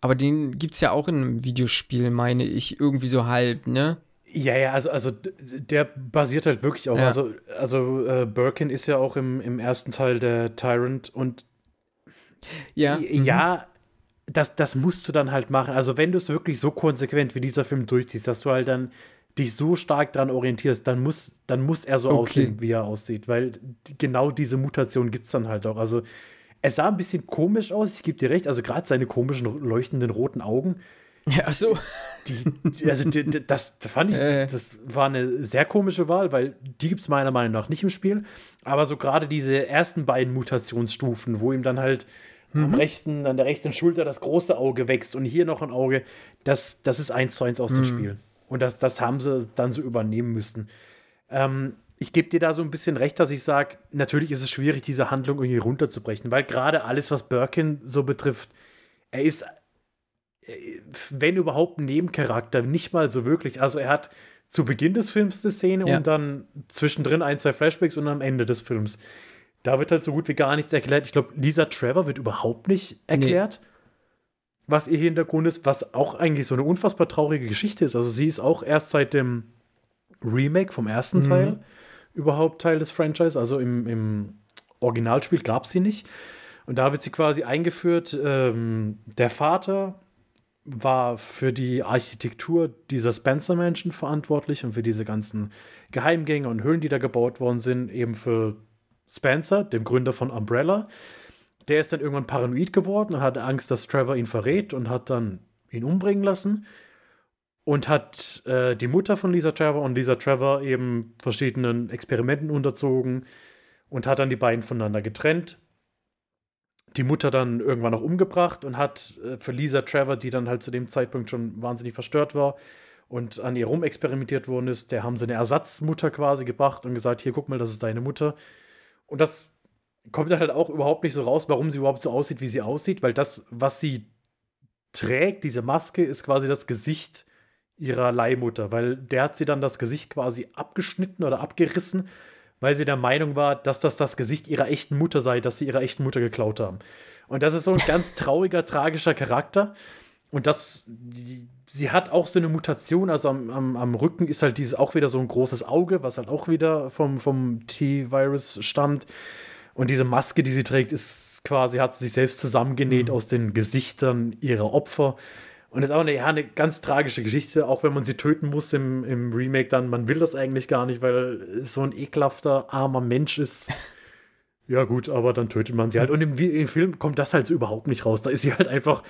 Aber den gibt's ja auch in einem Videospiel, meine ich, irgendwie so halb, ne? Ja, ja, also, also der basiert halt wirklich auch. Ja. Also, also äh, Birkin ist ja auch im, im ersten Teil der Tyrant und Ja. Ja, das, das musst du dann halt machen. Also, wenn du es wirklich so konsequent wie dieser Film durchziehst, dass du halt dann dich so stark daran orientierst, dann muss, dann muss er so Okay. aussehen, wie er aussieht. Weil genau diese Mutation gibt es dann halt auch. Also, es sah ein bisschen komisch aus, ich gebe dir recht. Also, gerade seine komischen, leuchtenden roten Augen. Ja, ach so. Die, also, die, das fand ich, Äh. das war eine sehr komische Wahl, weil die gibt es meiner Meinung nach nicht im Spiel. Aber so gerade diese ersten beiden Mutationsstufen, wo ihm dann halt am rechten, an der rechten Schulter das große Auge wächst und hier noch ein Auge, das, das ist eins zu eins aus dem Spiel. Und das, das haben sie dann so übernehmen müssen. Ähm, ich gebe dir da so ein bisschen recht, dass ich sage, natürlich ist es schwierig, diese Handlung irgendwie runterzubrechen, weil gerade alles, was Birkin so betrifft, er ist, äh, wenn überhaupt, ein Nebencharakter, nicht mal so wirklich. Also er hat zu Beginn des Films eine Szene Ja. und dann zwischendrin ein, zwei Flashbacks und am Ende des Films. Da wird halt so gut wie gar nichts erklärt. Ich glaube, Lisa Trevor wird überhaupt nicht erklärt, was ihr Hintergrund ist, was auch eigentlich so eine unfassbar traurige Geschichte ist. Also sie ist auch erst seit dem Remake vom ersten Teil überhaupt Teil des Franchise. Also im, im Originalspiel gab es sie nicht. Und da wird sie quasi eingeführt. Ähm, der Vater war für die Architektur dieser Spencer Mansion verantwortlich und für diese ganzen Geheimgänge und Höhlen, die da gebaut worden sind, eben für Spencer, dem Gründer von Umbrella. Der ist dann irgendwann paranoid geworden und hatte Angst, dass Trevor ihn verrät und hat dann ihn umbringen lassen. Und hat äh, die Mutter von Lisa Trevor und Lisa Trevor eben verschiedenen Experimenten unterzogen und hat dann die beiden voneinander getrennt. Die Mutter dann irgendwann auch umgebracht und hat äh, für Lisa Trevor, die dann halt zu dem Zeitpunkt schon wahnsinnig verstört war und an ihr rumexperimentiert worden ist, der haben sie eine Ersatzmutter quasi gebracht und gesagt, hier guck mal, das ist deine Mutter. Und das kommt dann halt auch überhaupt nicht so raus, warum sie überhaupt so aussieht, wie sie aussieht, weil das, was sie trägt, diese Maske, ist quasi das Gesicht ihrer Leihmutter, weil der hat sie dann das Gesicht quasi abgeschnitten oder abgerissen, weil sie der Meinung war, dass das das Gesicht ihrer echten Mutter sei, dass sie ihrer echten Mutter geklaut haben. Und das ist so ein ganz trauriger, tragischer Charakter. Und das, die, sie hat auch so eine Mutation, also am, am, am Rücken ist halt dieses auch wieder so ein großes Auge, was halt auch wieder vom, vom T-Virus stammt. Und diese Maske, die sie trägt, ist quasi, hat sie sich selbst zusammengenäht mhm. aus den Gesichtern ihrer Opfer. Und ist auch eine, ja, eine ganz tragische Geschichte, auch wenn man sie töten muss im, im Remake dann. Man will das eigentlich gar nicht, weil es so ein ekelhafter, armer Mensch ist. ja, gut, aber dann tötet man sie halt. Und im, im Film kommt das halt so überhaupt nicht raus. Da ist sie halt einfach,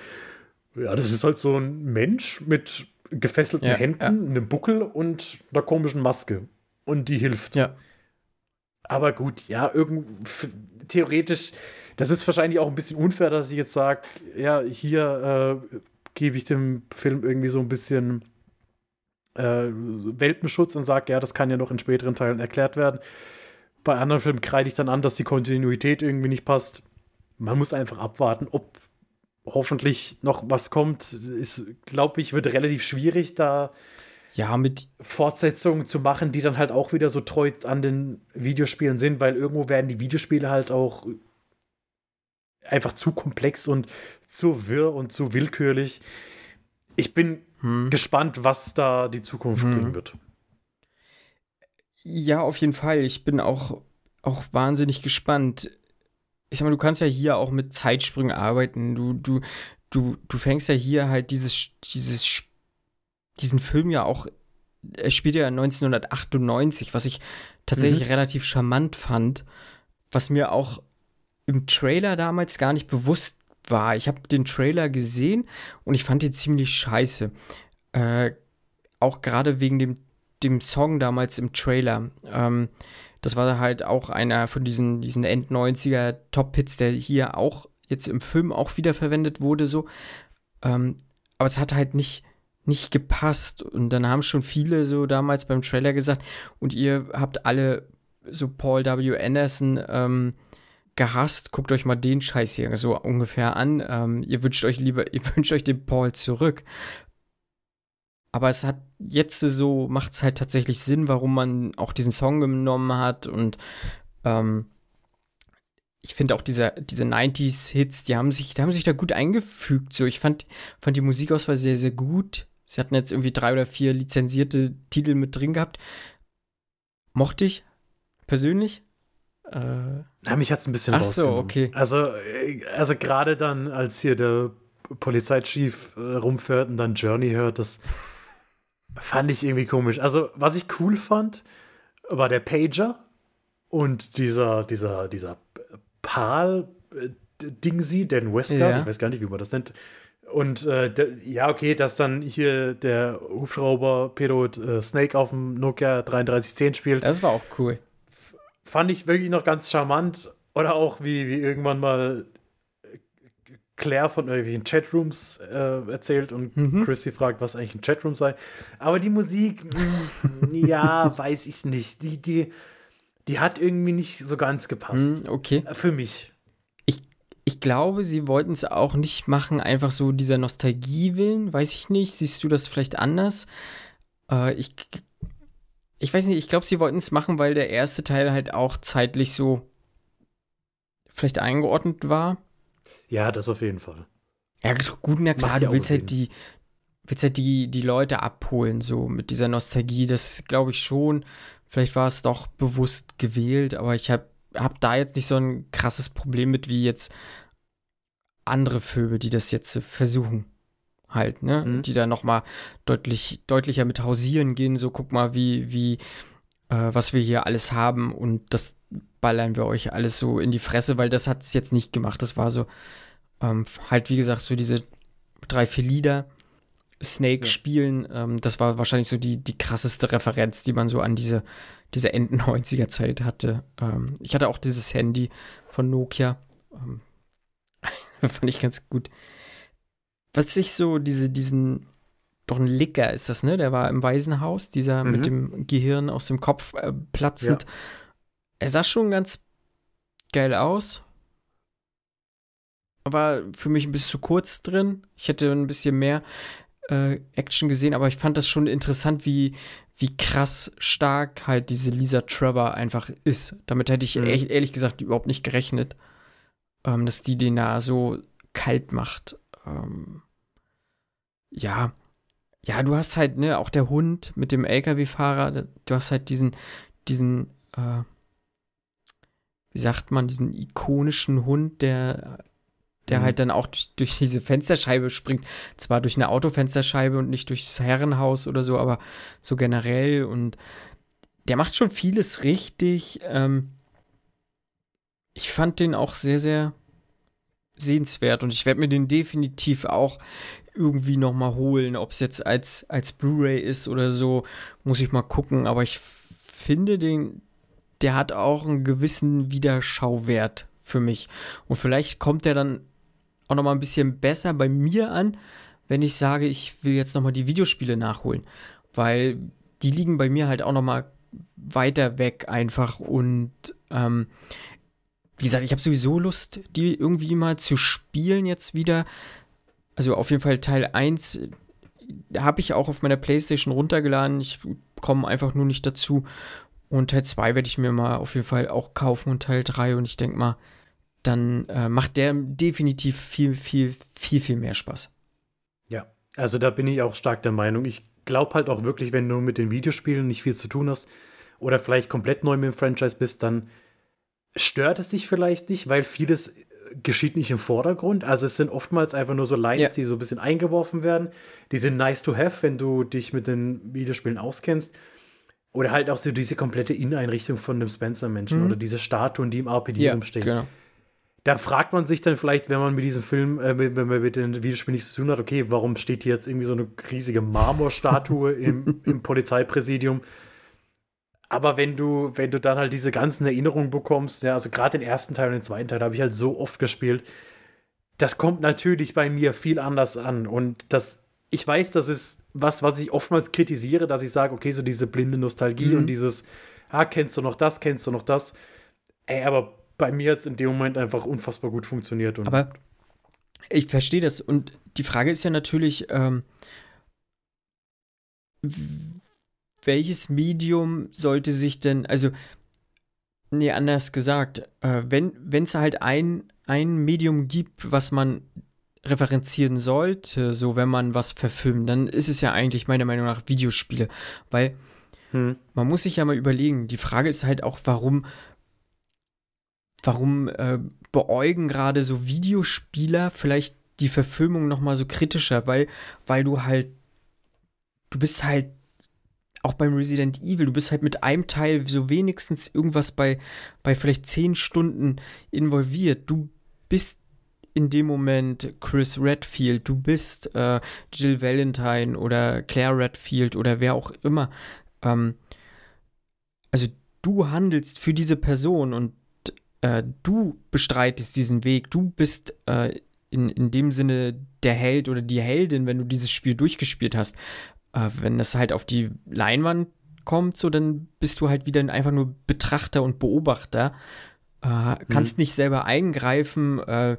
ja, das ist halt so ein Mensch mit gefesselten ja, Händen, ja. einem Buckel und einer komischen Maske. Und die hilft. Ja. Aber gut, ja, irgend, theoretisch, das ist wahrscheinlich auch ein bisschen unfair, dass ich jetzt sage, ja, hier äh, gebe ich dem Film irgendwie so ein bisschen äh, Welpenschutz und sage, ja, das kann ja noch in späteren Teilen erklärt werden. Bei anderen Filmen kreide ich dann an, dass die Kontinuität irgendwie nicht passt. Man muss einfach abwarten, ob hoffentlich noch was kommt. Ist, glaube ich, wird relativ schwierig, da ja, mit Fortsetzungen zu machen, die dann halt auch wieder so treu an den Videospielen sind, weil irgendwo werden die Videospiele halt auch einfach zu komplex und zu wirr und zu willkürlich. Ich bin hm. gespannt, was da die Zukunft hm. bringen wird. Ja, auf jeden Fall. Ich bin auch, auch wahnsinnig gespannt. Ich sag mal, du kannst ja hier auch mit Zeitsprüngen arbeiten. Du, du, du, du fängst ja hier halt dieses, dieses, diesen Film ja auch, er spielt ja 1998, was ich tatsächlich mhm. relativ charmant fand, was mir auch im Trailer damals gar nicht bewusst war. Ich habe den Trailer gesehen und ich fand ihn ziemlich scheiße. Äh, auch gerade wegen dem, dem Song damals im Trailer. Ähm, das war halt auch einer von diesen, diesen End-90er Top-Hits, der hier auch jetzt im Film auch wiederverwendet wurde, so. Ähm, aber es hat halt nicht, nicht gepasst. Und dann haben schon viele so damals beim Trailer gesagt, und ihr habt alle so Paul W. Anderson ähm, gehasst, guckt euch mal den Scheiß hier so ungefähr an. Ähm, ihr wünscht euch lieber, ihr wünscht euch den Paul zurück. Aber es hat jetzt so, macht es halt tatsächlich Sinn, warum man auch diesen Song genommen hat. Und ähm, ich finde auch diese, diese 90s-Hits, die haben sich, die haben sich da gut eingefügt. So, ich fand, fand die Musikauswahl sehr, sehr gut. Sie hatten jetzt irgendwie drei oder vier lizenzierte Titel mit drin gehabt. Mochte ich persönlich. Äh, ja, mich hat es ein bisschen Ach so, okay. Also, äh, also gerade dann, als hier der Polizeichief äh, rumfährt und dann Journey hört, das fand ich irgendwie komisch. Also, was ich cool fand, war der Pager und dieser, dieser, dieser Pal-Dingsy, den Westgard, ja. ich weiß gar nicht, wie man das nennt. Und äh, der, ja, okay, dass dann hier der Hubschrauber-Pilot äh, Snake auf dem Nokia 3310 spielt. Das war auch cool fand ich wirklich noch ganz charmant. Oder auch wie, wie irgendwann mal Claire von irgendwelchen Chatrooms äh, erzählt und mhm. Chrissy fragt, was eigentlich ein Chatroom sei. Aber die Musik, mh, mm, ja, weiß ich nicht. Die, die, die hat irgendwie nicht so ganz gepasst. Mhm, okay. Für mich. Ich, ich glaube, sie wollten es auch nicht machen, einfach so dieser Nostalgie willen. Weiß ich nicht. Siehst du das vielleicht anders? Äh, ich ich weiß nicht, ich glaube, sie wollten es machen, weil der erste Teil halt auch zeitlich so vielleicht eingeordnet war. Ja, das auf jeden Fall. Ja, gut, na klar, du willst halt die, willst halt die, die Leute abholen, so mit dieser Nostalgie. Das glaube ich schon. Vielleicht war es doch bewusst gewählt, aber ich habe hab da jetzt nicht so ein krasses Problem mit wie jetzt andere Filme, die das jetzt versuchen halt, ne? Mhm. Die da nochmal deutlich, deutlicher mit hausieren gehen, so guck mal, wie, wie, äh, was wir hier alles haben und das ballern wir euch alles so in die Fresse, weil das hat es jetzt nicht gemacht. Das war so, ähm, halt, wie gesagt, so diese drei, vier Lieder. Snake ja. spielen, ähm, das war wahrscheinlich so die, die krasseste Referenz, die man so an diese, diese Enden 90er Zeit hatte. Ähm, ich hatte auch dieses Handy von Nokia. Ähm, fand ich ganz gut was sich so, diese, diesen, doch ein Licker ist das, ne? Der war im Waisenhaus, dieser mhm. mit dem Gehirn aus dem Kopf äh, platzend. Ja. Er sah schon ganz geil aus. War für mich ein bisschen zu kurz drin. Ich hätte ein bisschen mehr äh, Action gesehen, aber ich fand das schon interessant, wie, wie krass stark halt diese Lisa Trevor einfach ist. Damit hätte ich Mhm. ehrlich, ehrlich gesagt überhaupt nicht gerechnet, ähm, dass die den da so kalt macht. Ähm, ja, ja, du hast halt, ne, auch der Hund mit dem LKW-Fahrer, du hast halt diesen, diesen, äh, wie sagt man, diesen ikonischen Hund, der, der Mhm. halt dann auch durch, durch diese Fensterscheibe springt. Zwar durch eine Autofensterscheibe und nicht durchs Herrenhaus oder so, aber so generell und der macht schon vieles richtig. Ähm, ich fand den auch sehr, sehr sehenswert und ich werde mir den definitiv auch irgendwie noch mal holen, ob es jetzt als, als Blu-ray ist oder so, muss ich mal gucken, aber ich finde den, der hat auch einen gewissen Wiederschauwert für mich und vielleicht kommt der dann auch noch mal ein bisschen besser bei mir an, wenn ich sage, ich will jetzt noch mal die Videospiele nachholen, weil die liegen bei mir halt auch noch mal weiter weg einfach und ähm, wie gesagt, ich habe sowieso Lust, die irgendwie mal zu spielen jetzt wieder. Also auf jeden Fall Teil 1 habe ich auch auf meiner Playstation runtergeladen. Ich komme einfach nur nicht dazu. Und Teil 2 werde ich mir mal auf jeden Fall auch kaufen und Teil 3. Und ich denke mal, dann äh, macht der definitiv viel, viel, viel, viel mehr Spaß. Ja, also da bin ich auch stark der Meinung. Ich glaube halt auch wirklich, wenn du mit den Videospielen nicht viel zu tun hast oder vielleicht komplett neu mit dem Franchise bist, dann stört es dich vielleicht nicht, weil vieles äh, geschieht nicht im Vordergrund. Also es sind oftmals einfach nur so Lines, Ja. die so ein bisschen eingeworfen werden. Die sind nice to have, wenn du dich mit den Videospielen auskennst. Oder halt auch so diese komplette Inneneinrichtung von dem Spencer-Menschen Mhm. oder diese Statuen, die im RPD rumstehen. genau. Da fragt man sich dann vielleicht, wenn man mit diesem Film, äh, wenn man mit den Videospielen nichts zu tun hat, okay, warum steht hier jetzt irgendwie so eine riesige Marmorstatue im, im Polizeipräsidium? Aber wenn du, wenn du dann halt diese ganzen Erinnerungen bekommst, ja, also gerade den ersten Teil und den zweiten Teil habe ich halt so oft gespielt, das kommt natürlich bei mir viel anders an. Und das, ich weiß, das ist was, was ich oftmals kritisiere, dass ich sage, okay, so diese blinde Nostalgie Mhm. und dieses, ah, kennst du noch das, kennst du noch das. Ey, aber bei mir hat es in dem Moment einfach unfassbar gut funktioniert. Und Aber ich verstehe das. Und die Frage ist ja natürlich, ähm, welches Medium sollte sich denn, also, nee, anders gesagt, äh, wenn es halt ein, ein Medium gibt, was man referenzieren sollte, so wenn man was verfilmt, dann ist es ja eigentlich meiner Meinung nach Videospiele, weil Hm. man muss sich ja mal überlegen, die Frage ist halt auch, warum, warum äh, beäugen gerade so Videospieler vielleicht die Verfilmung noch mal so kritischer, weil, weil du halt, du bist halt auch beim Resident Evil, du bist halt mit einem Teil so wenigstens irgendwas bei, bei vielleicht zehn Stunden involviert. Du bist in dem Moment Chris Redfield, du bist äh, Jill Valentine oder Claire Redfield oder wer auch immer. Ähm, also du handelst für diese Person und äh, du bestreitest diesen Weg, du bist äh, in, in dem Sinne der Held oder die Heldin, wenn du dieses Spiel durchgespielt hast. Äh, wenn das halt auf die Leinwand kommt, so dann bist du halt wieder einfach nur Betrachter und Beobachter. Äh, kannst nicht selber eingreifen äh,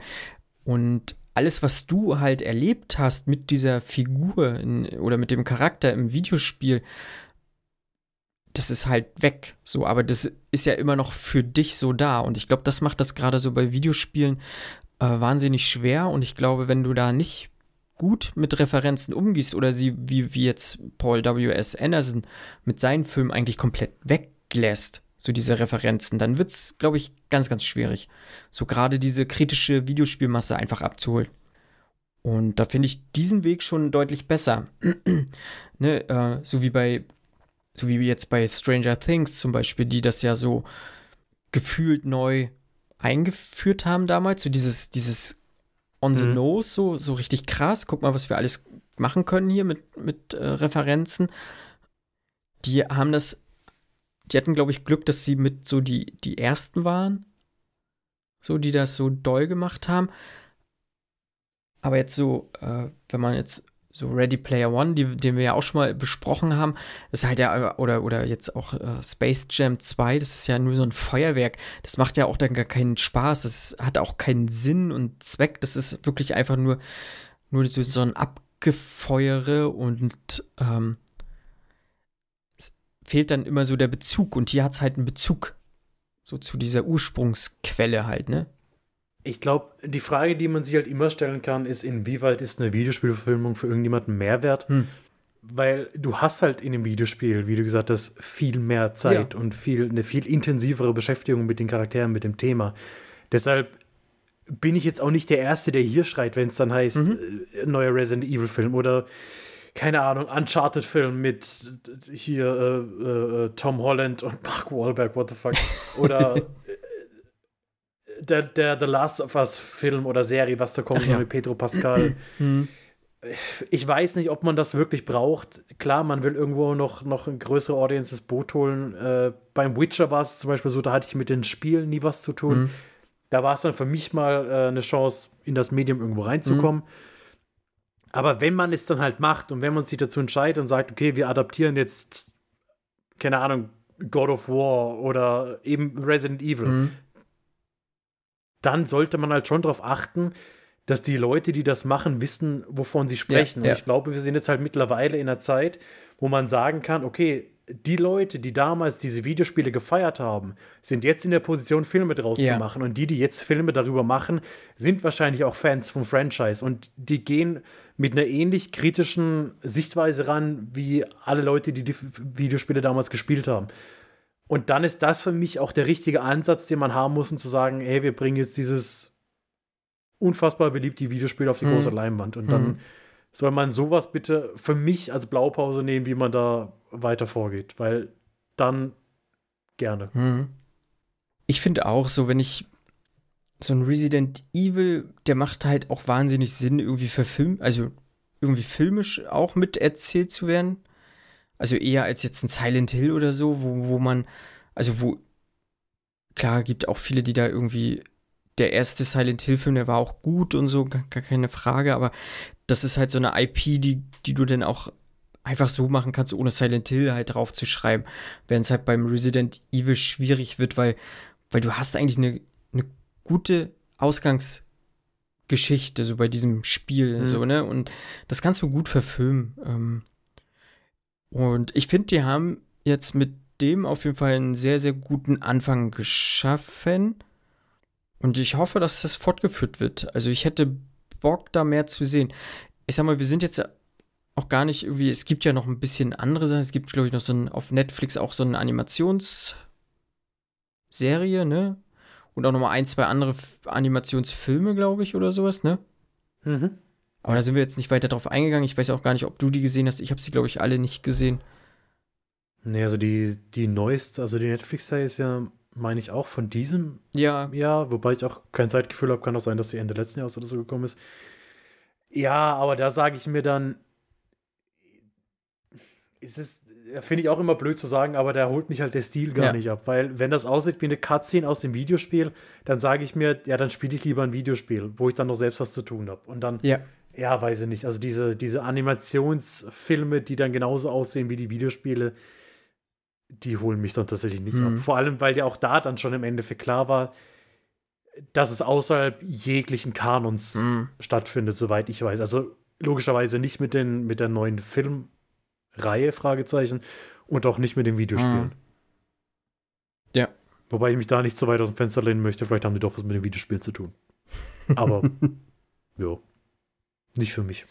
und alles, was du halt erlebt hast mit dieser Figur in, oder mit dem Charakter im Videospiel, das ist halt weg. So, aber das ist ja immer noch für dich so da. Und ich glaube, das macht das gerade so bei Videospielen äh, wahnsinnig schwer. Und ich glaube, wenn du da nicht gut mit Referenzen umgehst oder sie, wie, wie jetzt Paul W.S. Anderson mit seinen Filmen eigentlich komplett weglässt, so diese Referenzen, dann wird es, glaube ich, ganz, ganz schwierig. So gerade diese kritische Videospielmasse einfach abzuholen. Und da finde ich diesen Weg schon deutlich besser. ne, äh, so wie bei, so wie jetzt bei Stranger Things zum Beispiel, die das ja so gefühlt neu eingeführt haben damals, so dieses, dieses on the Mhm. nose, so, so richtig krass. Guck mal, was wir alles machen können hier mit, mit äh, Referenzen. Die haben das, die hatten, glaube ich, Glück, dass sie mit so die, die ersten waren. So, die das so doll gemacht haben. Aber jetzt so, äh, wenn man jetzt so Ready Player One, die, den wir ja auch schon mal besprochen haben, ist halt ja, oder, oder jetzt auch äh, Space Jam 2, das ist ja nur so ein Feuerwerk. Das macht ja auch dann gar keinen Spaß, das hat auch keinen Sinn und Zweck. Das ist wirklich einfach nur, nur so, so ein Abgefeuere und ähm, fehlt dann immer so der Bezug und hier hat es halt einen Bezug. So zu dieser Ursprungsquelle halt, ne? Ich glaube, die Frage, die man sich halt immer stellen kann, ist, inwieweit ist eine Videospielverfilmung für irgendjemanden Mehrwert? Hm. Weil du hast halt in dem Videospiel, wie du gesagt hast, viel mehr Zeit Ja. und viel, eine viel intensivere Beschäftigung mit den Charakteren, mit dem Thema. Deshalb bin ich jetzt auch nicht der Erste, der hier schreit, wenn es dann heißt, äh, neuer Resident Evil-Film oder keine Ahnung, Uncharted-Film mit äh, hier äh, äh, Tom Holland und Mark Wahlberg, what the fuck. Oder äh, der, der The Last of Us-Film oder Serie, was da kommt ja. mit Pedro Pascal. Hm. Ich weiß nicht, ob man das wirklich braucht. Klar, man will irgendwo noch, noch größere Audience ins Boot holen. Äh, beim Witcher war es zum Beispiel so, da hatte ich mit den Spielen nie was zu tun. Mhm. Da war es dann für mich mal äh, eine Chance, in das Medium irgendwo reinzukommen. Aber wenn man es dann halt macht und wenn man sich dazu entscheidet und sagt, okay, wir adaptieren jetzt, keine Ahnung, God of War oder eben Resident Evil, Mhm. dann sollte man halt schon darauf achten, dass die Leute, die das machen, wissen, wovon sie sprechen. ja. Und ich glaube, wir sind jetzt halt mittlerweile in einer Zeit, wo man sagen kann, okay, die Leute, die damals diese Videospiele gefeiert haben, sind jetzt in der Position, Filme draus Ja. zu machen. Und die, die jetzt Filme darüber machen, sind wahrscheinlich auch Fans vom Franchise. Und die gehen mit einer ähnlich kritischen Sichtweise ran, wie alle Leute, die die Videospiele damals gespielt haben. Und dann ist das für mich auch der richtige Ansatz, den man haben muss, um zu sagen, hey, wir bringen jetzt dieses unfassbar beliebte Videospiel auf die Mhm. große Leinwand. Und dann Mhm. soll man sowas bitte für mich als Blaupause nehmen, wie man da weiter vorgeht. Weil dann gerne. Mhm. Ich finde auch so, wenn ich so ein Resident Evil, der macht halt auch wahnsinnig Sinn, irgendwie verfilmt, also irgendwie filmisch auch mit erzählt zu werden. Also eher als jetzt ein Silent Hill oder so, wo, wo man, also wo, klar, gibt auch viele, die da irgendwie, der erste Silent Hill-Film, der war auch gut und so, gar, gar keine Frage, aber das ist halt so eine IP, die, die du dann auch einfach so machen kannst, ohne Silent Hill halt drauf zu schreiben. Während es halt beim Resident Evil schwierig wird, weil, weil du hast eigentlich eine gute Ausgangsgeschichte, so bei diesem Spiel, Mhm. so, ne? Und das kannst du gut verfilmen. Ähm, und ich finde, die haben jetzt mit dem auf jeden Fall einen sehr, sehr guten Anfang geschaffen. Und ich hoffe, dass das fortgeführt wird. Also ich hätte Bock, da mehr zu sehen. Ich sag mal, wir sind jetzt auch gar nicht irgendwie, es gibt ja noch ein bisschen andere Sachen. Es gibt, glaube ich, noch so ein, auf Netflix auch so eine Animationsserie, ne? Und auch noch mal ein, zwei andere Animationsfilme, glaube ich, oder sowas, ne? Mhm. Aber da sind wir jetzt nicht weiter drauf eingegangen. Ich weiß auch gar nicht, ob du die gesehen hast. Ich habe sie, glaube ich, alle nicht gesehen. Nee, also die, die neueste, also die Netflix-Serie ist ja, meine ich, auch von diesem Ja, Jahr, wobei ich auch kein Zeitgefühl habe, kann auch sein, dass die Ende letzten Jahres oder so gekommen ist. Ja, aber da sage ich mir dann, ist es, finde ich auch immer blöd zu sagen, aber da holt mich halt der Stil gar Ja. nicht ab, weil wenn das aussieht wie eine Cutscene aus dem Videospiel, dann sage ich mir, ja, dann spiele ich lieber ein Videospiel, wo ich dann noch selbst was zu tun habe. Und dann, ja. ja, weiß ich nicht, also diese, diese Animationsfilme, die dann genauso aussehen wie die Videospiele, die holen mich dann tatsächlich nicht Mhm. ab. Vor allem, weil ja auch da dann schon im Endeffekt klar war, dass es außerhalb jeglichen Kanons Mhm. stattfindet, soweit ich weiß. Also logischerweise nicht mit, den, mit der neuen Filmreihe, Fragezeichen, und auch nicht mit den Videospielen. Mhm. Ja. Wobei ich mich da nicht so weit aus dem Fenster lehnen möchte, vielleicht haben die doch was mit dem Videospiel zu tun. Aber, ja, nicht für mich.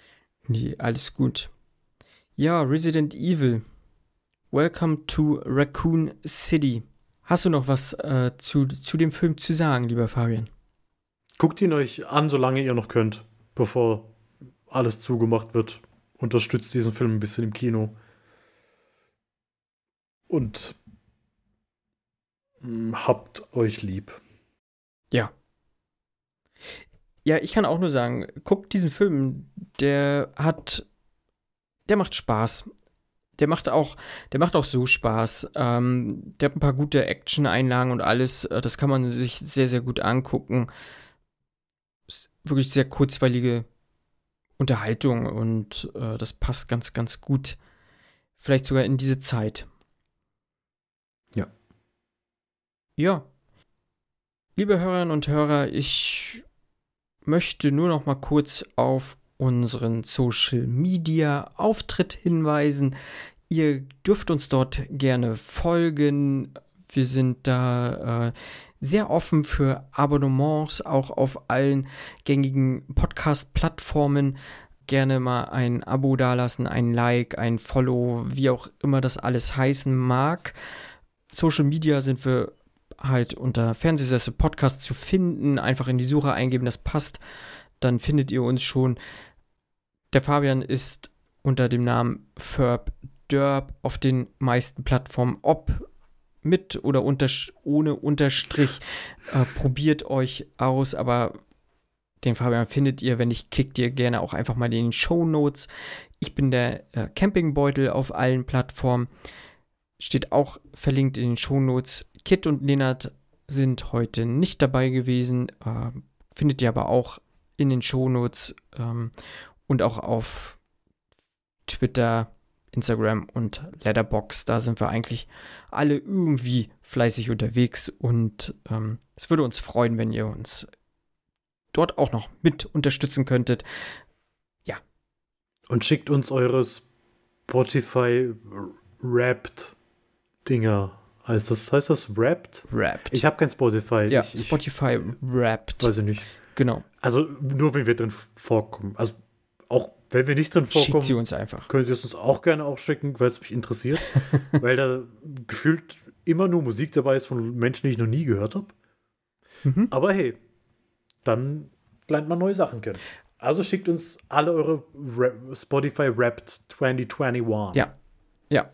Nee, alles gut. Ja, Resident Evil. Welcome to Raccoon City. Hast du noch was äh, zu, zu dem Film zu sagen, lieber Fabian? Guckt ihn euch an, solange ihr noch könnt, bevor alles zugemacht wird. Unterstützt diesen Film ein bisschen im Kino. Und mh, habt euch lieb. Ja. Ja, ich kann auch nur sagen, guckt diesen Film, der hat, der macht Spaß. Der macht auch, der macht auch so Spaß. Ähm, der hat ein paar gute Action-Einlagen und alles. Äh, Das kann man sich sehr, sehr gut angucken. Ist wirklich sehr kurzweilige Unterhaltung und äh, das passt ganz, ganz gut. Vielleicht sogar in diese Zeit. Ja. Ja. Liebe Hörerinnen und Hörer, ich möchte nur noch mal kurz auf unseren Social Media Auftritt hinweisen. Ihr dürft uns dort gerne folgen. Wir sind da äh, sehr offen für Abonnements, auch auf allen gängigen Podcast-Plattformen. Gerne mal ein Abo dalassen, ein Like, ein Follow, wie auch immer das alles heißen mag. Social Media sind wir halt unter Fernsehsessel Podcast zu finden. Einfach in die Suche eingeben, das passt. Dann findet ihr uns schon. Der Fabian ist unter dem Namen Ferb Derb auf den meisten Plattformen. Ob mit oder unter, ohne Unterstrich. Äh, probiert euch aus, aber den Fabian findet ihr, wenn nicht, klickt ihr gerne auch einfach mal in den Show Notes. Ich bin der äh, Campingbeutel auf allen Plattformen. Steht auch verlinkt in den Show Notes. Kit und Lennart sind heute nicht dabei gewesen. Äh, findet ihr aber auch in den Show Notes ähm, und auch auf Twitter, Instagram und Letterbox. Da sind wir eigentlich alle irgendwie fleißig unterwegs und ähm, es würde uns freuen, wenn ihr uns dort auch noch mit unterstützen könntet. Ja. Und schickt uns eure Spotify Wrapped Dinger. Heißt das, heißt das Wrapped? Wrapped. Ich habe kein Spotify. ja, ich, ich, Spotify Wrapped. Weiß ich nicht. Genau. Also nur wenn wir drin vorkommen. Also auch wenn wir nicht drin Schickt sie vorkommen, uns einfach. könnt ihr es uns auch gerne auch schicken, weil es mich interessiert. weil da gefühlt immer nur Musik dabei ist von Menschen, die ich noch nie gehört habe. Mhm. Aber hey, dann lernt man neue Sachen kennen. Also schickt uns alle eure Ra Spotify Wrapped 2021. Ja. Ja.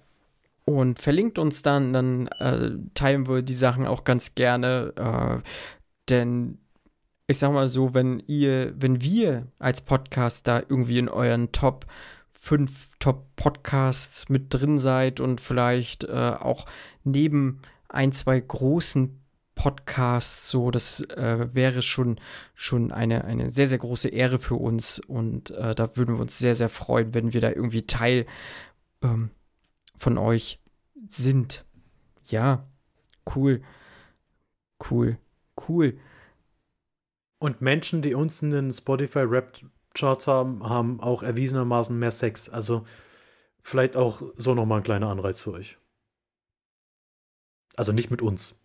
Und verlinkt uns dann, dann äh, teilen wir die Sachen auch ganz gerne. Äh, denn ich sag mal so, wenn ihr, wenn wir als Podcast da irgendwie in euren Top 5 Top Podcasts mit drin seid und vielleicht äh, auch neben ein, zwei großen Podcasts, so, das äh, wäre schon, schon eine, eine sehr, sehr große Ehre für uns und äh, da würden wir uns sehr, sehr freuen, wenn wir da irgendwie Teil ähm, von euch sind. Ja, cool, cool, cool. Und Menschen, die uns in den Spotify Rap Charts haben, haben auch erwiesenermaßen mehr Sex. Also vielleicht auch so nochmal ein kleiner Anreiz für euch. Also nicht mit uns,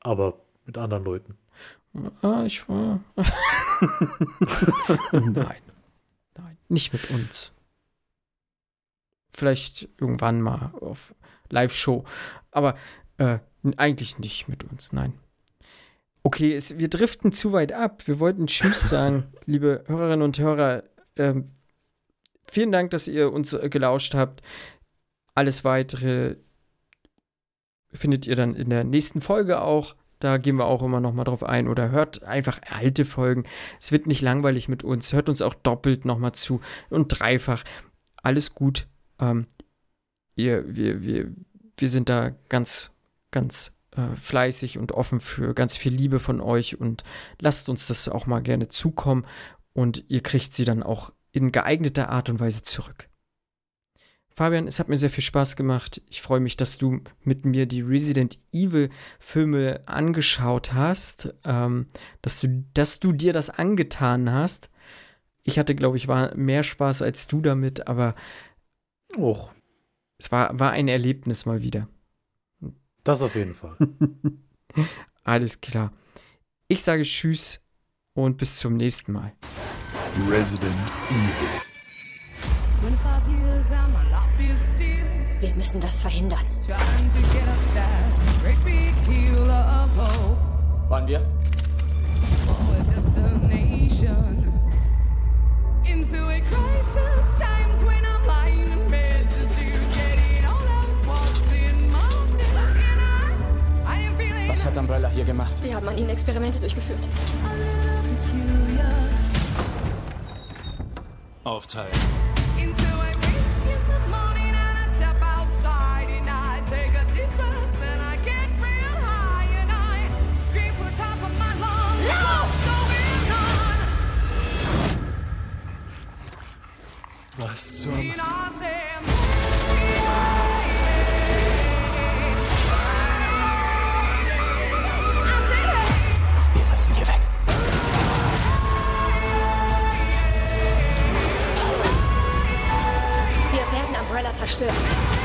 aber mit anderen Leuten. Ah, ich war. Nein. Nein, nicht mit uns. Vielleicht irgendwann mal auf Live-Show. Aber äh, eigentlich nicht mit uns, nein. Okay, es, wir driften zu weit ab. Wir wollten Tschüss sagen, liebe Hörerinnen und Hörer. Ähm, vielen Dank, dass ihr uns äh, gelauscht habt. Alles weitere findet ihr dann in der nächsten Folge auch. Da gehen wir auch immer noch mal drauf ein. Oder hört einfach alte Folgen. Es wird nicht langweilig mit uns. Hört uns auch doppelt noch mal zu und dreifach. Alles gut. Ähm, ihr, wir, wir, wir sind da ganz, ganz äh, fleißig und offen für ganz viel Liebe von euch und lasst uns das auch mal gerne zukommen und ihr kriegt sie dann auch in geeigneter Art und Weise zurück. Fabian, es hat mir sehr viel Spaß gemacht. Ich freue mich, dass du mit mir die Resident Evil Filme angeschaut hast, ähm, dass, du, dass du dir das angetan hast. Ich hatte, glaube ich, war mehr Spaß als du damit, aber Och, es war, war ein Erlebnis mal wieder. Das auf jeden Fall. Alles klar. Ich sage Tschüss und bis zum nächsten Mal. Resident Evil. 25 years, I'm a lot feel still. Wir müssen das verhindern. Wollen wir? Into a crisis, Was hat Umbrella hier gemacht? Wir haben an ihnen Experimente durchgeführt. Aufteilen. Was zum... müssen hier weg. Wir werden Umbrella zerstören.